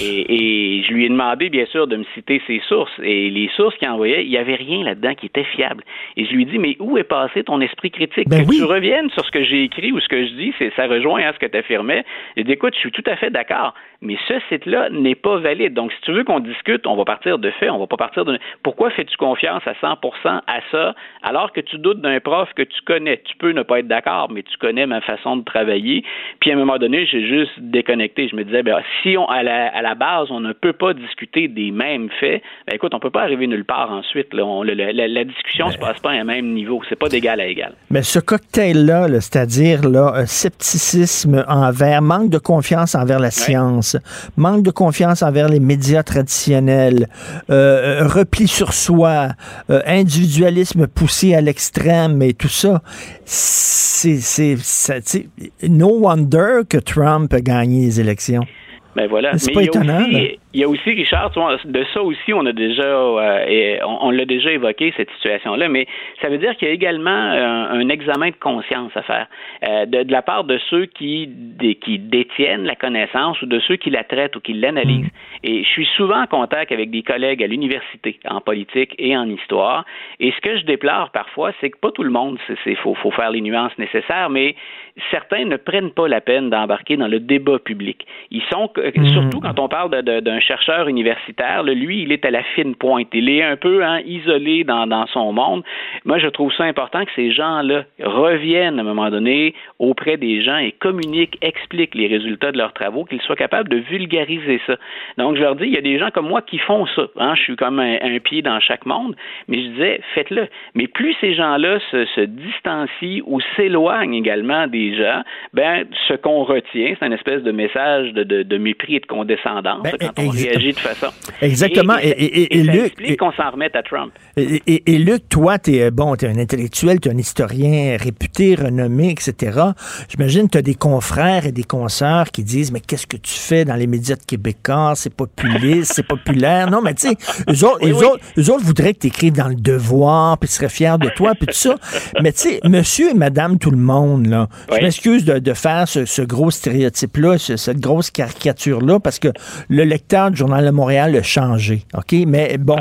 Et, et je lui ai demandé, bien sûr, de me citer ses sources. Et les sources qu'il envoyait, il n'y avait rien là-dedans qui était fiable. Et je lui ai dit, mais où est passé ton esprit critique. Ben que oui. tu reviennes sur ce que j'ai écrit ou ce que je dis, c'est ça rejoint à ce que tu affirmais. Et dis, écoute, je suis tout à fait d'accord, mais ce site-là n'est pas valide. Donc, si tu veux qu'on discute, on va partir de faits, on va pas partir de... Pourquoi fais-tu confiance à 100% à ça, alors que tu doutes d'un prof que tu connais? Tu peux ne pas être d'accord, mais tu connais ma façon de travailler. Puis, à un moment donné, j'ai juste déconnecté. Je me disais, ben, si on, à la, à la base, on ne peut pas discuter des mêmes faits, ben, écoute, on peut pas arriver nulle part ensuite. Là. On- la, la discussion se passe pas à un même niveau. C'est pas d'égal à égal. Mais ce cocktail-là, là, c'est-à-dire là, un scepticisme envers, manque de confiance envers la science, manque de confiance envers les médias traditionnels, euh, euh, repli sur soi, euh, individualisme poussé à l'extrême et tout ça, c'est, c'est, no wonder que Trump a gagné les élections. Ben voilà. C'est Mais pas il y étonnant, aussi, il y a aussi, Richard, tu vois, de ça aussi, on a déjà, euh, on, on l'a déjà évoqué cette situation-là, mais ça veut dire qu'il y a également un, un examen de conscience à faire euh, de, de la part de ceux qui, des- qui détiennent la connaissance ou de ceux qui la traitent ou qui l'analysent. Et je suis souvent en contact avec des collègues à l'université en politique et en histoire. Et ce que je déplore parfois, c'est que pas tout le monde, il faut, faut faire les nuances nécessaires, mais certains ne prennent pas la peine d'embarquer dans le débat public. Ils sont, Mhm. surtout quand on parle d'un chercheur universitaire, là, lui, il est à la fine pointe. Il est un peu hein, isolé dans, dans son monde. Moi, je trouve ça important que ces gens-là reviennent à un moment donné auprès des gens et communiquent, expliquent les résultats de leurs travaux, qu'ils soient capables de vulgariser ça. Donc, je leur dis, il y a des gens comme moi qui font ça. Hein, je suis comme un, un pied dans chaque monde, mais je disais, faites-le. Mais plus ces gens-là se, se distancient ou s'éloignent également des gens, ben, ce qu'on retient, c'est une espèce de message de, de- de mépris et de condescendance quand on ex- réagit de façon. Exactement. Et, Et- et- et- et ça Luc- explique qu'on s'en remette à Trump. Et, Luc, toi, tu es bon, t'es un intellectuel, tu es un historien réputé, renommé, etc. J'imagine que tu as des confrères et des consoeurs qui disent Mais qu'est-ce que tu fais dans les médias de québécois? C'est populiste, c'est populaire. Non, mais tu sais, eux autres, eux autres, eux autres voudraient que tu écrives dans le devoir, puis seraient fiers de toi, puis tout ça. Mais tu sais, monsieur et madame tout le monde, là, je m'excuse de, de faire ce, ce gros stéréotype-là, ce- cette grosse caricature-là, parce que le lecteur du Journal de Montréal a changé. OK? Mais bon,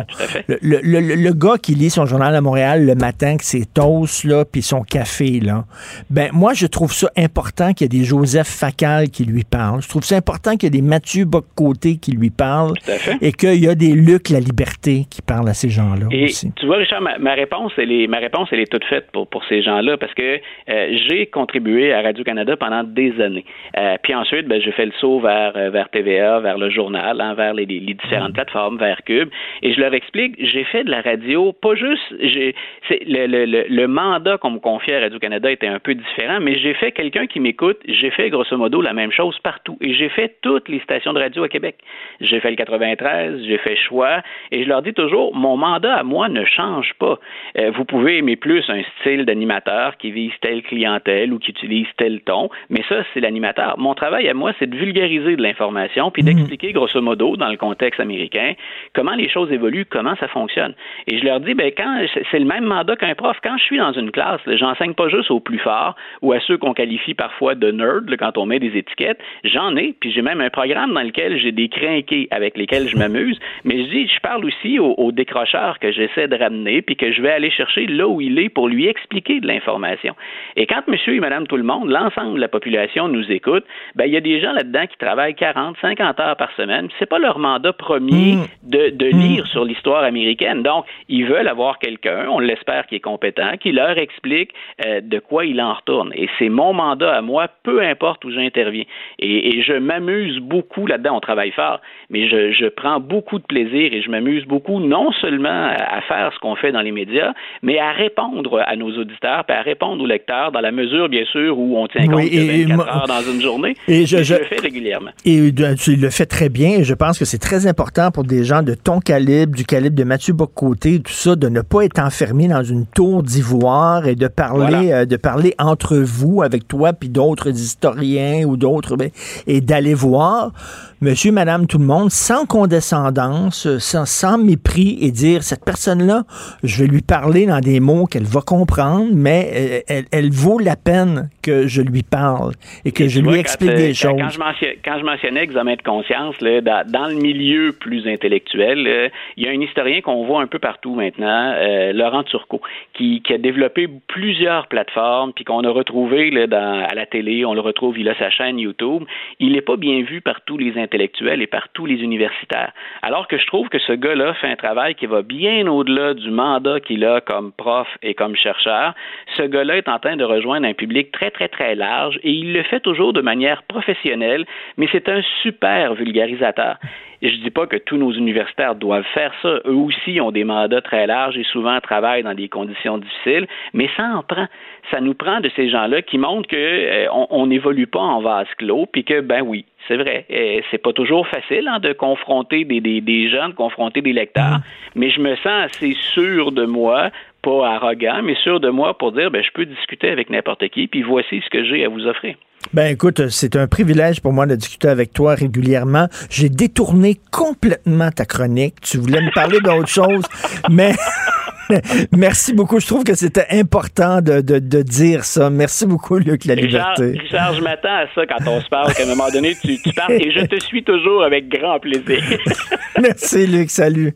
le, le- le- le gars qui lit son Journal de Montréal le matin, que c'est toast, là, puis son café, là, ben moi, je trouve ça important qu'il y ait des Joseph Facal qui lui parlent. Je trouve ça important qu'il y ait des Mathieu Boccoté qui lui parlent et qu'il y a des Luc La Liberté qui parlent à ces gens-là Et aussi. tu vois, Richard, ma, ma réponse, elle est, ma réponse, elle est toute faite pour, pour ces gens-là parce que euh, j'ai contribué à Radio-Canada pendant des années. Euh, puis ensuite, ben, j'ai fait le saut vers, euh, vers TVA, vers le journal, hein, vers les, différentes plateformes, vers Cube. Et je leur explique, j'ai fait de la radio, pas juste, j'ai, c'est, le, le, le, le mandat qu'on me confiait à Radio-Canada était un peu différent, mais j'ai fait quelqu'un qui m'écoute, j'ai fait grosso modo la même chose partout. Et j'ai fait toutes les stations de radio à Québec. J'ai fait le 93, j'ai fait choix, et je leur dis toujours, mon mandat à moi ne change pas. Euh, vous pouvez aimer plus un style d'animateur qui vise telle clientèle ou qui utilise tel ton, mais ça, c'est l'animateur. Mon travail à moi, c'est de vulgariser de l'information, puis d'expliquer grosso modo, dans le contexte américain, comment les choses évoluent, comment ça fonctionne. Et je leur dis, ben quand c'est- le même mandat qu'un prof. Quand je suis dans une classe, j'enseigne pas juste aux plus forts ou à ceux qu'on qualifie parfois de nerds là, quand on met des étiquettes. J'en ai, puis j'ai même un programme dans lequel j'ai des crinqués avec lesquels je m'amuse. Mais je dis, je parle aussi au, au décrocheur que j'essaie de ramener, puis que je vais aller chercher là où il est pour lui expliquer de l'information. Et quand monsieur et madame tout le monde, l'ensemble de la population nous écoute, ben il y a des gens là-dedans qui travaillent 40, 50 heures par semaine. C'est pas leur mandat premier de, de lire sur l'histoire américaine. Donc, ils veulent avoir quelqu'un, on l'espère, qui est compétent, qui leur explique euh, de quoi il en retourne. Et c'est mon mandat à moi, peu importe où j'interviens. Et, et je m'amuse beaucoup là-dedans. On travaille fort, mais je, je prends beaucoup de plaisir et je m'amuse beaucoup non seulement à, à faire ce qu'on fait dans les médias, mais à répondre à nos auditeurs, puis à répondre aux lecteurs dans la mesure, bien sûr, où on tient compte Oui, et- de 24 moi- heures dans une journée. Et je- le fais régulièrement. Et de- tu le fais très bien. Et je pense que c'est très important pour des gens de ton calibre, du calibre de Mathieu Bocoté, tout ça, de ne pas être enfermé dans une tour d'ivoire et de parler, euh, de parler entre vous, avec toi, puis d'autres historiens ou d'autres, ben, et d'aller voir monsieur, madame, tout le monde, sans condescendance, euh, sans, sans mépris, et dire, cette personne-là, je vais lui parler dans des mots qu'elle va comprendre, mais euh, elle, elle vaut la peine que je lui parle et que Et je lui vois, explique quand, euh, des quand- choses. Quand je, mentionnais, quand je mentionnais examen de conscience, là, dans, dans le milieu plus intellectuel, euh, il y a un historien qu'on voit un peu partout maintenant, euh, Laurent Turcot, qui, qui a développé plusieurs plateformes, puis qu'on a retrouvé là, dans, à la télé, on le retrouve, il a sa chaîne YouTube. Il n'est pas bien vu par tous les intellectuels et par tous les universitaires. Alors que je trouve que ce gars-là fait un travail qui va bien au-delà du mandat qu'il a comme prof et comme chercheur. Ce gars-là est en train de rejoindre un public très, très, très large et il le fait toujours de manière professionnelle, mais c'est un super vulgarisateur. Et je dis pas que tous nos universitaires doivent faire ça. Eux aussi ont des mandats très larges et souvent travaillent dans des conditions difficiles, mais ça en prend. Ça nous prend de ces gens-là qui montrent que euh, on- on n'évolue pas en vase clos, puis que ben oui, c'est vrai, euh, c'est pas toujours facile hein, de confronter des, des, des gens, de confronter des lecteurs, mais je me sens assez sûr de moi, pas arrogant, mais sûr de moi pour dire ben je peux discuter avec n'importe qui, puis voici ce que j'ai à vous offrir. Ben écoute, c'est un privilège pour moi de discuter avec toi régulièrement. J'ai détourné complètement ta chronique. Tu voulais me parler d'autre chose, mais merci beaucoup. Je trouve que c'était important de, de, de dire ça. Merci beaucoup, Luc, la Richard, liberté. Richard, je m'attends à ça quand on se parle, qu'à un moment donné, tu, tu parles et je te suis toujours avec grand plaisir. Merci, Luc. Salut.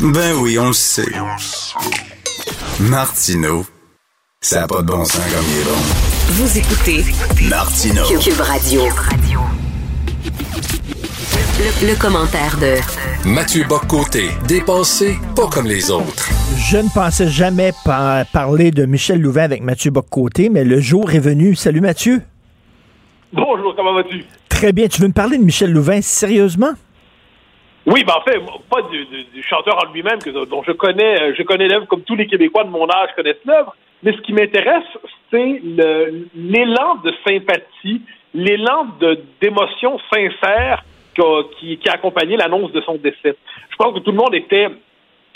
Ben oui, on le sait. Martineau, ça n'a pas de bon sens comme il est bon. Vous écoutez Martineau. Cube Radio. Le, le commentaire de Mathieu Boccoté, dépensé pas comme les autres. Je ne pensais jamais par- parler de Michel Louvain avec Mathieu Boccoté, mais le jour est venu. Salut, Mathieu. Bonjour, comment vas-tu? Très bien. Tu veux me parler de Michel Louvain sérieusement? Oui, ben en fait, pas du, du- du chanteur en lui-même, que- dont je connais, euh, je connais l'œuvre comme tous les Québécois de mon âge connaissent l'œuvre, mais ce qui m'intéresse, c'est l'élan de sympathie, l'élan d'émotion sincère qu'a- qui, qui a accompagné l'annonce de son décès. Je pense que tout le monde était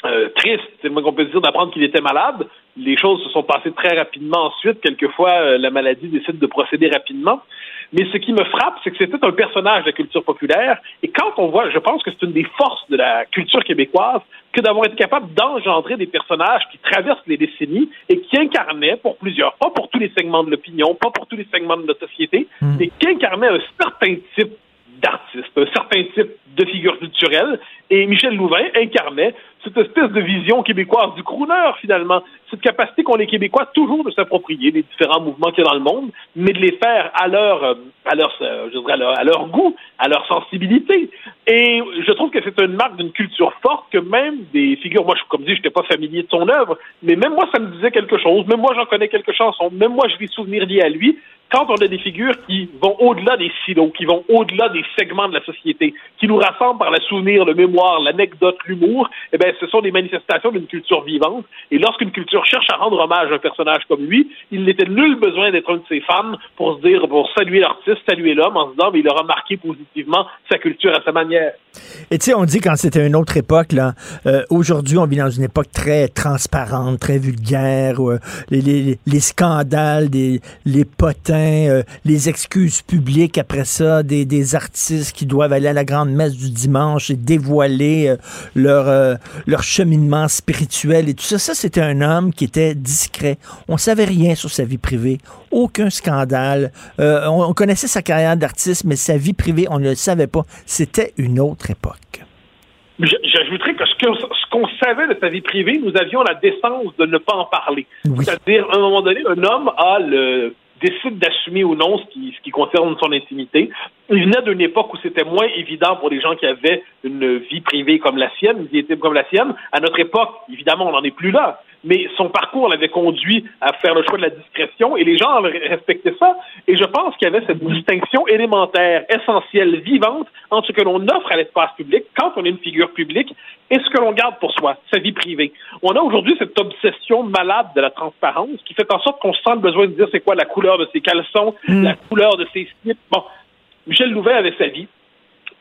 euh, triste, c'est moins qu'on peut dire, d'apprendre qu'il était malade. Les choses se sont passées très rapidement ensuite. Quelquefois, euh, la maladie décide de procéder rapidement. Mais ce qui me frappe, c'est que c'était un personnage de la culture populaire. Et quand on voit, je pense que c'est une des forces de la culture québécoise que d'avoir été capable d'engendrer des personnages qui traversent les décennies et qui incarnaient pour plusieurs, pas pour tous les segments de l'opinion, pas pour tous les segments de la société, mais qui incarnaient un certain type d'artiste, un certain type de figure culturelle. Et Michel Louvain incarnait cette espèce de vision québécoise du crooner, finalement. Cette capacité qu'ont les Québécois toujours de s'approprier les différents mouvements qu'il y a dans le monde, mais de les faire à leur, euh, à leur, euh, je dirais à leur, goût, à leur sensibilité. Et je trouve que c'est une marque d'une culture forte que même des figures, moi, je, comme dit, je n'étais pas familier de son œuvre, mais même moi, ça me disait quelque chose. Même moi, j'en connais quelques chansons. Même moi, j'ai des souvenirs liés à lui. Quand on a des figures qui vont au-delà des silos, qui vont au-delà des segments de la société, qui nous rassemblent par le souvenir, le mémoire, l'anecdote, l'humour, eh bien, ce sont des manifestations d'une culture vivante. Et lorsqu'une culture cherche à rendre hommage à un personnage comme lui, il n'était nul besoin d'être un de ses fans pour se dire, pour saluer l'artiste, saluer l'homme, en se disant, mais il aura marqué positivement sa culture à sa manière. Et tu sais, on dit quand c'était une autre époque, là, euh, aujourd'hui, on vit dans une époque très transparente, très vulgaire, où, euh, les, les, les scandales, les potins, euh, les excuses publiques après ça, des, des artistes qui doivent aller à la grande messe du dimanche et dévoiler euh, leur, euh, leur cheminement spirituel et tout ça. Ça, c'était un homme qui était discret. On savait rien sur sa vie privée, aucun scandale. On, on connaissait sa carrière d'artiste, mais sa vie privée, on ne le savait pas. C'était une autre époque. J'ajouterais que ce que- ce qu'on savait de sa vie privée, nous avions la décence de ne pas en parler. C'est-à-dire, à un moment donné, un homme a le décide d'assumer ou non ce qui, ce qui concerne son intimité. Il venait d'une époque où c'était moins évident pour les gens qui avaient une vie privée comme la sienne, une vie intime comme la sienne. À notre époque, évidemment, on n'en est plus là. Mais son parcours l'avait conduit à faire le choix de la discrétion et les gens respectaient ça. Et je pense qu'il y avait cette distinction élémentaire, essentielle, vivante entre ce que l'on offre à l'espace public quand on est une figure publique et ce que l'on garde pour soi, sa vie privée. On a aujourd'hui cette obsession malade de la transparence qui fait en sorte qu'on sent le besoin de dire c'est quoi la couleur de ses caleçons, la couleur de ses slips. Bon, Michel Louvain avait sa vie.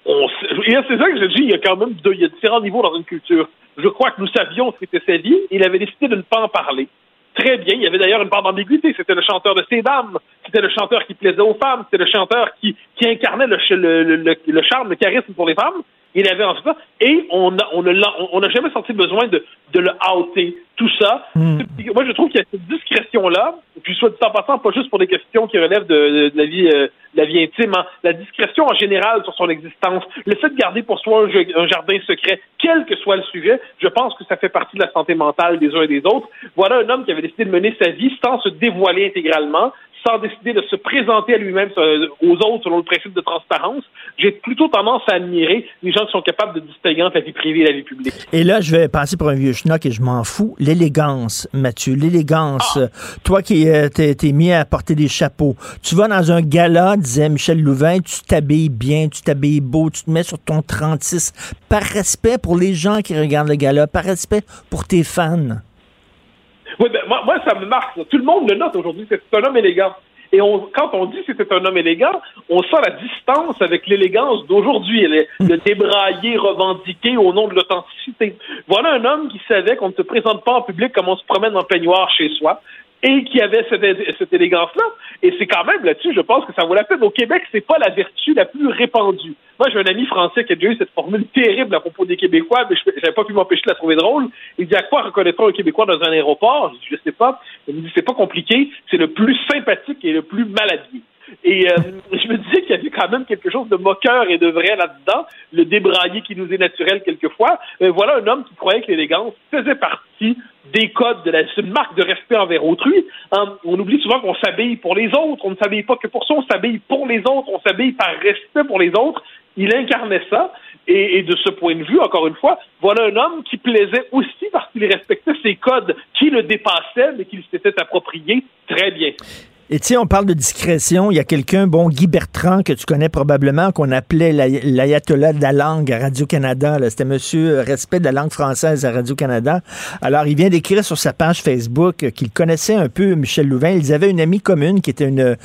On et c'est ça que je dis, il y a quand même deux- il y a différents niveaux dans une culture. Je crois que nous savions que c'était sa vie. Il avait décidé de ne pas en parler. Très bien. Il y avait d'ailleurs une part d'ambiguïté. C'était le chanteur de ces dames. C'était le chanteur qui plaisait aux femmes. C'était le chanteur qui, incarnait le charme, le charisme pour les femmes. Il avait en tout ça. Et on a, on a, on- n'a jamais senti besoin de, de le outer. Tout ça. Moi, je trouve qu'il y a cette discrétion-là. Puis, soit dit en passant, pas juste pour des questions qui relèvent de, de la vie, euh, de la vie intime. hein. La discrétion en général sur son existence. Le fait de garder pour soi un, jeu- un jardin secret, quel que soit le sujet, je pense que ça fait partie de la santé mentale des uns et des autres. Voilà un homme qui avait décidé de mener sa vie sans se dévoiler intégralement, sans décider de se présenter à lui-même euh, aux autres selon le principe de transparence. J'ai plutôt tendance à admirer les gens qui sont capables de distinguer entre la vie privée et la vie publique. Et là, je vais passer pour un vieux schnock et je m'en fous. L'élégance, Mathieu, l'élégance. Ah! Toi qui euh, t'es t'es mis à porter des chapeaux, tu vas dans un gala, disait Michel Louvain, tu t'habilles bien, tu t'habilles beau, tu te mets sur ton 36, par respect pour les gens qui regardent le gala, par respect pour tes fans. Oui, ben, moi, ça me marque. Tout le monde le note aujourd'hui. C'est un homme élégant. Et quand on dit que c'est un homme élégant, on sent la distance avec l'élégance d'aujourd'hui. Est le débraillé revendiqué au nom de l'authenticité. Voilà un homme qui savait qu'on ne se présente pas en public comme on se promène en peignoir chez soi et qui avait cette, élégance-là. Et c'est quand même là-dessus, je pense que ça vaut la peine. Au Québec, c'est pas la vertu la plus répandue. Moi, j'ai un ami français qui a déjà eu cette formule terrible à propos des Québécois, mais je n'avais pas pu m'empêcher de la trouver drôle. Il dit à quoi reconnaît-on un Québécois dans un aéroport? Je dis, sais pas. Il me dit, c'est pas compliqué, c'est le plus sympathique et le plus maladie. Et euh, je me disais qu'il y avait quand même quelque chose de moqueur et de vrai là-dedans, le débraillé qui nous est naturel quelquefois. Euh, voilà un homme qui croyait que l'élégance faisait partie des codes de la... Une marque de respect envers autrui. Hein, on oublie souvent qu'on s'habille pour les autres. On ne s'habille pas que pour ça, on s'habille pour les autres. On s'habille par respect pour les autres. Il incarnait ça. Et, et de ce point de vue, encore une fois, voilà un homme qui plaisait aussi parce qu'il respectait ses codes qui le dépassaient, mais qu'il s'était approprié très bien. Et tu sais, on parle de discrétion. Il y a quelqu'un, bon, Guy Bertrand, que tu connais probablement, qu'on appelait l'ay- l'ayatollah de la langue à Radio-Canada. C'était Monsieur Respect de la langue française à Radio-Canada. Alors, il vient d'écrire sur sa page Facebook euh, qu'il connaissait un peu Michel Louvain. Ils avaient une amie commune qui était une,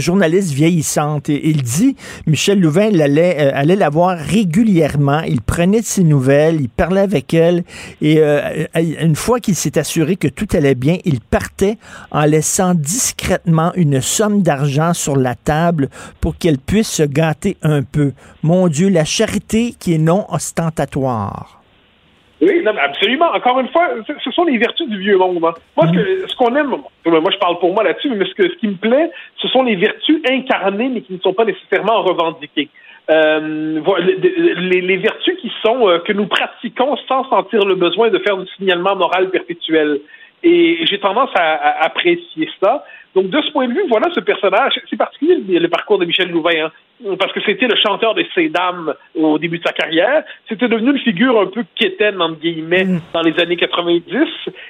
journaliste vieillissante. Et il dit, Michel Louvain l'allait, euh, allait la voir régulièrement. Il prenait ses nouvelles, il parlait avec elle. Et euh, une fois qu'il s'est assuré que tout allait bien, il partait en laissant discrètement une somme d'argent sur la table pour qu'elle puisse se gâter un peu. Mon Dieu, la charité qui est non ostentatoire. Oui, non, absolument. Encore une fois, ce sont les vertus du vieux monde. hein. Moi, ce que- ce qu'on aime, moi je parle pour moi là-dessus, mais ce, que, ce qui me plaît, ce sont les vertus incarnées, mais qui ne sont pas nécessairement revendiquées. Euh, les vertus qui sont euh, que nous pratiquons sans sentir le besoin de faire du signalement moral perpétuel. Et j'ai tendance à, à apprécier ça. Donc, de ce point de vue, voilà ce personnage. C'est particulier le, parcours de Michel Louvain, hein, parce que c'était le chanteur des Ces Dames au début de sa carrière. C'était devenu une figure un peu quétaine, entre guillemets, dans les années 90.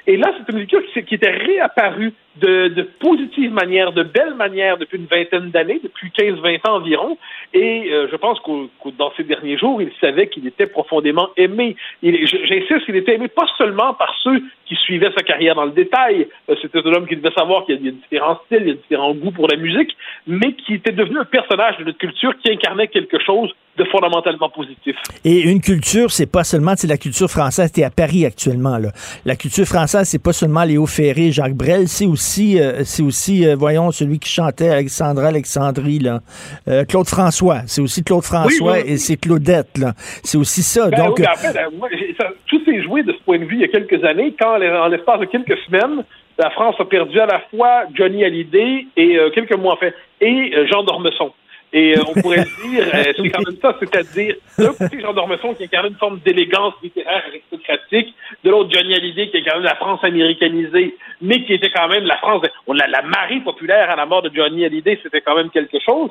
Et là, c'est une figure qui, qui était réapparue de, de positive manière, de belle manière depuis une vingtaine d'années, depuis 15-20 ans environ. Et euh, je pense qu'au- dans ces derniers jours, il savait qu'il était profondément aimé. Il J'insiste qu'il était aimé pas seulement par ceux qui suivaient sa carrière dans le détail. Euh, C'était un homme qui devait savoir qu'il y a différents styles, il y a différents goûts pour la musique, mais qui était devenu un personnage de notre culture qui incarnait quelque chose de fondamentalement positif. Et une culture, c'est pas seulement, c'est la culture française, t'es à Paris actuellement, là. La culture française, c'est pas seulement Léo Ferré, Jacques Brel, c'est aussi, euh, c'est aussi, euh, voyons, celui qui chantait Alexandra Alexandrie, là. Euh, Claude François. C'est aussi Claude François Oui, oui, oui. et c'est Claudette, là. C'est aussi ça. Ben Donc, euh, ça- tout s'est joué de ce point de vue il y a quelques années, quand en l'espace de quelques semaines, la France a perdu à la fois Johnny Hallyday et euh, quelques mois en fait, et euh, Jean Dormesson. Et euh, on pourrait dire, euh, c'est quand même ça, c'est-à-dire, d'un côté, Jean Dormesson qui incarne une forme d'élégance littéraire aristocratique, de l'autre, Johnny Hallyday qui incarne la France américanisée, mais qui était quand même la France, on la, la marée populaire à la mort de Johnny Hallyday, c'était quand même quelque chose.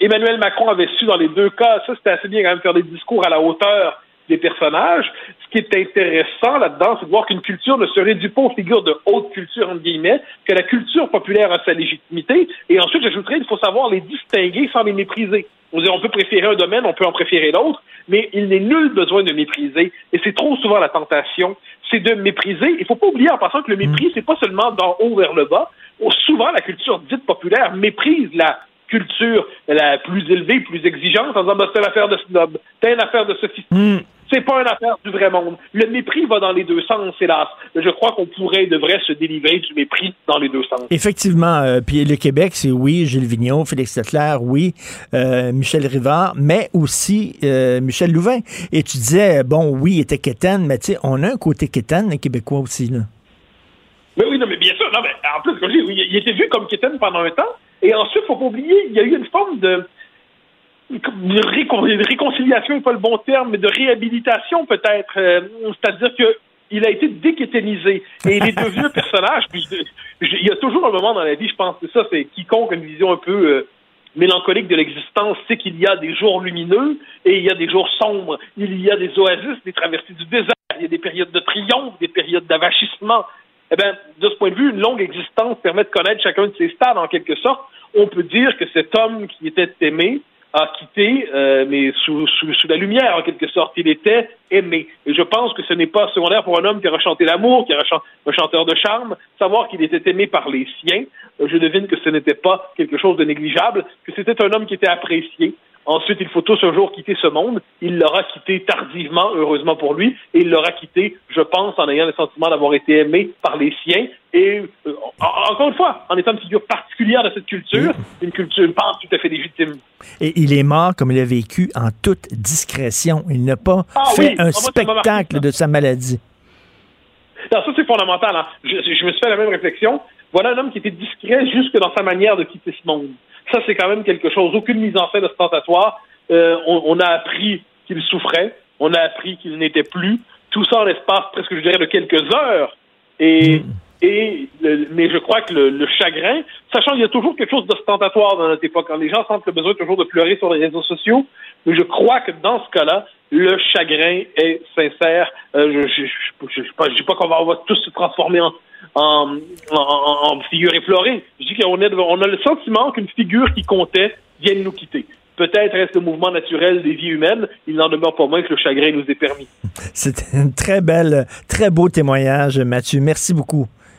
Emmanuel Macron avait su dans les deux cas, ça c'était assez bien quand même faire des discours à la hauteur des personnages. Ce qui est intéressant là-dedans, c'est de voir qu'une culture ne se réduit pas aux figures de haute culture, entre guillemets, que la culture populaire a sa légitimité. Et ensuite, j'ajouterais, il faut savoir les distinguer sans les mépriser. On, on peut préférer un domaine, on peut en préférer l'autre, mais il n'est nul besoin de mépriser. Et c'est trop souvent la tentation, c'est de mépriser. Il faut pas oublier en passant que le mépris, c'est pas seulement d'en haut vers le bas. Souvent, la culture dite populaire méprise la culture la plus élevée, plus exigeante, en disant bah, c'est une affaire de snob, c'est une affaire de sophistique. C'est pas une affaire du vrai monde. Le mépris va dans les deux sens, hélas. Je crois qu'on pourrait et devrait se délivrer du mépris dans les deux sens. Effectivement. euh, puis le Québec, c'est oui, Gilles Vigneault, Félix Leclerc, oui, euh, Michel Rivard, mais aussi euh, Michel Louvain. Et tu disais, bon, oui, il était quétaine, mais tu sais, on a un côté quétaine, les Québécois aussi, là. Mais oui, non, mais bien sûr. Non, mais en plus, comme je dis, oui, il était vu comme quétaine pendant un temps. Et ensuite, faut pas oublier, il y a eu une forme de, de récon- de réconciliation, n'est pas le bon terme, mais de réhabilitation peut-être. Euh, C'est-à-dire que il a été déquétanisé et il est devenu un personnage. Puis je- je- il y a toujours un moment dans la vie, je pense, que ça, c'est quiconque a une vision un peu euh, mélancolique de l'existence sait qu'il y a des jours lumineux et il y a des jours sombres. Il y a des oasis, des traversées du désert. Il y a des périodes de triomphe, des périodes d'avachissement. Eh bien, de ce point de vue, une longue existence permet de connaître chacun de ces stades en quelque sorte. On peut dire que cet homme qui était aimé a quitté, euh, mais sous, sous, sous la lumière en quelque sorte. Il était aimé. Et je pense que ce n'est pas secondaire pour un homme qui a chanté l'amour, qui a chan- un chanteur de charme, savoir qu'il était aimé par les siens. Euh, Je devine que ce n'était pas quelque chose de négligeable, que c'était un homme qui était apprécié. Ensuite, il faut tous un jour quitter ce monde. Il l'aura quitté tardivement, heureusement pour lui, et il l'aura quitté, je pense, en ayant le sentiment d'avoir été aimé par les siens. Et euh, en- encore une fois, en étant une figure particulière de cette culture, une culture, une part tout à fait légitime. Et il est mort, comme il a vécu, en toute discrétion. Il n'a pas Ah fait oui, un ah, moi, spectacle de sa maladie. Non, ça, c'est fondamental. hein. Je, je me suis fait la même réflexion. Voilà un homme qui était discret jusque dans sa manière de quitter ce monde. Ça, c'est quand même quelque chose. Aucune mise en scène ostentatoire. Euh, on, on a appris qu'il souffrait. On a appris qu'il n'était plus. Tout ça en l'espace presque, je dirais, de quelques heures. Et, et mais je crois que le, chagrin, sachant qu'il y a toujours quelque chose d'ostentatoire dans notre époque, quand les gens sentent le besoin toujours de pleurer sur les réseaux sociaux, mais je crois que dans ce cas-là, le chagrin est sincère. Euh, je je dis pas, qu'on va, tous se transformer en, en, en, en figure éplorée. Je dis qu'on a le sentiment qu'une figure qui comptait vient de nous quitter. Peut-être est-ce le mouvement naturel des vies humaines, il n'en demeure pas moins que le chagrin nous est permis. C'était un très bel, très beau témoignage, Mathieu. Merci beaucoup.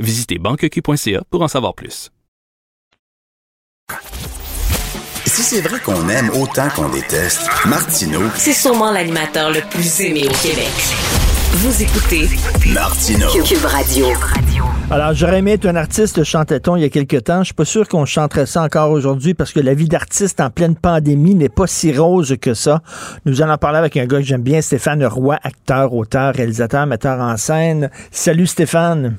Visitez banqueq.ca pour en savoir plus. Si c'est vrai qu'on aime autant qu'on déteste, Martineau, C'est sûrement l'animateur le plus aimé au Québec. Vous écoutez Martineau. Cube Radio. Alors, j'aurais aimé être un artiste, chantait-on il y a quelque temps. Je suis pas sûr qu'on chanterait ça encore aujourd'hui parce que la vie d'artiste en pleine pandémie n'est pas si rose que ça. Nous allons parler avec un gars que j'aime bien, Stéphane Roy, acteur, auteur, réalisateur, metteur en scène. Salut Stéphane.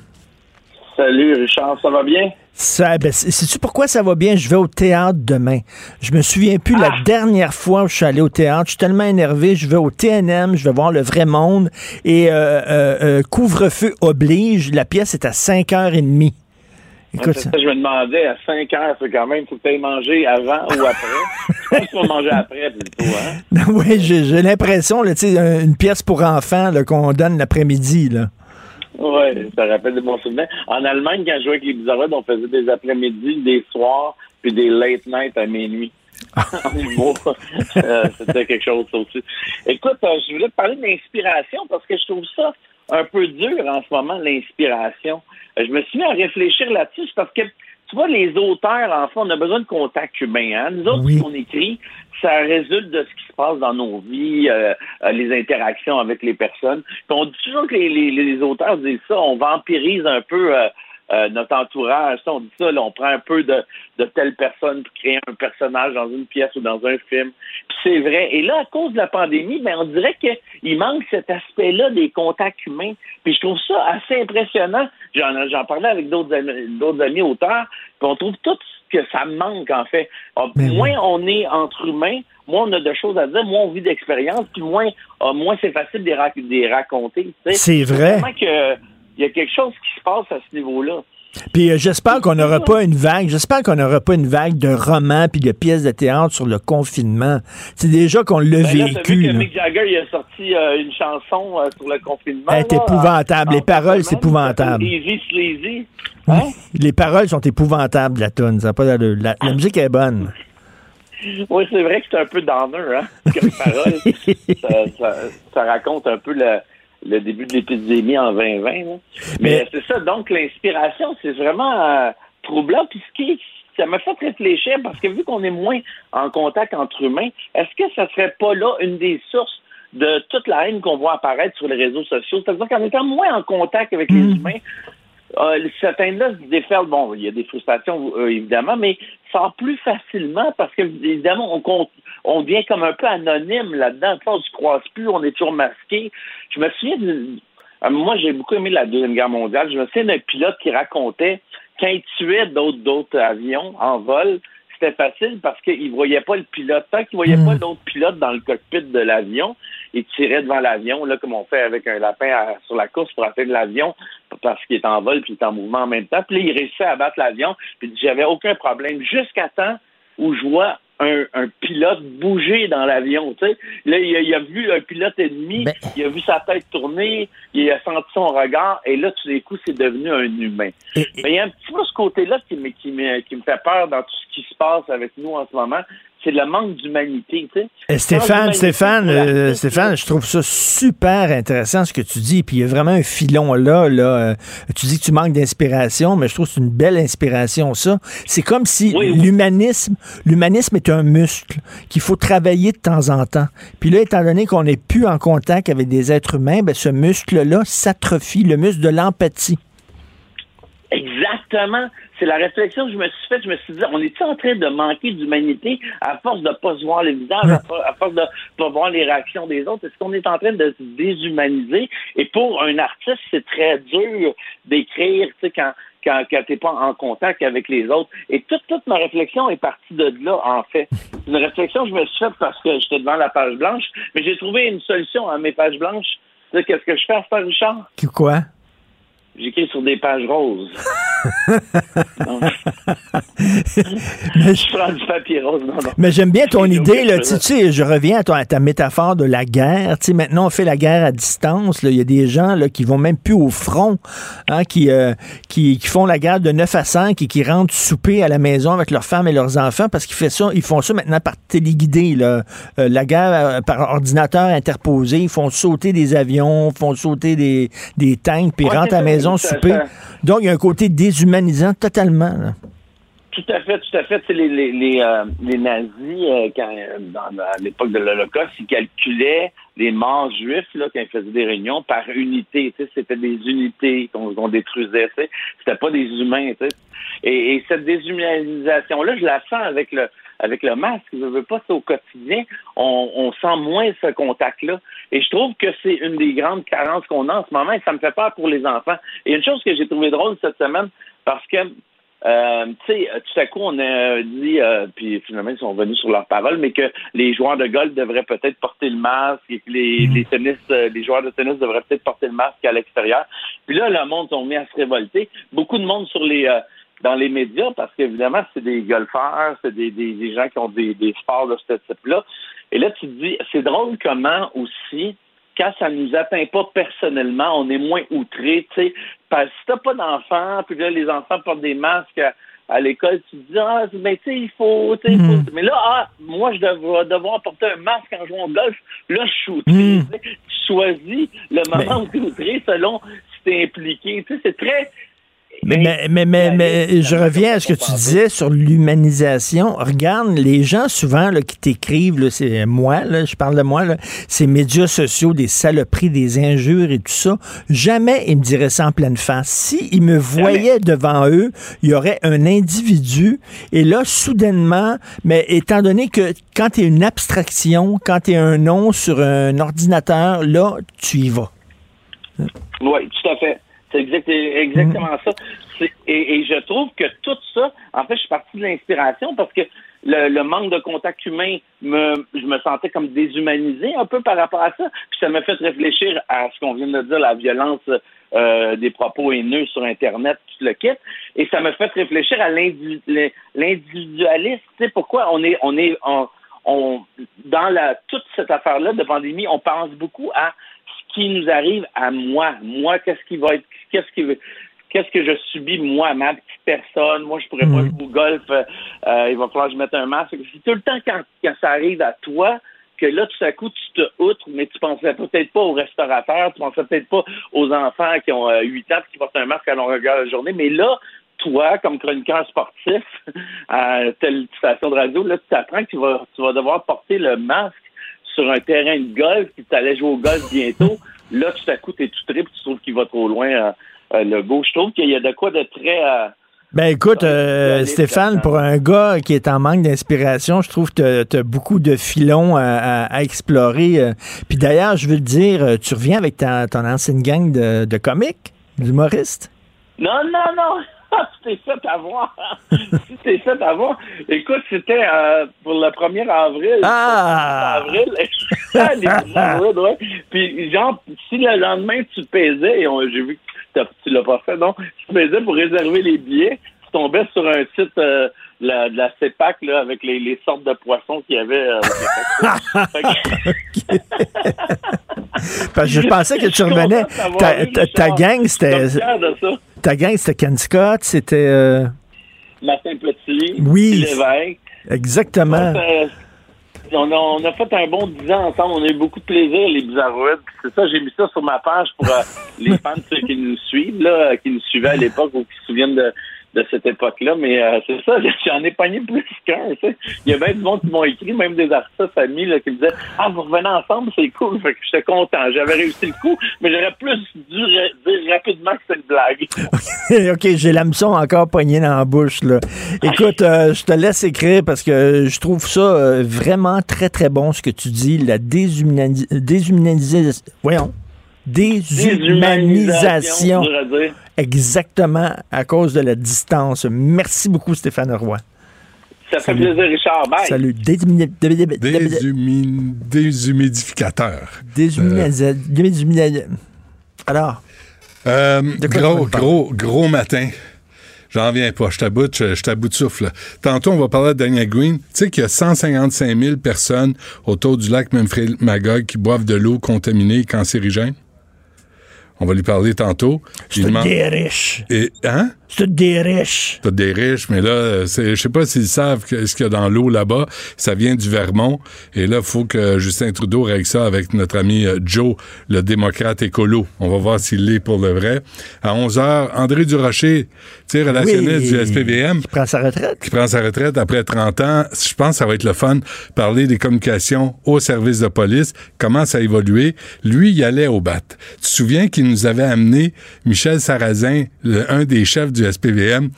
Salut Richard, ça va bien? Ça, ben, sais-tu pourquoi ça va bien? Je vais au théâtre demain. Je me souviens plus la dernière fois où je suis allé au théâtre. Je suis tellement énervé. Je vais au TNM, je vais voir le vrai monde. Et euh, euh, euh, couvre-feu oblige. La pièce est à 5h30. Écoute, C'est ça, je me demandais, à 5 heures, c'est quand même, faut que tu manger avant ou après. je pense manger après plutôt, hein? oui, j'ai l'impression, là, tu sais, un- une pièce pour enfants qu'on donne l'après-midi. là. Ouais, ça rappelle de bons souvenirs. En Allemagne, quand je jouais avec les Bizarroides, on faisait des après-midi, des soirs, puis des late night à minuit. humour. Euh, C'était quelque chose, aussi. Écoute, euh, je voulais te parler d'inspiration parce que je trouve ça un peu dur en ce moment, l'inspiration. Euh, Je me suis mis à réfléchir là-dessus parce que, tu vois, les auteurs, en fait, on a besoin de contact humain. Hein? Nous autres, ce qu'on écrit, ça résulte de ce qui se passe dans nos vies, euh, euh, les interactions avec les personnes. Puis on dit toujours que les, les, les auteurs disent ça, on vampirise un peu euh, euh, notre entourage. Ça, on dit ça, là, on prend un peu de, de telle personne pour créer un personnage dans une pièce ou dans un film. Puis c'est vrai. Et là, à cause de la pandémie, ben, on dirait qu'il manque cet aspect-là des contacts humains. Puis je trouve ça assez impressionnant. J'en, j'en parlais avec d'autres amis, d'autres amis auteurs. Puis on trouve tout, que ça manque, en fait. Ah, Ben moins on est entre humains, moins on a de choses à dire, moins on vit d'expérience, puis moins, ah, moins c'est facile de les, rac- de les raconter. C'est vrai. Que il y a quelque chose qui se passe à ce niveau-là. Puis euh, j'espère qu'on n'aura pas une vague, j'espère qu'on n'aura pas une vague de romans puis de pièces de théâtre sur le confinement. C'est déjà qu'on l'a Ben là, vécu. vu que. Mick Jagger il a sorti euh, une chanson euh, sur le confinement. Elle est épouvantable. Les paroles, c'est épouvantable. Easy Sleazy. Les paroles sont épouvantables, la. Ça pas la, la musique est bonne. Oui, c'est vrai que c'est un peu downer, hein, comme parole. ça, ça- ça raconte un peu le, le début de l'épidémie en 2020. là. Mais, Mais- c'est ça, donc l'inspiration, c'est vraiment euh, troublant. Puis ce qui, ça m'a fait réfléchir parce que vu qu'on est moins en contact entre humains, est-ce que ça serait pas là une des sources de toute la haine qu'on voit apparaître sur les réseaux sociaux? C'est-à-dire qu'en étant moins en contact avec les humains, euh, cette haine-là se déferle. Bon, il y a des frustrations, euh, évidemment, mais sort plus facilement parce que, évidemment, on, compte- on devient comme un peu anonyme là-dedans. On se croise plus, on est toujours masqué. Je me souviens d'une- euh, Moi, j'ai beaucoup aimé la Deuxième Guerre mondiale. Je me souviens d'un pilote qui racontait quand il tuait d'autres d'autres avions en vol, c'était facile parce qu'il voyait pas le pilote. Tant qu'il voyait pas l'autre pilote dans le cockpit de l'avion, il tirait devant l'avion, là, comme on fait avec un lapin à- sur la course pour atteindre l'avion, parce qu'il est en vol puis il est en mouvement en même temps. Puis là, il réussissait à battre l'avion, puis j'avais aucun problème, jusqu'à temps où je vois un, un pilote bouger dans l'avion. Là, il a, il a vu un pilote ennemi, il a vu sa tête tourner, il a senti son regard, et là, tout d'un coup, c'est devenu un humain. Mais il y a un petit peu ce côté-là qui qui me fait peur dans tout ce qui se passe avec nous en ce moment, c'est le manque d'humanité, tu sais. Eh, Stéphane, Stéphane, euh, Stéphane, je trouve ça super intéressant ce que tu dis. Puis il y a vraiment un filon là. là euh, tu dis que tu manques d'inspiration, mais je trouve que c'est une belle inspiration, ça. C'est comme si l'humanisme, l'humanisme est un muscle qu'il faut travailler de temps en temps. Puis là, étant donné qu'on n'est plus en contact avec des êtres humains, ben, ce muscle-là s'atrophie, le muscle de l'empathie. Exactement. C'est la réflexion que je me suis faite. Je me suis dit, on est en train de manquer d'humanité à force de pas se voir les visages, à, for- à force de pas voir les réactions des autres? Est-ce qu'on est en train de se déshumaniser? Et pour un artiste, c'est très dur d'écrire, tu sais, quand quand, quand t'es pas en contact avec les autres. Et toute, toute ma réflexion est partie de là, en fait. C'est une réflexion que je me suis faite parce que j'étais devant la page blanche, mais j'ai trouvé une solution à mes pages blanches. Tu sais, Qu'est-ce que je fais à ce Richard? Quoi? J'écris sur des pages roses. Mais je prends du papier rose. Non, non. Mais j'aime bien ton idée. Là, tu sais, je reviens à, ton- à ta métaphore de la guerre. Tu sais, maintenant, on fait la guerre à distance. Il y a des gens là, qui vont même plus au front, hein, qui, euh, qui, qui font la guerre de 9 à 5 et qui rentrent souper à la maison avec leurs femmes et leurs enfants parce qu'ils fait ça, ils font ça maintenant par téléguidé. Là. Euh, la guerre euh, par ordinateur interposé. Ils font sauter des avions, font sauter des, des tanks, puis ils Ouais, rentrent à la maison souper. ça. Donc, il y a un côté déshumanisant totalement. Tout à fait, tout à fait. Les, les, euh, nazis, euh, quand, euh, à l'époque de l'Holocauste, ils calculaient les morts juifs là, quand ils faisaient des réunions par unité. C'était des unités qu'on détruisait. C'était pas des humains. Et, et cette déshumanisation-là, je la sens avec le avec le masque. Je veux pas, c'est au quotidien, on, on sent moins ce contact-là. Et je trouve que c'est une des grandes carences qu'on a en ce moment et ça me fait peur pour les enfants. Et une chose que j'ai trouvé drôle cette semaine, parce que euh, tu sais, tout à coup, on a dit, euh, puis finalement, ils sont venus sur leur parole, mais que les joueurs de golf devraient peut-être porter le masque et que les, les tennistes, euh, les joueurs de tennis devraient peut-être porter le masque à l'extérieur. Puis là, le monde sont mis à se révolter. Beaucoup de monde sur les dans les médias, parce qu'évidemment, c'est des golfeurs, c'est des, des, des gens qui ont des, des sports de ce type-là. Et là, tu te dis, c'est drôle comment aussi quand ça nous atteint pas personnellement, on est moins outré, tu sais. Parce que si t'as pas d'enfants, puis là, les enfants portent des masques à, à l'école, tu te dis, ah, ben, tu sais, il faut, tu sais, faut- Mais là, ah, moi, je devrais devoir porter un masque en jouant au golf. Là, je suis outré. tu sais. Tu choisis le moment où tu es outré selon si t'es impliqué. Tu sais, c'est très... Mais, mais, mais, mais, je reviens à ce que tu disais sur l'humanisation. Regarde, les gens souvent là, qui t'écrivent, c'est moi, là, je parle de moi, là, ces médias sociaux, des saloperies, des injures et tout ça, jamais ils me diraient ça en pleine face. Si ils me voyaient devant eux, il y aurait un individu, et là, soudainement, mais étant donné que quand tu es une abstraction, quand tu es un nom sur un ordinateur, là, tu y vas. Oui, tout à fait. C'est exact- exactement ça. Et, je trouve que tout ça, en fait, je suis parti de l'inspiration parce que le, manque de contact humain, me, je me sentais comme déshumanisé un peu par rapport à ça. Puis ça m'a fait réfléchir à ce qu'on vient de dire, la violence euh, des propos haineux sur Internet, tout le kit. Et ça m'a fait réfléchir à l'individu- l'individualisme. Tu sais, pourquoi on est, on est, on, dans la, toute cette affaire-là de pandémie, on pense beaucoup à qui nous arrive à moi. Moi, qu'est-ce qui va être, qu'est-ce qui Qu'est-ce que je subis, moi, ma petite personne? Moi, je pourrais pas jouer au golf. euh, il va falloir que je mette un masque. C'est tout le temps quand, quand ça arrive à toi que là, tout à coup, tu te outres, mais tu pensais peut-être pas aux restaurateurs, tu pensais peut-être pas aux enfants qui ont euh, 8 ans et qui portent un masque à longueur de journée. Mais là, toi, comme chroniqueur sportif à telle station de radio, là, tu apprends que tu vas, tu vas devoir porter le masque sur un terrain de golf, puis tu allais jouer au golf bientôt. Là, tout à coup, tu es tout trip, tu trouves qu'il va trop loin, euh, euh, le go. Je trouve qu'il y a de quoi de très... euh, Ben écoute, euh, Stéphane, pour un gars qui est en manque d'inspiration, je trouve que tu as beaucoup de filons à, à- à explorer. Puis d'ailleurs, je veux te dire, tu reviens avec ta, ton ancienne gang de, de comiques, d'humoristes? Non, non, non. tu t'es fait avoir. tu t'es fait avoir. Écoute, c'était euh, pour le 1er avril. Ah! avril. Ouais. Puis, genre, si le lendemain tu pesais, et j'ai vu que tu l'as pas fait, non? Tu pesais pour réserver les billets, tu tombais sur un site euh, la- de la CEPAC, là, avec les, les sortes de poissons qu'il y avait. euh. Parce que je pensais que tu revenais. Ta, gang, c'était. Ta gang, c'était Ken Scott, c'était. euh, Martin Petit, Oui. Lévesque. exactement. On, a, on a fait un bon 10 ans ensemble. On a eu beaucoup de plaisir, les Bizarroïdes. C'est ça, j'ai mis ça sur ma page pour euh, les fans ceux qui nous suivent, là, qui nous suivaient à l'époque ou qui se souviennent de, de cette époque-là. Mais euh, c'est ça, j'en ai pogné plus qu'un. Il y a bien du monde qui m'ont écrit, même des artistes amis là, qui me disaient Ah, vous revenez ensemble, c'est cool. Fait que j'étais content. J'avais réussi le coup, mais j'aurais plus dû dire rapidement que c'est une blague. OK, j'ai l'hameçon encore poigné dans la bouche. Là. Écoute, euh, je te laisse écrire parce que je trouve ça euh, vraiment très, très bon ce que tu dis. La déshumani- déshumanisation. Voyons. Déshumanisation. Exactement à cause de la distance. Merci beaucoup, Stéphane Roy. Ça fait Salut. plaisir, Richard. Bye. Salut. Déshumidificateur. Déshumani- Alors, Euh, gros, gros, gros matin. J'en viens pas. Je t'aboute, je, je t'aboute souffle. Tantôt, on va parler de Daniel Green. Tu sais qu'il y a 155 000 personnes autour du lac Memphis Magog qui boivent de l'eau contaminée et cancérigène? On va lui parler tantôt. c'est des riches. Et, hein? C'est des riches. T'as des riches, mais là, euh, c'est- je sais pas s'ils savent que, ce qu'il y a dans l'eau là-bas. Ça vient du Vermont. Et là, il faut que Justin Trudeau règle ça avec notre ami euh, Joe, le démocrate écolo. On va voir s'il l'est pour le vrai. À 11 h André Durocher, tu sais, relationniste Oui. du SPVM. Qui prend sa retraite. Qui prend sa retraite après 30 ans. Je pense que ça va être le fun. Parler des communications au service de police. Comment ça a évolué. Lui, il allait au bat. Tu te souviens qu'il nous avait amené Michel Sarrazin, le- un des chefs du SPVM,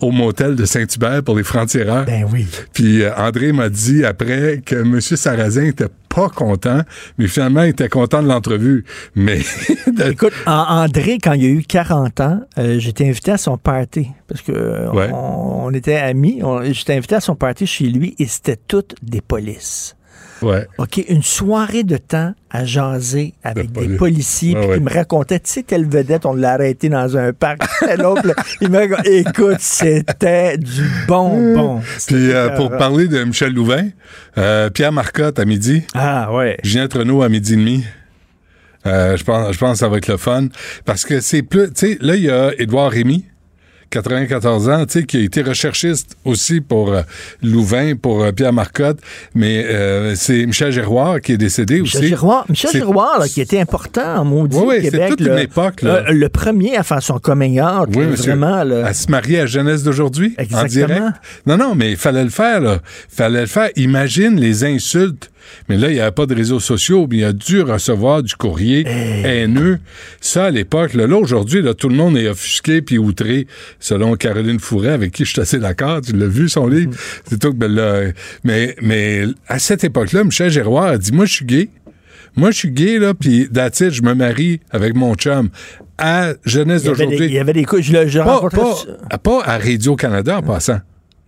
au motel de Saint-Hubert pour les francs-tireurs. Ben oui. Puis euh, André m'a dit après que M. Sarrazin était pas content, mais finalement, il était content de l'entrevue. Mais Écoute, André, quand il a eu 40 ans, euh, j'étais invité à son party parce que euh, Ouais. on, on était amis. J'étais invité à son party chez lui et c'était toutes des polices. Ouais. OK, une soirée de temps à jaser avec des poli- policiers, Ouais, puis ouais. il me racontait, tu sais, telle vedette, on l'a arrêté dans un parc. L'autre, il me écoute, c'était du bonbon. Puis euh, pour parler de Michel Louvain, euh, Pierre Marcotte à midi. Ah ouais. Ginette Renault à midi et demi. Euh, je pense, je pense que ça va être le fun. Parce que c'est plus. Tu sais, là, il y a Édouard Rémy, 94 ans, tu sais, qui a été recherchiste aussi pour euh, Louvain, pour euh, Pierre Marcotte. Mais euh, c'est Michel Giroir qui est décédé Michel aussi. Giroir, Michel Giroir, là, qui était important en maudit Oui, oui, au c'est Québec. toute une époque, là. Euh, le premier à faire son coming out, Oui, là, monsieur. vraiment. Là. À se marier à jeunesse d'aujourd'hui, en direct. Non, non, mais il fallait le faire, là. Il fallait le faire. Imagine les insultes. Mais là, il n'y avait pas de réseaux sociaux, mais il a dû recevoir du courrier haineux. Ça, à l'époque, là, là, aujourd'hui, là, tout le monde est offusqué puis outré, selon Caroline Fouret, avec qui je suis assez d'accord. Tu l'as vu, son livre? C'est tout, ben là, mais, mais à cette époque-là, Michel Giroir a dit, moi, je suis gay. Moi, je suis gay, là, puis it, je me marie avec mon chum. À jeunesse d'aujourd'hui. il y avait des couches, je le- je pas, rencontrais- pas- pas à Radio-Canada en passant.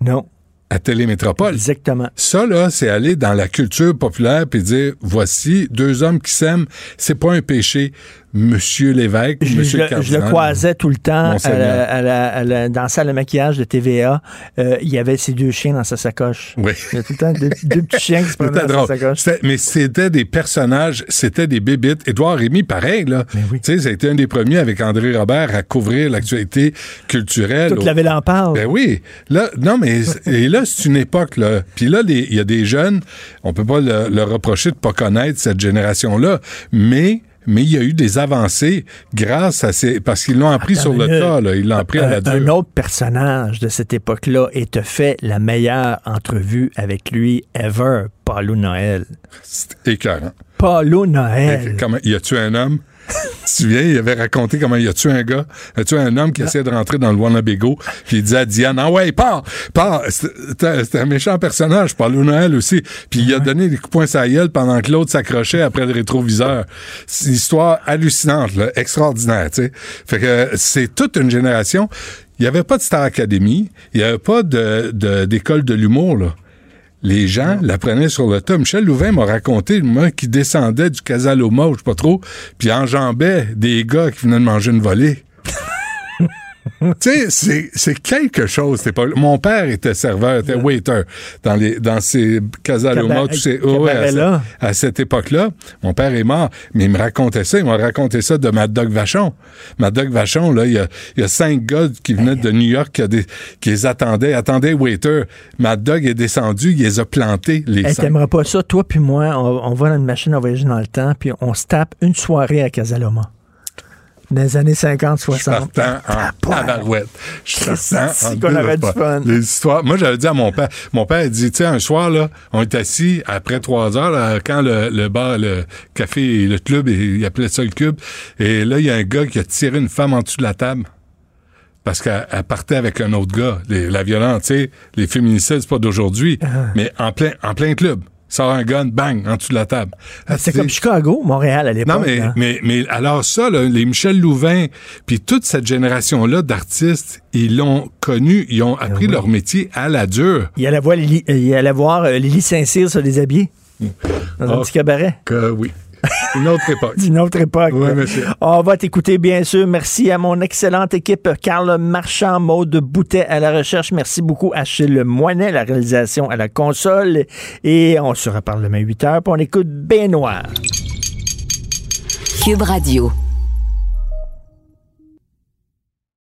Non. À Télémétropole. Exactement. Ça, là, c'est aller dans la culture populaire puis dire voici deux hommes qui s'aiment, c'est pas un péché. Monsieur l'évêque, Je, monsieur je le le- je le croisais tout le temps à la- à la- à la- dans la salle de maquillage de TVA. Euh, il y avait ses deux chiens dans sa sacoche. Oui. Il y a tout le temps deux, deux petits chiens qui se dans drôle. sa sacoche. Mais c'était des personnages, c'était des bébites. Édouard Rémy, pareil, là. Tu sais, ça a été un des premiers avec André Robert à couvrir l'actualité culturelle. Toute la ville en parle. Ben oui. Là, non, mais et là, c'est une époque, là. Puis là, il y a des jeunes, on peut pas le- leur reprocher de pas connaître cette génération-là, mais mais il y a eu des avancées grâce à ces... Parce qu'ils l'ont appris sur le minute. tas, là. Ils l'ont appris à la un, dure. un autre personnage de cette époque-là et te fait la meilleure entrevue avec lui ever, Paulo Noël. C'est écœurant. Paulo Noël. Comment, y a-tu un homme? Tu te souviens, il avait raconté comment il a tué un gars, il a tué un homme qui essayait de rentrer dans le Wannabago, puis il disait à Diane, ah ouais, pars, pars. C'était un méchant personnage, Paulo Noël aussi. Puis il a donné des coups de poing gueule pendant que l'autre s'accrochait après le rétroviseur. C'est une histoire hallucinante, là, extraordinaire, tu sais. Fait que c'est toute une génération. Il n'y avait pas de Star Academy, il n'y avait pas de- de- d'école de, l'humour, là. Les gens l'apprenaient sur le tas. Michel Louvain m'a raconté, moi, qui descendait du Casaloma, je sais pas trop, puis enjambait des gars qui venaient de manger une volée. tu sais, c'est- c'est quelque chose. pas... Mon père était serveur, était waiter dans, les, dans ces Casaloma, tous ces... ouais, à, à cette époque-là. Mon père est mort, mais il me racontait ça. Il m'a raconté ça de Mad Dog Vachon. Mad Dog Vachon, là, il y a, il y a cinq gars qui venaient de New York qui, a des- qui les attendaient, attendaient waiter. Mad Dog est descendu, il les a plantés, les Hey. T'aimerais pas ça, toi puis moi, on, on va dans une machine à voyager dans le temps, puis on se tape une soirée à Casaloma. Dans les années 50, 60. partant en tabarouette. Je suis partant qu'on aurait du fun. Les histoires. Moi, j'avais dit à mon père, mon père il dit, tu sais, un soir, là, on est assis après trois heures, là, quand le, le bar, le café et le club, il, appelait ça le club, et là, il y a un gars qui a tiré une femme en dessous de la table. Parce qu'elle elle partait avec un autre gars. Les- la violence, tu sais, les féminicides, c'est pas d'aujourd'hui, mais en plein, en plein club. Sort un gun, bang, en dessous de la table. Ah, C'est comme Chicago, Montréal à l'époque. Non, mais, hein. mais, mais alors ça, là, les Michel Louvain, puis toute cette génération-là d'artistes, ils l'ont connu, ils ont appris leur métier à la dure. Il allait voir Lily, euh, il allait voir euh, Lily Saint-Cyr se déshabiller. Dans un Ah, petit cabaret. Que oui. Une autre époque. D'une autre époque. Oui, monsieur. On va t'écouter, bien sûr. Merci à mon excellente équipe, Carl Marchand, Maude Boutet à la recherche. Merci beaucoup à Achille Moinet, la réalisation à la console. Et on se reparle demain 8 heures, puis on écoute Benoît. Cube Radio.